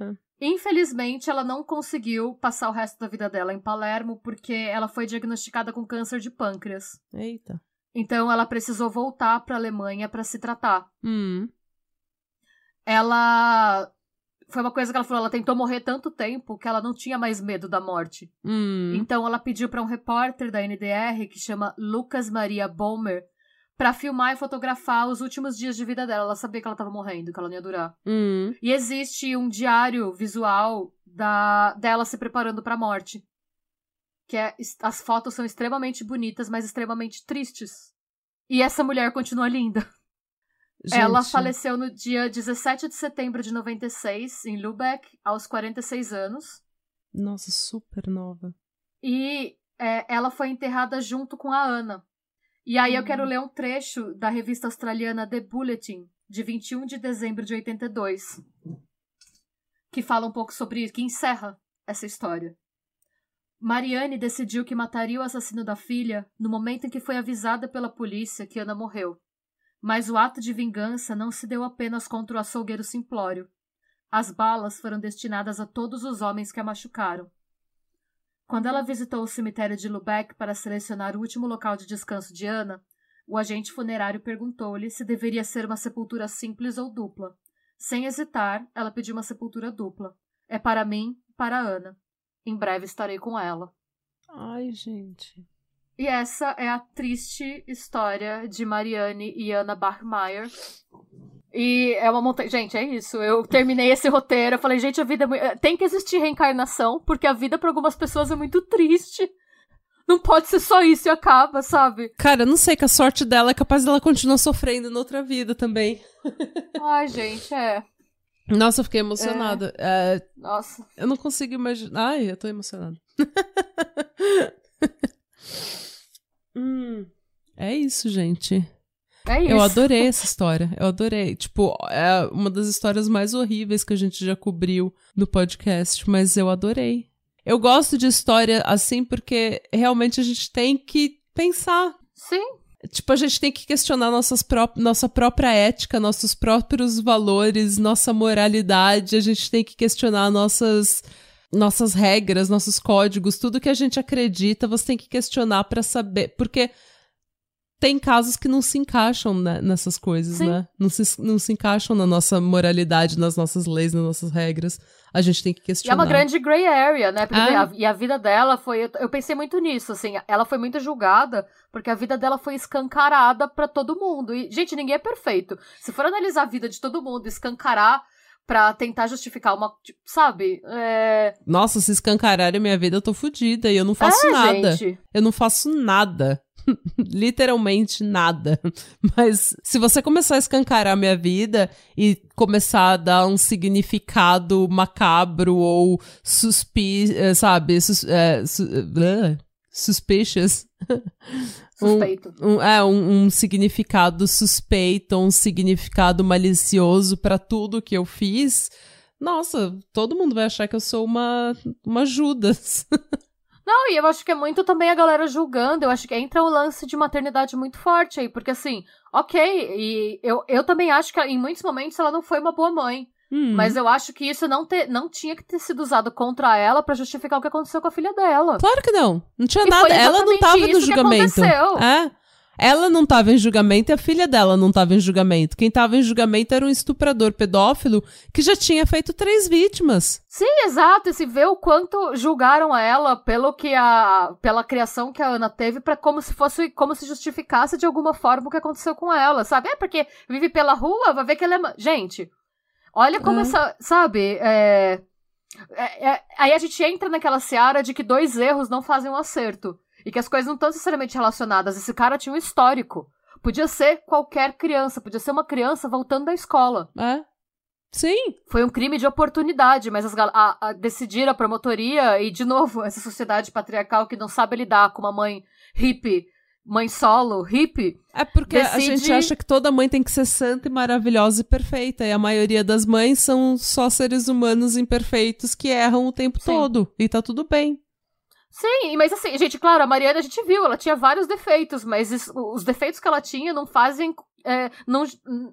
Hum. Infelizmente, ela não conseguiu passar o resto da vida dela em Palermo porque ela foi diagnosticada com câncer de pâncreas. Eita. Então ela precisou voltar para a Alemanha para se tratar. Hum. Ela foi uma coisa que ela falou, ela tentou morrer tanto tempo que ela não tinha mais medo da morte. Hum. Então ela pediu para um repórter da NDR que chama Lucas Maria Bomer para filmar e fotografar os últimos dias de vida dela. Ela sabia que ela estava morrendo, que ela não ia durar. Hum. E existe um diário visual da dela se preparando para a morte. Que é, as fotos são extremamente bonitas, mas extremamente tristes. E essa mulher continua linda. Ela Gente, faleceu no dia 17 de setembro de 96, em Lübeck, aos 46 anos. Nossa, super nova. E é, ela foi enterrada junto com a Ana. E aí eu quero ler um trecho da revista australiana The Bulletin, de 21 de dezembro de 82, que fala um pouco sobre isso, que encerra essa história. Marianne decidiu que mataria o assassino da filha no momento em que foi avisada pela polícia que Ana morreu. Mas o ato de vingança não se deu apenas contra o açougueiro simplório. As balas foram destinadas a todos os homens que a machucaram. Quando ela visitou o cemitério de Lubeck para selecionar o último local de descanso de Ana, o agente funerário perguntou-lhe se deveria ser uma sepultura simples ou dupla. Sem hesitar, ela pediu uma sepultura dupla. É para mim, para Ana. Em breve estarei com ela. Ai, gente. E essa é a triste história de Marianne e Ana Bachmeier. E é uma montanha. Gente, é isso. Eu terminei esse roteiro. Eu falei, gente, a vida é muito... tem que existir reencarnação, porque a vida para algumas pessoas é muito triste. Não pode ser só isso e acaba, sabe? Cara, eu não sei que a sorte dela é capaz dela continuar sofrendo na outra vida também. Ai, gente, é. Nossa, eu fiquei emocionada. É, Nossa. eu não consigo imaginar. Ai, eu tô emocionada. Hum. É isso, gente. É isso. Eu adorei essa história. Eu adorei. Tipo, é uma das histórias mais horríveis que a gente já cobriu no podcast, mas eu adorei. Eu gosto de história assim porque realmente a gente tem que pensar. Sim. Tipo, a gente tem que questionar nossas pró nossa própria ética, nossos próprios valores, nossa moralidade. A gente tem que questionar nossas nossas regras, nossos códigos, tudo que a gente acredita, você tem que questionar para saber, porque tem casos que não se encaixam né, nessas coisas, Sim. né? Não se, não se encaixam na nossa moralidade, nas nossas leis, nas nossas regras. A gente tem que E é questionar. uma grande gray area, né? Porque Ah. a- e a vida dela foi. eu- pensei muito nisso, assim. Ela foi muito julgada porque a vida dela foi escancarada pra todo mundo. E, gente, ninguém é perfeito. Se for analisar a vida de todo mundo, escancarar pra tentar justificar uma. tipo, Sabe? É. Nossa, se escancararem minha vida, eu tô fodida e eu não faço é, nada. Gente. Eu não faço nada. Literalmente nada. Mas se você começar a escancarar minha vida e começar a dar um significado macabro ou suspi... eh, sabe? Sus, é, su, bleh, suspicious. Suspeito. Um, é, um, um significado suspeito, um significado malicioso pra tudo que eu fiz. Nossa, todo mundo vai achar que eu sou uma, uma Judas. Não, e eu acho que é muito também a galera julgando. Eu acho que entra o lance de maternidade muito forte aí. Porque, assim, ok, e eu, eu também acho que em muitos momentos ela não foi uma boa mãe. Hum. Mas eu acho que isso não, te, não tinha que ter sido usado contra ela pra justificar o que aconteceu com a filha dela. Claro que não. Não tinha E nada. Ela não tava no julgamento. É. Ela não tava em julgamento e a filha dela não tava em julgamento. Quem tava em julgamento era um estuprador pedófilo que já tinha feito três vítimas. Sim, exato. E se vê o quanto julgaram ela pelo que a. pela criação que a Ana teve, para como se fosse. como se justificasse de alguma forma o que aconteceu com ela, sabe? É porque vive pela rua, vai ver que ela é. Gente, olha como essa. Sabe? É... é- é- Aí a gente entra naquela seara de que dois erros não fazem um acerto. E que as coisas não estão necessariamente relacionadas. Esse cara tinha um histórico. Podia ser qualquer criança, podia ser uma criança voltando da escola. É. Sim. Foi um crime de oportunidade, mas as, a, a, decidiram a promotoria e, de novo, essa sociedade patriarcal que não sabe lidar com uma mãe hippie, mãe solo, hippie. É porque a Decide- gente acha que toda mãe tem que ser santa e maravilhosa e perfeita. E a maioria das mães são só seres humanos imperfeitos que erram o tempo Sim. todo. E tá tudo bem. Sim, mas assim, gente, claro, a Mariana a gente viu, ela tinha vários defeitos, mas isso- os defeitos que ela tinha não fazem. é, não,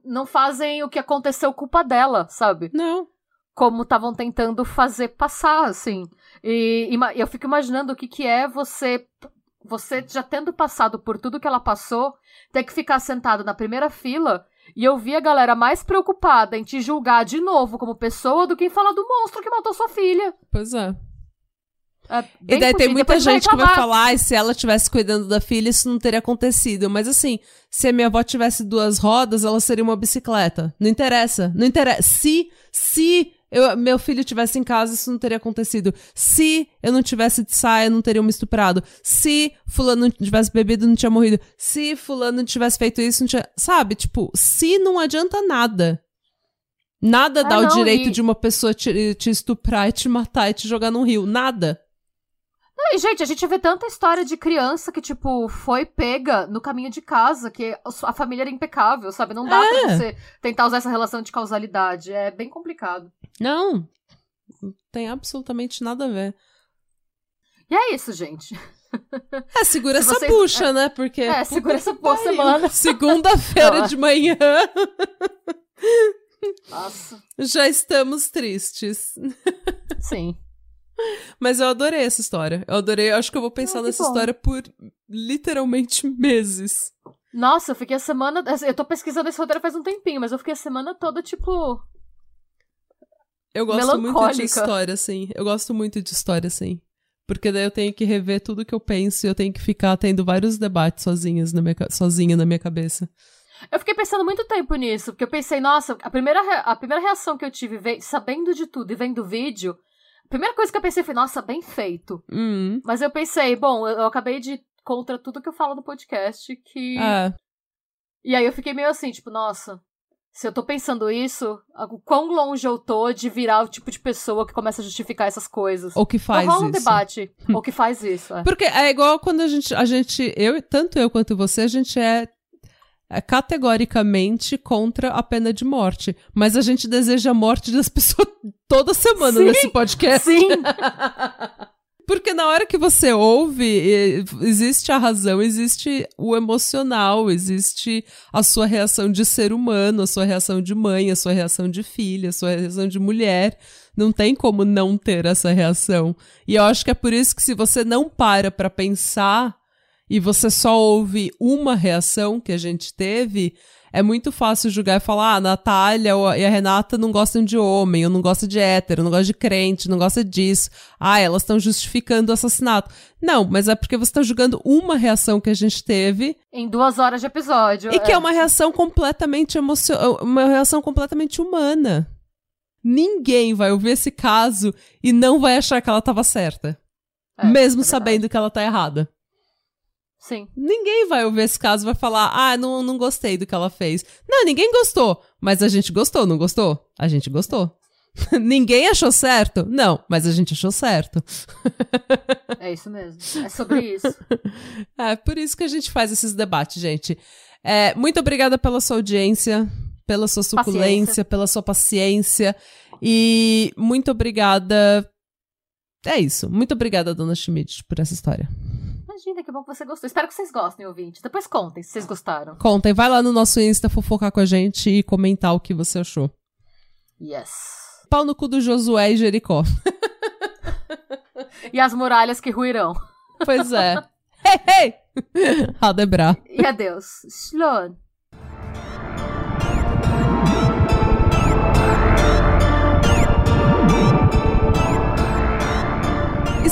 não fazem o que aconteceu culpa dela, sabe? Não. como estavam tentando fazer passar, assim. E ima- eu fico imaginando o que, que é você, você já tendo passado por tudo que ela passou, ter que ficar sentado na primeira fila e ouvir a galera mais preocupada em te julgar de novo como pessoa do que em falar do monstro que matou sua filha. Pois é. É E daí tem muita Depois vai gente que vai falar, "Ai, se ela tivesse cuidando da filha, isso não teria acontecido. Mas assim, se a minha avó tivesse duas rodas, ela seria uma bicicleta. Não interessa. Não interessa. Se, se eu- meu filho tivesse em casa, isso não teria acontecido. Se eu não tivesse de saia, não teria me estuprado. Se fulano não tivesse bebido, não tinha morrido. Se fulano não tivesse feito isso, não tinha... Sabe? Tipo, se não adianta nada. Nada Ah, dá o não, direito e- de uma pessoa te, te estuprar e te matar e te jogar num rio. Nada. Não, e, gente, a gente vê tanta história de criança que, tipo, foi pega no caminho de casa, que a família era impecável, sabe? Não dá É. pra você tentar usar essa relação de causalidade. É bem complicado. Não. Não tem absolutamente nada a ver. E é isso, gente. É, segura Se essa vocês- bucha, né? Porque. É, segura essa pariu. semana. Segunda-feira de manhã. Nossa. Já estamos tristes. Sim. Mas eu adorei essa história. Eu adorei. Eu acho que eu vou pensar Ah, nessa bom. história por literalmente meses. Nossa, eu fiquei a semana. Eu tô pesquisando esse roteiro faz um tempinho, mas eu fiquei a semana toda, tipo. Eu gosto muito de história, assim. Eu gosto muito de história, assim. Porque daí eu tenho que rever tudo que eu penso e eu tenho que ficar tendo vários debates sozinhas na minha, sozinha na minha cabeça. Eu fiquei pensando muito tempo nisso, porque eu pensei, nossa, a primeira, a primeira reação que eu tive ve- sabendo de tudo e vendo o vídeo, a primeira coisa que eu pensei foi, nossa, bem feito. Hum. Mas eu pensei, bom, eu, eu acabei de ir contra tudo que eu falo no podcast, que. É. E aí eu fiquei meio assim, tipo, nossa, Se eu tô pensando isso, o quão longe eu tô de virar o tipo de pessoa que começa a justificar essas coisas. Ou que faz então, rola isso. um debate. ou que faz isso. É. Porque é igual quando a gente, a gente, eu, tanto eu quanto você, a gente é, é categoricamente contra a pena de morte. Mas a gente deseja a morte das pessoas toda semana Sim, nesse podcast. Sim! Porque na hora que você ouve, existe a razão, existe o emocional, existe a sua reação de ser humano, a sua reação de mãe, a sua reação de filha, a sua reação de mulher. Não tem como não ter essa reação. E eu acho que é por isso que se você não para pra pensar e você só ouve uma reação que a gente teve, é muito fácil julgar e falar: ah, a Natália e a Renata não gostam de homem, ou não gostam de hétero, não gostam de crente, não gostam disso. Ah, elas estão justificando o assassinato. Não, mas é porque você está julgando uma reação que a gente teve Em duas horas de episódio. e que é uma reação completamente emocional, uma reação completamente humana. Ninguém vai ouvir esse caso e não vai achar que ela estava certa. É, mesmo é sabendo que ela tá errada. Sim. Ninguém vai ouvir esse caso e vai falar, ah, não, não gostei do que ela fez. Não, ninguém gostou. Mas a gente gostou, não gostou? A gente gostou. ninguém achou certo? Não, mas a gente achou certo. É isso mesmo. É sobre isso. É por isso que a gente faz esses debates, gente. É, muito obrigada pela sua audiência, pela sua suculência, Paciência. pela sua paciência. E muito obrigada. É isso. Muito obrigada, dona Schmidt, por essa história. Imagina, que bom que você gostou. Espero que vocês gostem, ouvinte. Depois contem se vocês gostaram. Contem, vai lá no nosso Insta fofocar com a gente e comentar o que você achou. Yes. Pau no cu do Josué e Jericó. E as muralhas que ruirão. Pois é. hey, hey! Radebra. E adeus. Shlon.